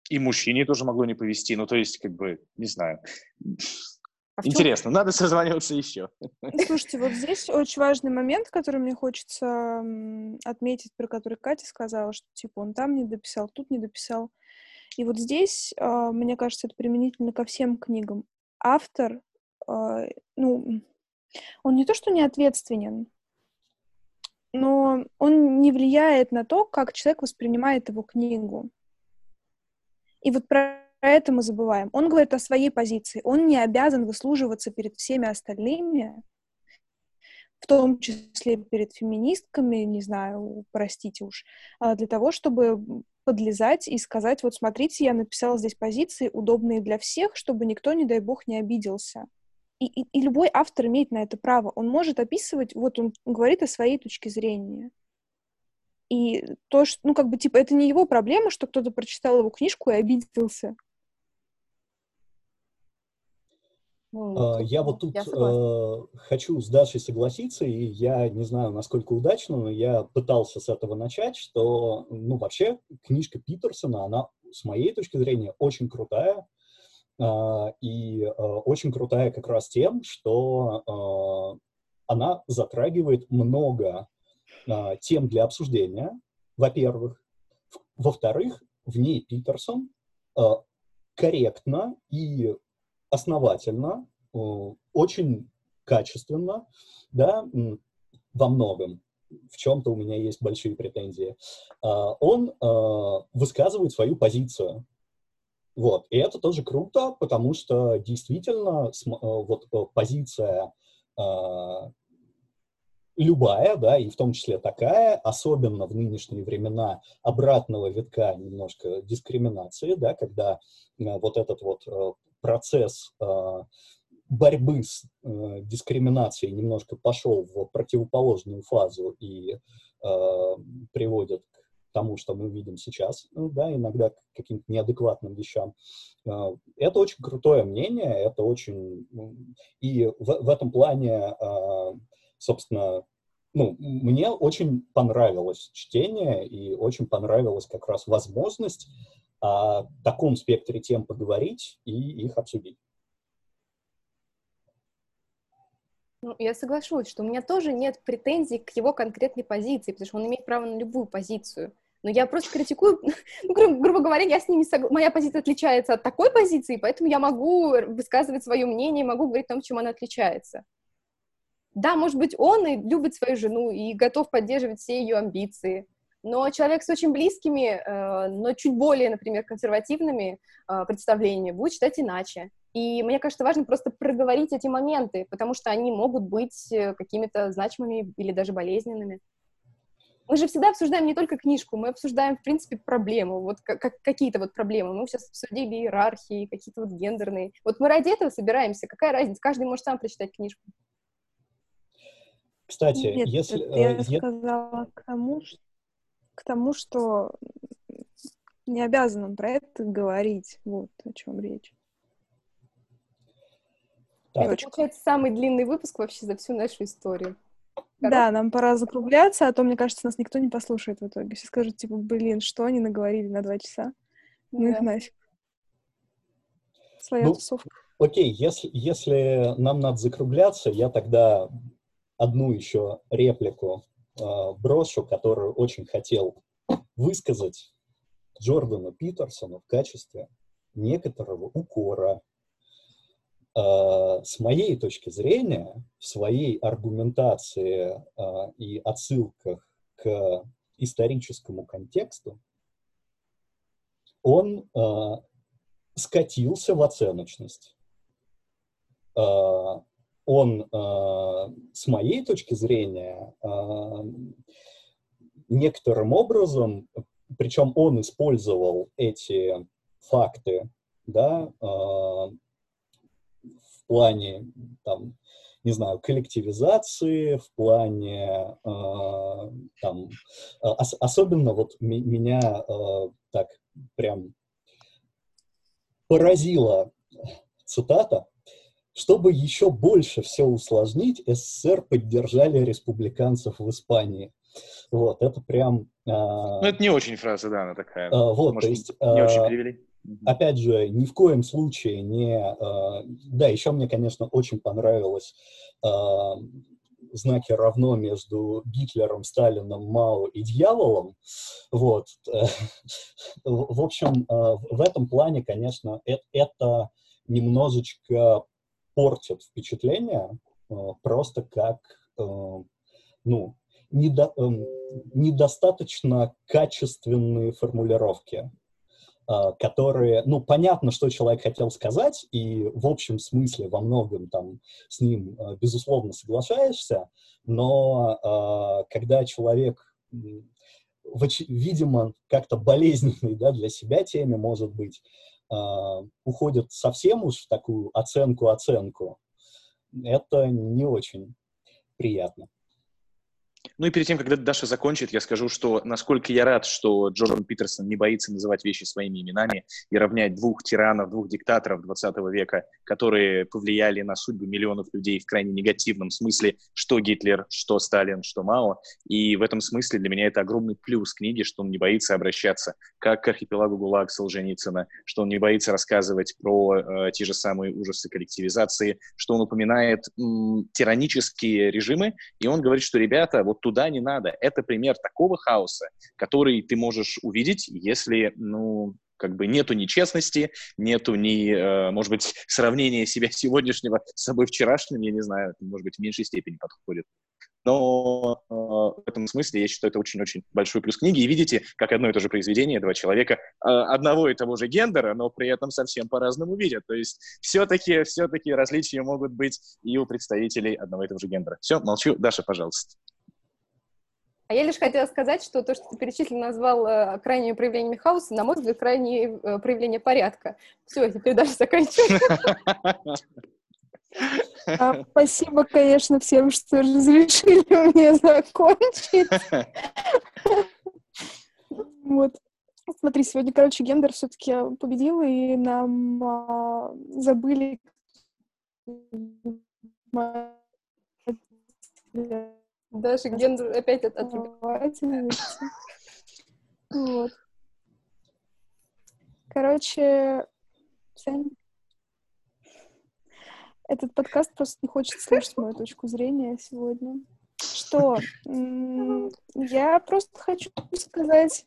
И мужчине тоже могло не повести. Ну, то есть, как бы, не знаю. А Интересно, чем... надо созваниваться еще. Слушайте, вот здесь очень важный момент, который мне хочется отметить, про который Катя сказала, что типа он там не дописал, тут не дописал. И вот здесь, а, мне кажется, это применительно ко всем книгам. Автор, а, ну, он не то что не ответственен, но он не влияет на то, как человек воспринимает его книгу. И вот про это мы забываем. Он говорит о своей позиции. Он не обязан выслуживаться перед всеми остальными, в том числе перед феминистками, не знаю, простите уж, а, для того, чтобы подлезать и сказать, вот смотрите, я написала здесь позиции, удобные для всех, чтобы никто, не дай бог, не обиделся. И, и, и любой автор имеет на это право. Он может описывать, вот он говорит о своей точке зрения. И то, что, ну, как бы, типа, это не его проблема, что кто-то прочитал его книжку и обиделся. А, я вот тут я э, хочу с Дашей согласиться, и я не знаю, насколько удачно, но я пытался с этого начать, что, ну, вообще, книжка Питерсона, она, с моей точки зрения, очень крутая, э, и э, очень крутая как раз тем, что э, она затрагивает много тем для обсуждения, во-первых. Во-вторых, в ней Питерсон корректно и основательно, э, очень качественно, да, во многом, в чем-то у меня есть большие претензии, а, он э, высказывает свою позицию. Вот. И это тоже круто, потому что действительно э, вот позиция любая, да, и в том числе такая, особенно в нынешние времена обратного витка немножко дискриминации, да, когда вот этот вот процесс а, борьбы с э, дискриминацией немножко пошел в противоположную фазу и э, приводит к тому, что мы видим сейчас, ну, да, иногда к каким-то неадекватным вещам. Э, это очень крутое мнение, это очень... И в, в этом плане, собственно, ну, мне очень понравилось чтение и очень понравилась как раз возможность о таком спектре тем поговорить и их обсудить. Ну, я соглашусь, что у меня тоже нет претензий к его конкретной позиции, потому что он имеет право на любую позицию. Но я просто критикую, ну, гру- грубо говоря, я с ним не согласна, моя позиция отличается от такой позиции, поэтому я могу высказывать свое мнение, могу говорить о том, чем она отличается. Да, может быть, он и любит свою жену, и готов поддерживать все ее амбиции, но человек с очень близкими, э, но чуть более, например, консервативными э, представлениями будет читать иначе. И мне кажется, важно просто проговорить эти моменты, потому что они могут быть э, какими-то значимыми или даже болезненными. Мы же всегда обсуждаем не только книжку, мы обсуждаем, в принципе, проблему, вот как, какие-то вот проблемы. Мы сейчас обсудили иерархии, какие-то вот гендерные. Вот мы ради этого собираемся. Какая разница? Каждый может сам прочитать книжку. Кстати, Нет, если... я э, сказала к тому, что к тому, что не обязан про это говорить. Вот о чем речь. Так. Это, получается, самый длинный выпуск вообще за всю нашу историю. Короче. Да, нам пора закругляться, а то, мне кажется, нас никто не послушает в итоге. Все скажут, типа, блин, что они наговорили на два часа? Ну их нафиг. Своя ну, тусовка. Окей, если, если нам надо закругляться, я тогда одну еще реплику э, брошу, которую очень хотел высказать Джордану Питерсону в качестве некоторого укора Э, с моей точки зрения, в своей аргументации э, и отсылках к историческому контексту, он э, скатился в оценочность. Он, с моей точки зрения, некоторым образом, причем он использовал эти факты, да, плане, там, не знаю, коллективизации, в плане, э, там, ос особенно вот меня э, так прям поразила цитата, чтобы еще больше все усложнить, СССР поддержали республиканцев в Испании. Вот, это прям... Э, ну, это не очень фраза, да, она такая. Э, вот, Может, то есть... Не э, очень перевели. Опять же, ни в коем случае не... Э, да, еще мне, конечно, очень понравилось э, знаки равно между Гитлером, Сталином, Мао и дьяволом. Вот. В общем, э, в этом плане, конечно, это немножечко портит впечатление просто как, ну, недо, недостаточно качественные формулировки. А, которые, ну, понятно, что человек хотел сказать, и в общем смысле во многом там с ним, а, безусловно, соглашаешься, но а, когда человек, видимо, как-то болезненный да, для себя теме, может быть, уходит совсем уж в такую оценку-оценку, это не очень приятно. Ну и перед тем, когда Даша закончит, я скажу, что насколько я рад, что Джордан Питерсон не боится называть вещи своими именами и равнять двух тиранов, двух диктаторов 20 века, которые повлияли на судьбы миллионов людей в крайне негативном смысле, что Гитлер, что Сталин, что Мао. И в этом смысле для меня это огромный плюс книги, что он не боится обращаться как к архипелагу ГУЛАГ Солженицына, что он не боится рассказывать про э, те же самые ужасы коллективизации, что он упоминает м, тиранические режимы, и он говорит, что, ребята, вот туда не надо. Это пример такого хаоса, который ты можешь увидеть, если, ну, как бы нету ни честности, нету ни, э, может быть, сравнения себя сегодняшнего с собой вчерашним, я не знаю, может быть, в меньшей степени подходит. Но э, в этом смысле я считаю, это очень-очень большой плюс книги. И видите, как одно и то же произведение, два человека э, одного и того же гендера, но при этом совсем по-разному видят. То есть все-таки все различия могут быть и у представителей одного и того же гендера. Все, молчу. Даша, пожалуйста. А я лишь хотела сказать, что то, что ты перечислил, назвал э, крайними проявлениями хаоса, на мой взгляд, крайние э, проявления порядка. Все, теперь дальше заканчиваю. А, спасибо, конечно, всем, что разрешили мне закончить. Вот. Смотри, сегодня, короче, гендер все-таки победил, и нам а, забыли даже гендер опять от. Вот. Короче, этот подкаст просто не хочет слышать мою точку зрения сегодня. Что? Я просто хочу сказать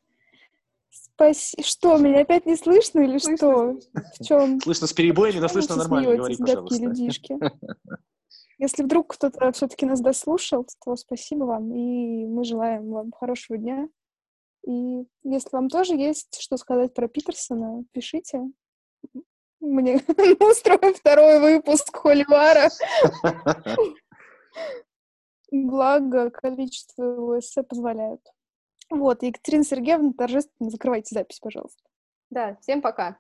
спасибо. Что, меня опять не слышно или слышно, что? Слышно. В чем? Слышно с перебоями, но слышно нормально. Говори, пожалуйста. людишки. Если вдруг кто-то все-таки нас дослушал, то спасибо вам, и мы желаем вам хорошего дня. И если вам тоже есть что сказать про Питерсона, пишите. Мне устрою второй выпуск Холивара. Благо, количество его эссе позволяют. Вот, Екатерина Сергеевна, торжественно закрывайте запись, пожалуйста. Да, всем пока.